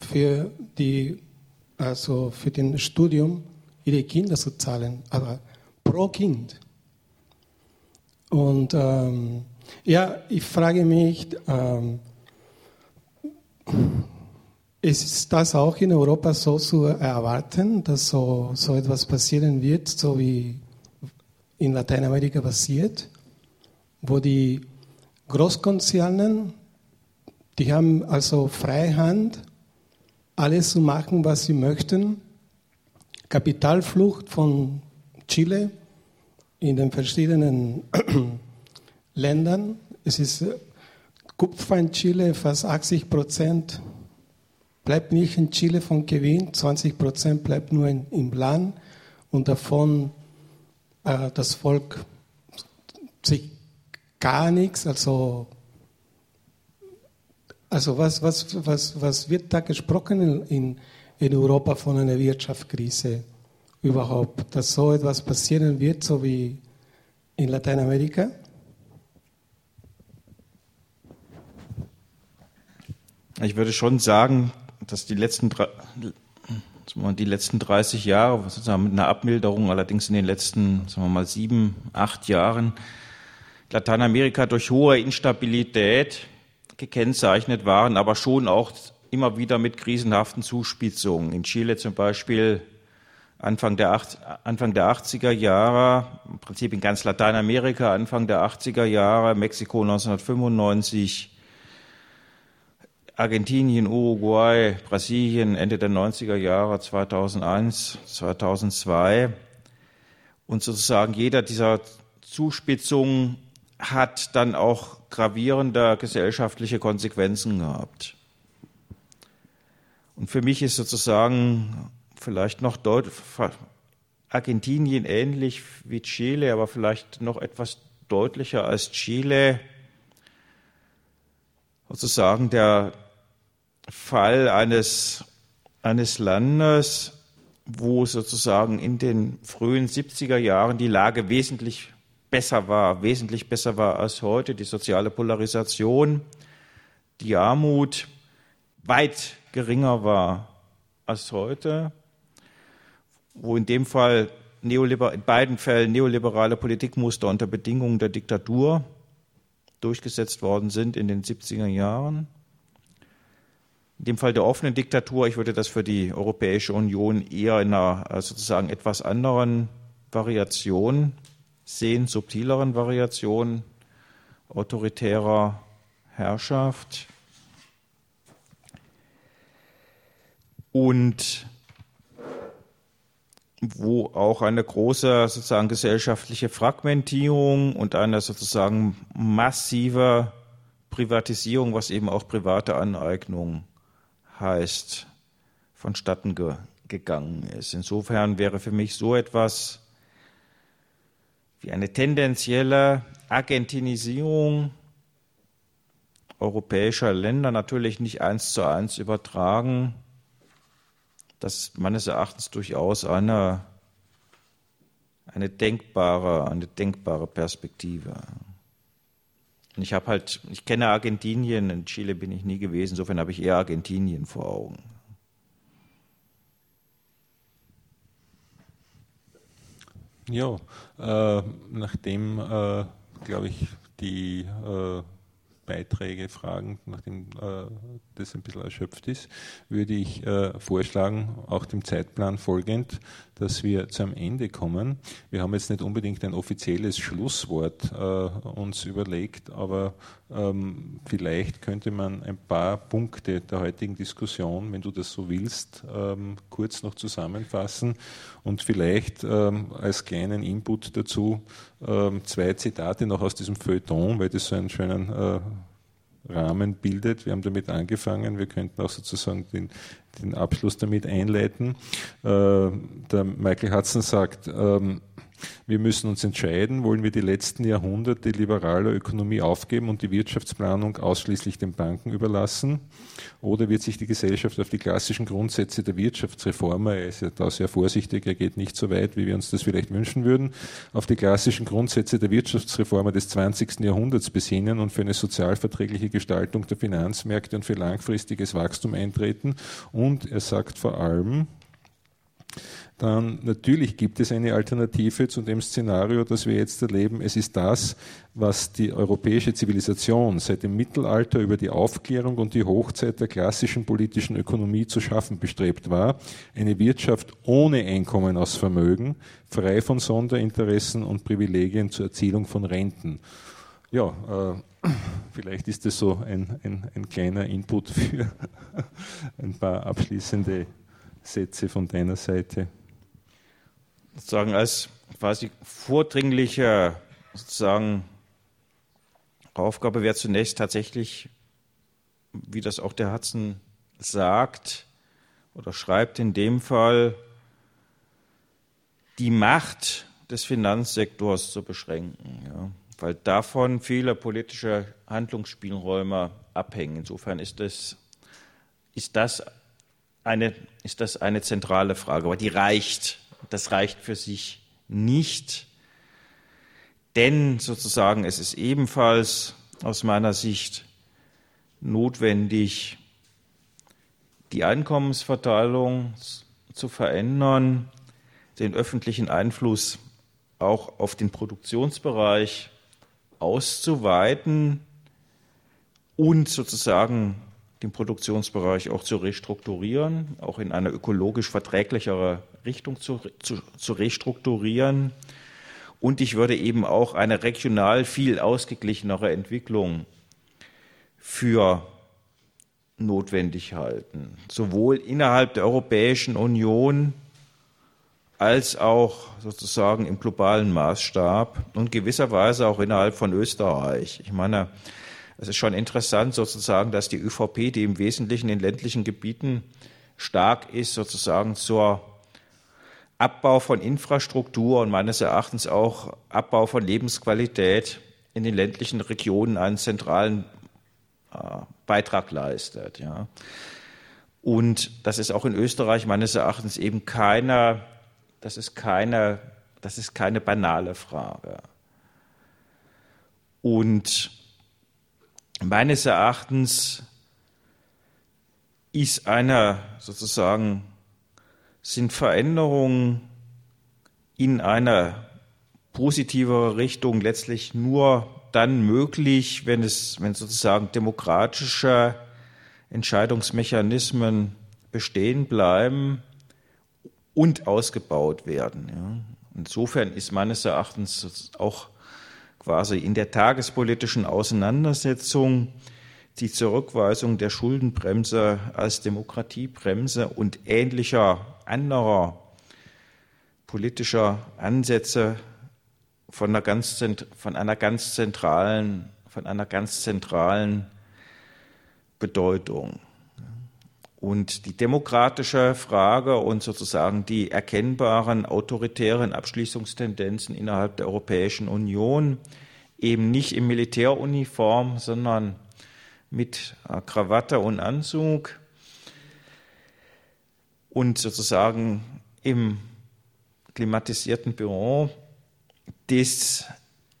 für die also für den Studium ihre Kinder zu zahlen, aber pro Kind. Und ähm, ja, ich frage mich, ähm, ist das auch in Europa so zu erwarten, dass so, so etwas passieren wird, so wie in Lateinamerika passiert, wo die Großkonzerne, die haben also freie Hand, alles zu machen, was sie möchten. Kapitalflucht von Chile in den verschiedenen [CLEARS THROAT] Ländern. Es ist Kupfer in Chile fast 80 Prozent bleibt nicht in Chile von Gewinn, 20 Prozent bleibt nur in, im Land und davon äh, das Volk sich gar nichts, also also was, was, was, was wird da gesprochen in, in Europa von einer Wirtschaftskrise überhaupt, dass so etwas passieren wird, so wie in Lateinamerika? Ich würde schon sagen, dass die letzten, die letzten 30 Jahre, sozusagen mit einer Abmilderung, allerdings in den letzten, sagen wir mal, sieben, acht Jahren, Lateinamerika durch hohe Instabilität gekennzeichnet waren, aber schon auch immer wieder mit krisenhaften Zuspitzungen. In Chile zum Beispiel Anfang der, Anfang der 80er Jahre, im Prinzip in ganz Lateinamerika Anfang der 80er Jahre, Mexiko 1995, Argentinien, Uruguay, Brasilien Ende der 90er Jahre, 2001, 2002. Und sozusagen jeder dieser Zuspitzungen hat dann auch gravierende gesellschaftliche Konsequenzen gehabt. Und für mich ist sozusagen vielleicht noch deutlich, Argentinien ähnlich wie Chile, aber vielleicht noch etwas deutlicher als Chile, sozusagen der Fall eines, eines Landes, wo sozusagen in den frühen 70er Jahren die Lage wesentlich besser war, wesentlich besser war als heute, die soziale Polarisation, die Armut, weit geringer war als heute, wo in dem Fall in beiden Fällen neoliberale Politikmuster unter Bedingungen der Diktatur durchgesetzt worden sind in den 70er Jahren. In dem Fall der offenen Diktatur, ich würde das für die Europäische Union eher in einer äh, sozusagen etwas anderen Variation sehen, subtileren Variation autoritärer Herrschaft. Und wo auch eine große sozusagen gesellschaftliche Fragmentierung und eine sozusagen massive Privatisierung, was eben auch private Aneignung heißt, vonstatten ge gegangen ist. Insofern wäre für mich so etwas wie eine tendenzielle Argentinisierung europäischer Länder natürlich nicht eins zu eins übertragen das meines Erachtens durchaus eine, eine, denkbare, eine denkbare Perspektive. Und ich habe halt, ich kenne Argentinien, in Chile bin ich nie gewesen, insofern habe ich eher Argentinien vor Augen. Ja, äh, nachdem, äh, glaube ich, die äh, Beiträge, Fragen, nachdem äh, das ein bisschen erschöpft ist, würde ich äh, vorschlagen, auch dem Zeitplan folgend, dass wir zu einem Ende kommen. Wir haben jetzt nicht unbedingt ein offizielles Schlusswort äh, uns überlegt, aber ähm, vielleicht könnte man ein paar Punkte der heutigen Diskussion, wenn du das so willst, ähm, kurz noch zusammenfassen und vielleicht ähm, als kleinen Input dazu ähm, zwei Zitate noch aus diesem Feuilleton, weil das so einen schönen äh, Rahmen bildet. Wir haben damit angefangen. Wir könnten auch sozusagen den, den Abschluss damit einleiten. Äh, der Michael Hudson sagt, ähm, wir müssen uns entscheiden, wollen wir die letzten Jahrhunderte liberaler Ökonomie aufgeben und die Wirtschaftsplanung ausschließlich den Banken überlassen? Oder wird sich die Gesellschaft auf die klassischen Grundsätze der Wirtschaftsreformer, er ist ja da sehr vorsichtig, er geht nicht so weit, wie wir uns das vielleicht wünschen würden, auf die klassischen Grundsätze der Wirtschaftsreformer des 20. Jahrhunderts besinnen und für eine sozialverträgliche Gestaltung der Finanzmärkte und für langfristiges Wachstum eintreten? Und er sagt vor allem, dann natürlich gibt es eine Alternative zu dem Szenario, das wir jetzt erleben. Es ist das, was die europäische Zivilisation seit dem Mittelalter über die Aufklärung und die Hochzeit der klassischen politischen Ökonomie zu schaffen bestrebt war. Eine Wirtschaft ohne Einkommen aus Vermögen, frei von Sonderinteressen und Privilegien zur Erzielung von Renten. Ja, äh, [CLEARS THROAT] vielleicht ist das so ein, ein, ein kleiner Input für [LAUGHS] ein paar abschließende Sätze von deiner Seite sozusagen als quasi vordringliche sozusagen Aufgabe wäre zunächst tatsächlich, wie das auch der Hudson sagt oder schreibt in dem Fall, die Macht des Finanzsektors zu beschränken, ja, weil davon viele politische Handlungsspielräume abhängen. Insofern ist das, ist das, eine, ist das eine zentrale Frage, aber die reicht das reicht für sich nicht, denn sozusagen es ist ebenfalls aus meiner Sicht notwendig, die Einkommensverteilung zu verändern, den öffentlichen Einfluss auch auf den Produktionsbereich auszuweiten und sozusagen den Produktionsbereich auch zu restrukturieren, auch in eine ökologisch verträglichere Richtung zu, zu, zu restrukturieren. Und ich würde eben auch eine regional viel ausgeglichenere Entwicklung für notwendig halten, sowohl innerhalb der Europäischen Union als auch sozusagen im globalen Maßstab und gewisserweise auch innerhalb von Österreich. Ich meine, es ist schon interessant sozusagen, dass die ÖVP, die im Wesentlichen in ländlichen Gebieten stark ist, sozusagen zur Abbau von Infrastruktur und meines Erachtens auch Abbau von Lebensqualität in den ländlichen Regionen einen zentralen äh, Beitrag leistet. Ja. Und das ist auch in Österreich meines Erachtens eben keine, das ist keine, das ist keine banale Frage. Und meines Erachtens ist eine sozusagen, sind Veränderungen in eine positivere Richtung letztlich nur dann möglich, wenn es, wenn sozusagen demokratische Entscheidungsmechanismen bestehen bleiben und ausgebaut werden. Ja. Insofern ist meines Erachtens auch quasi in der tagespolitischen Auseinandersetzung die Zurückweisung der Schuldenbremse als Demokratiebremse und ähnlicher anderer politischer Ansätze von einer ganz, von einer ganz zentralen, von einer ganz zentralen Bedeutung. Und die demokratische Frage und sozusagen die erkennbaren autoritären Abschließungstendenzen innerhalb der Europäischen Union eben nicht in Militäruniform, sondern mit Krawatte und Anzug und sozusagen im klimatisierten Büro, das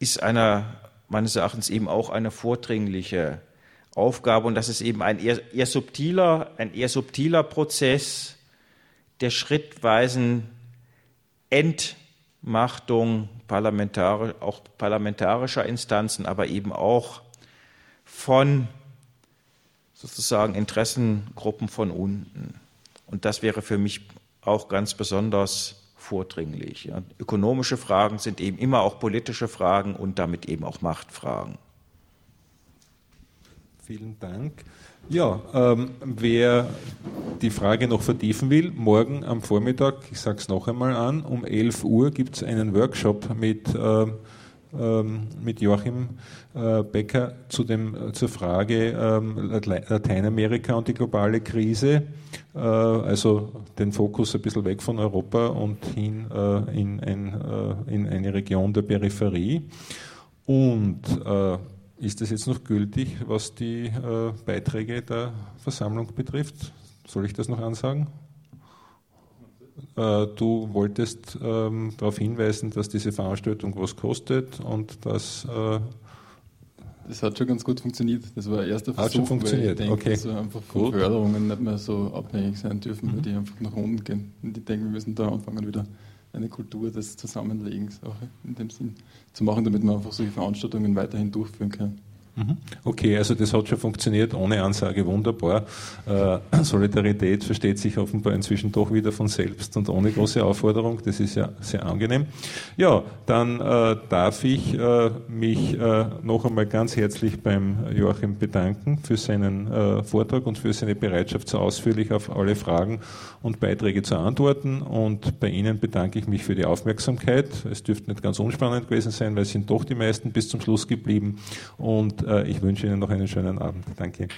ist eine, meines Erachtens eben auch eine vordringliche Aufgabe und das ist eben ein eher, eher subtiler, ein eher subtiler Prozess der schrittweisen Entmachtung parlamentari auch parlamentarischer Instanzen, aber eben auch von sozusagen Interessengruppen von unten. Und das wäre für mich auch ganz besonders vordringlich. Ja. Ökonomische Fragen sind eben immer auch politische Fragen und damit eben auch Machtfragen. Vielen Dank. Ja, ähm, wer die Frage noch vertiefen will, morgen am Vormittag, ich sage es noch einmal an, um 11 Uhr gibt es einen Workshop mit, äh, ähm, mit Joachim äh, Becker zu dem, äh, zur Frage ähm, Lateinamerika und die globale Krise, äh, also den Fokus ein bisschen weg von Europa und hin äh, in, ein, äh, in eine Region der Peripherie. Und ist das jetzt noch gültig, was die äh, Beiträge der Versammlung betrifft? Soll ich das noch ansagen? Äh, du wolltest ähm, darauf hinweisen, dass diese Veranstaltung was kostet und dass. Äh, das hat schon ganz gut funktioniert. Das war erster Versuch, hat schon funktioniert. ich denke, okay. dass wir einfach von gut. Förderungen nicht mehr so abhängig sein dürfen, mhm. weil die einfach nach unten gehen. Und ich denke, wir müssen da anfangen, wieder eine Kultur des Zusammenlegens auch in dem Sinn zu machen, damit man einfach solche Veranstaltungen weiterhin durchführen kann. Mhm. Okay, also das hat schon funktioniert, ohne Ansage wunderbar. Äh, [CLEARS THROAT] Solidarität versteht sich offenbar inzwischen doch wieder von selbst und ohne große Aufforderung, das ist ja sehr angenehm. Ja, dann äh, darf ich äh, mich äh, noch einmal ganz herzlich beim Joachim bedanken für seinen äh, Vortrag und für seine Bereitschaft, so ausführlich auf alle Fragen und Beiträge zu antworten. Und bei Ihnen bedanke ich mich für die Aufmerksamkeit. Es dürfte nicht ganz unspannend gewesen sein, weil es sind doch die meisten bis zum Schluss geblieben. Und äh, ich wünsche Ihnen noch einen schönen Abend. Danke.